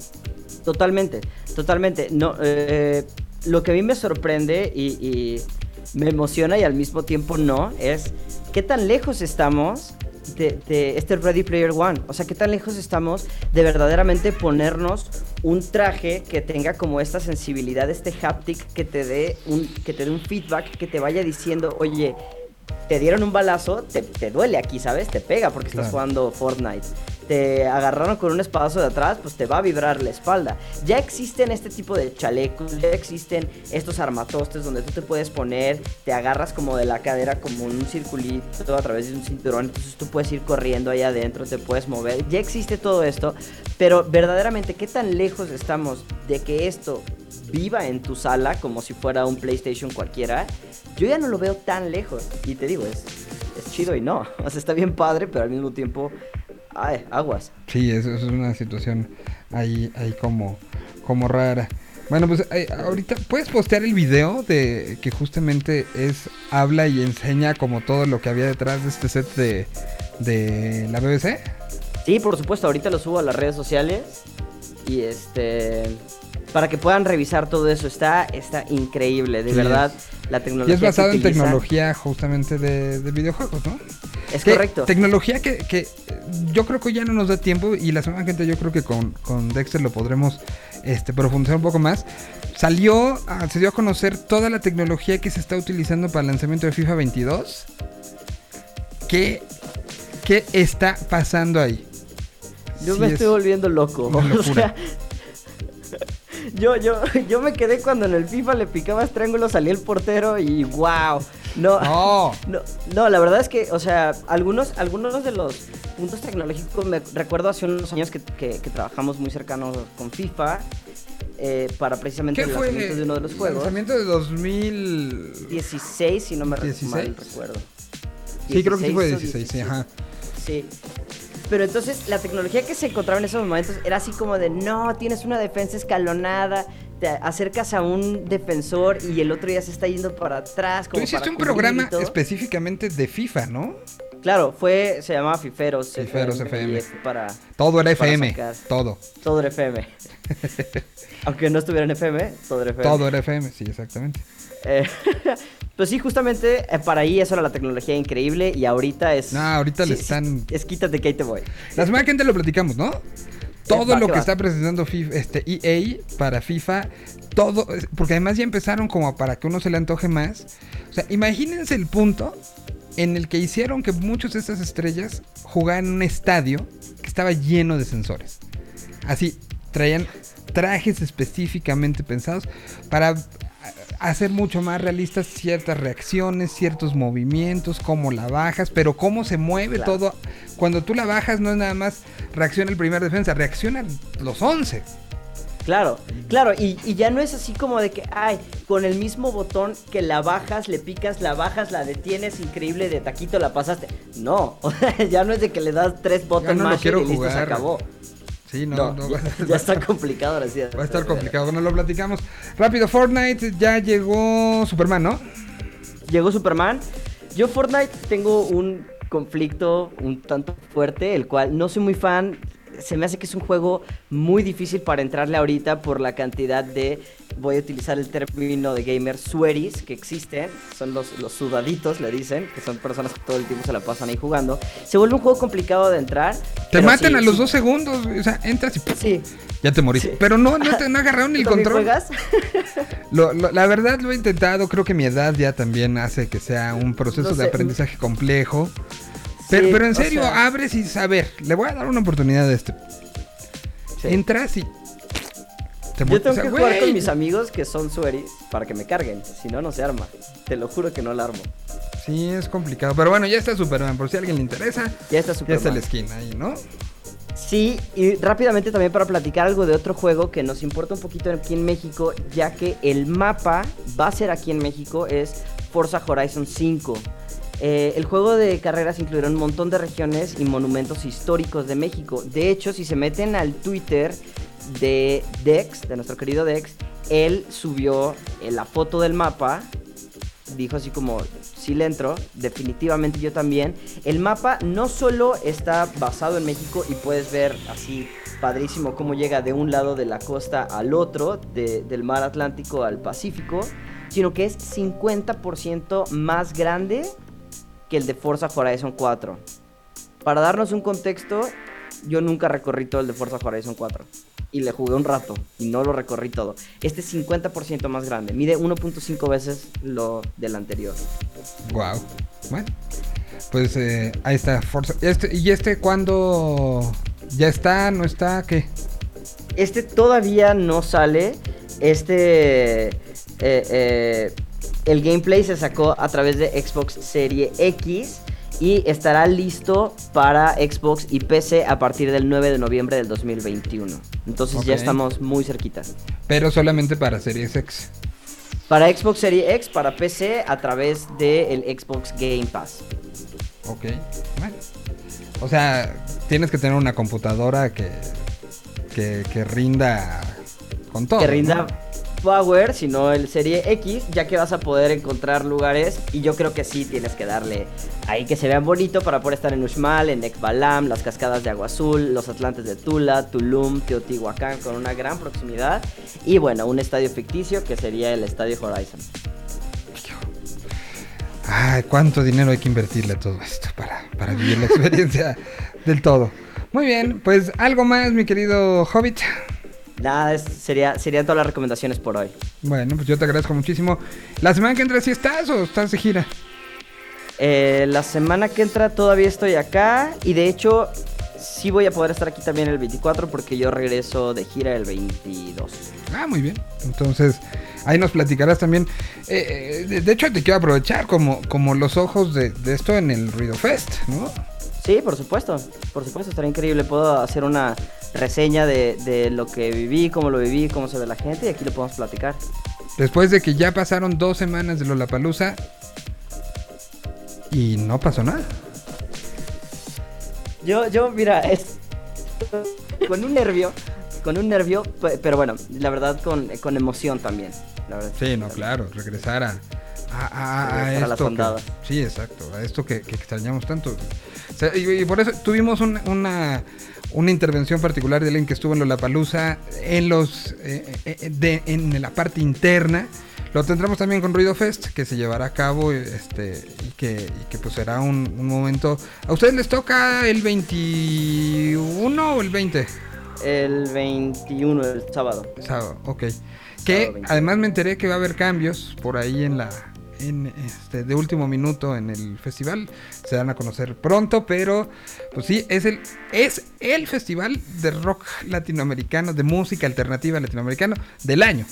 Totalmente, totalmente. No, eh, lo que a mí me sorprende y, y me emociona y al mismo tiempo no es qué tan lejos estamos de, de este Ready Player One. O sea, qué tan lejos estamos de verdaderamente ponernos un traje que tenga como esta sensibilidad, este haptic que te dé un, que te dé un feedback, que te vaya diciendo, oye, te dieron un balazo, te, te duele aquí, ¿sabes? Te pega porque estás jugando Fortnite. Te agarraron con un espadazo de atrás, pues te va a vibrar la espalda. Ya existen este tipo de chalecos, ya existen estos armatostes donde tú te puedes poner, te agarras como de la cadera como un circulito a través de un cinturón, entonces tú puedes ir corriendo ahí adentro, te puedes mover. Ya existe todo esto, pero verdaderamente, ¿qué tan lejos estamos de que esto viva en tu sala como si fuera un PlayStation cualquiera? Yo ya no lo veo tan lejos. Y te digo, es, es chido y no. O sea, está bien padre, pero al mismo tiempo, ay, aguas. Sí, eso, eso es una situación ahí, ahí como, como rara. Bueno, pues eh, ahorita puedes postear el video de que justamente es habla y enseña como todo lo que había detrás de este set de, de la BBC. Sí, por supuesto, ahorita lo subo a las redes sociales. Y este. Para que puedan revisar todo eso. Está, está increíble, de Sí, verdad. es- La Y tecnología. es que basado en tecnología justamente de, de videojuegos, ¿no? Es Que- correcto. Tecnología que, que, yo creo que ya no nos da tiempo y la semana gente yo creo que con, con Dexter lo podremos este, profundizar un poco más. Salió, ah, se dio a conocer toda la tecnología que se está utilizando para el lanzamiento de FIFA 22. ¿Qué, qué está pasando ahí? Yo Sí me es estoy volviendo loco. O sea, yo, yo, yo me quedé cuando en el FIFA le picabas triángulo, salía el portero y wow. No, No. no, no, la verdad es que, o sea, algunos, algunos de los puntos tecnológicos, me recuerdo hace unos años que, que- que trabajamos muy cercanos con FIFA eh, para precisamente ¿Qué el fue? lanzamiento de uno de los juegos. Lanzamiento de 2000. 16, si no me re- 16. mal recuerdo. Sí, creo que sí fue 16 o 16, sí, ajá. Sí. Pero entonces la tecnología que se encontraba en esos momentos era así como de, no, tienes una defensa escalonada, te acercas a un defensor y el otro ya se está yendo para atrás. Tú Como hiciste para un programa específicamente de FIFA, ¿no? Claro, fue, se llamaba Fiferos. Fiferos FM. Para, Todo era para FM. sacar. Todo. Todo era FM. Aunque no estuviera en FM, todo era FM. Todo era FM, sí, exactamente. Eh, pues sí, justamente eh, para ahí eso era la tecnología increíble y ahorita es... No, ahorita le sí, sí, están- es quítate que ahí te voy. La semana que entra lo platicamos, ¿no? Todo va, lo que va. está presentando FIFA, este, EA para FIFA, todo, porque además ya empezaron como para que uno se le antoje más. O sea, imagínense el punto en el que hicieron que muchas de estas estrellas jugaran en un estadio que estaba lleno de sensores. Así, traían trajes específicamente pensados para hacer mucho más realistas ciertas reacciones, ciertos movimientos, cómo la bajas, pero cómo se mueve Claro. todo. Cuando tú la bajas no es nada más reacciona el primer defensa, reaccionan los 11. Claro, claro, y, y ya no es así como de que, ay, con el mismo botón que la bajas, le picas, la bajas, la detienes, increíble, de taquito la pasaste. No, ya no es de que le das tres botones no más y listo, se acabó. Sí, no, No, no, ya, ya está complicado ahora sí. va a estar complicado, no lo platicamos. Rápido, Fortnite, ya llegó Superman, ¿no? Llegó Superman. Yo Fortnite tengo un conflicto un tanto fuerte, el cual no soy muy fan. Se me hace que es un juego muy difícil para entrarle ahorita por la cantidad de, voy a utilizar el término de gamer, sweaties que existen. Son los, los sudaditos, le dicen, que son personas que todo el tiempo se la pasan ahí jugando. Se vuelve un juego complicado de entrar. Te matan sí, a los sí, dos segundos, o sea, entras y ¡pum! Sí. ya te. Sí. Pero no, no, te, no agarraron ni el ¿Tú también control. juegas? Lo- lo- la verdad lo he intentado, creo que mi edad ya también hace que sea un proceso No de aprendizaje complejo. Pero, en o serio, sea- abres y a ver, le voy a dar una oportunidad a este. Sí. Entras y te Yo tengo O sea, que jugar con mis amigos que son sweaties para que me carguen. Si no, no se arma. Te lo juro que no la armo. Sí, es complicado. Pero bueno, ya está Superman, por si a alguien le interesa. Ya está Ya Superman. está la esquina ahí, ¿no? Sí, y rápidamente también para platicar algo de otro juego que nos importa un poquito aquí en México, ya que el mapa va a ser aquí en México, es Forza Horizon 5. Eh, el juego de carreras incluirá un montón de regiones y monumentos históricos de México. De hecho, si se meten al Twitter de Dex, de nuestro querido Dex, él subió eh, la foto del mapa dijo así como, sí le entro, definitivamente yo también. El mapa no solo está basado en México y puedes ver así padrísimo cómo llega de un lado de la costa al otro, de- del mar Atlántico al Pacífico, sino que es 50% más grande que el de Forza Horizon 4. Para darnos un contexto, yo nunca recorrí todo el de Forza Horizon 4. Y le jugué un rato y no lo recorrí todo. Este es 50% más grande. Mide 1.5 veces lo del anterior. Wow. Bueno, pues eh, ahí está Forza. Este, ¿Y este cuándo? ¿Ya está? ¿No está? ¿Qué? Este todavía no sale. Este. eh, eh, el gameplay se sacó a través de Xbox Serie X. Y estará listo para Xbox y PC a partir del 9 de noviembre del 2021. Entonces ya estamos muy cerquita. Pero solamente para Series X. Para Xbox Serie X, para PC a través del Xbox Game Pass. Ok. Bueno. O sea, tienes que tener una computadora que, que, que rinda con todo. que rinda ¿no? Power, sino el Serie X, ya que vas a poder encontrar lugares y yo creo que sí tienes que darle ahí que se vean bonito para poder estar en Uxmal, en Ekbalam, las cascadas de Agua Azul, los Atlantes de Tula, Tulum, Teotihuacán con una gran proximidad y bueno, un estadio ficticio que sería el Estadio Horizon. Ay, cuánto dinero hay que invertirle a todo esto para, para vivir la experiencia del todo. Muy bien, pues algo más, mi querido Hobbit. Nada, sería, serían todas las recomendaciones por hoy. Bueno, pues yo te agradezco muchísimo. ¿La semana que entra sí estás o estás de gira? Eh, la semana que entra todavía estoy acá y de hecho sí voy a poder estar aquí también el 24 porque yo regreso de gira el 22. Ah, muy bien. Entonces, Ahí nos platicarás también. eh, eh, de, de hecho, te quiero aprovechar como, como los ojos de, de esto en el Ruido Fest, ¿no? Sí, por supuesto, por supuesto, estaría increíble. Puedo hacer una reseña de, de lo que viví, cómo lo viví, cómo se ve la gente y aquí lo podemos platicar. Después de que ya pasaron dos semanas de Lollapalooza y no pasó nada. Yo, yo, mira, es con un nervio, con un nervio, pe- pero bueno, la verdad con, con emoción también. La verdad. Sí, no, claro, regresar a, a, a- a Regresar a las esto. que- sí, exacto, a esto que, que extrañamos tanto. O sea, y, y por eso tuvimos un- una, una intervención particular de alguien que estuvo en Lollapalooza en los eh, eh, de, en la parte interna. Lo tendremos también con Ruido Fest, que se llevará a cabo este, y, que, y que pues será un, un momento... ¿A ustedes les toca el 21 o el 20? El 21, el sábado. Sábado, ok. Sábado Que 21. además me enteré que va a haber cambios por ahí en la en este de último minuto en el festival. Se dan a conocer pronto, pero pues sí, es el es el festival de rock latinoamericano, de música alternativa latinoamericano del año,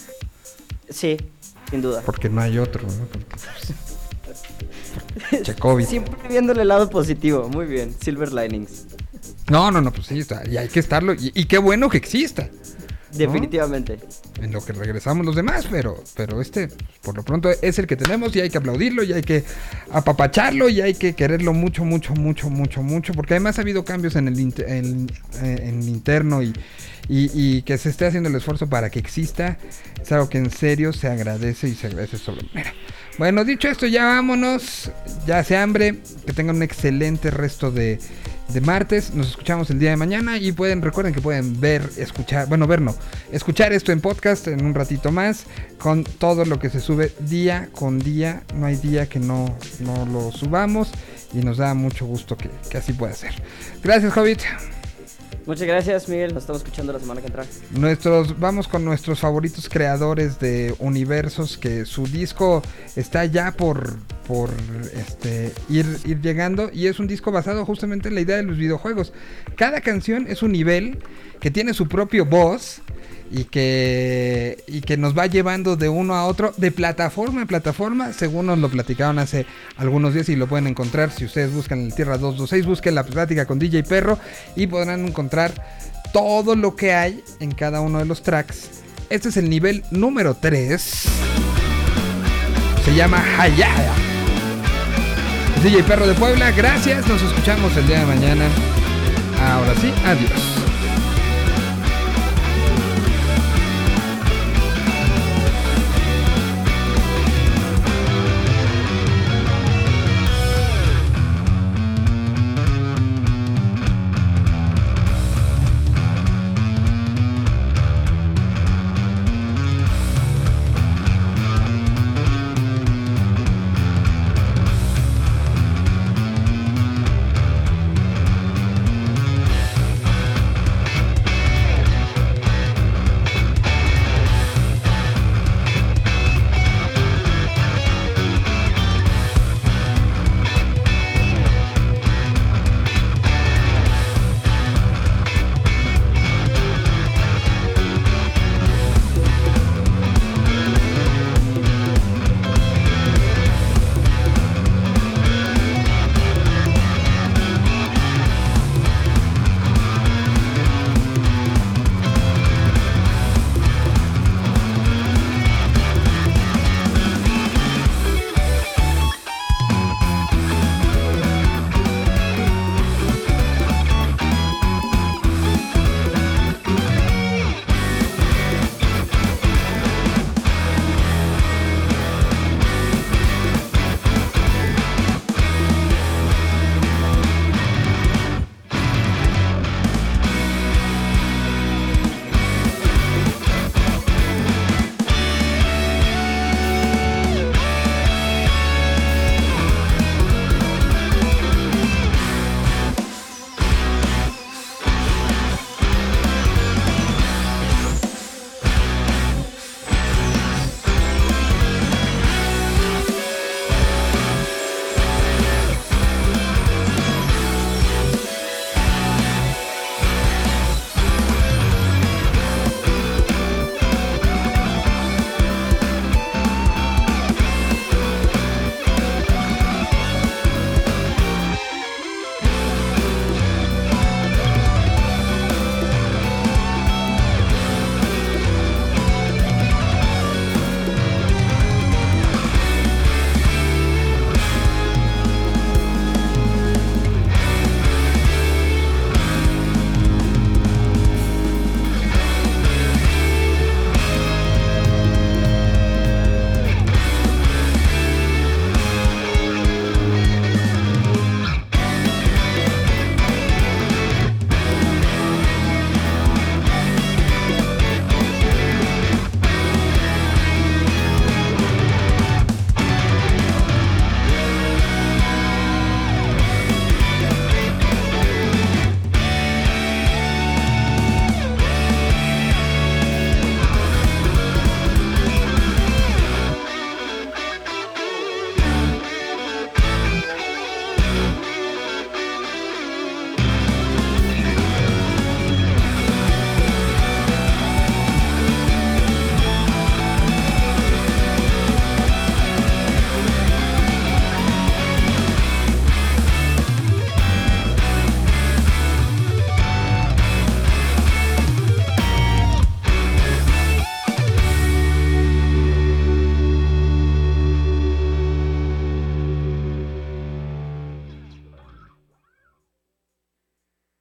Sí, sin duda. porque no hay otro, ¿no? Porque, pues, che, COVID. Siempre viéndole el lado positivo. Muy bien, Silver Linings. No, no, no, pues sí, está, y hay que estarlo y, y qué bueno que exista. Definitivamente. en lo que regresamos los demás, pero, pero este, por lo pronto, es el que tenemos y hay que aplaudirlo y hay que apapacharlo y hay que quererlo mucho, mucho, mucho, mucho, mucho, porque además ha habido cambios en el, inter- en, eh, en el interno y, y, y que se esté haciendo el esfuerzo para que exista, es algo que en serio se agradece y se agradece sobremanera. Bueno, dicho esto, ya vámonos, ya hace hambre, que tengan un excelente resto de, de martes. Nos escuchamos el día de mañana y pueden, recuerden que pueden ver, escuchar, bueno, ver no, escuchar esto en podcast en un ratito más con todo lo que se sube día con día. No hay día que no, no lo subamos y nos da mucho gusto que, que así pueda ser. Gracias, Hobbit. Muchas gracias, Miguel. Nos estamos escuchando la semana que entra. Nuestros, vamos con nuestros favoritos creadores de universos que su disco está ya por, por este, ir, ir llegando y es un disco basado justamente en la idea de los videojuegos. Cada canción es un nivel que tiene su propio voz y que, y que nos va llevando de uno a otro, de plataforma en plataforma, según nos lo platicaron hace algunos días y lo pueden encontrar si ustedes buscan el Tierra 226, busquen la plática con DJ Perro y podrán encontrar todo lo que hay en cada uno de los tracks. Este es el nivel número 3. Se llama Hayaya. DJ Perro de Puebla, gracias, nos escuchamos el día de mañana. Ahora sí, adiós.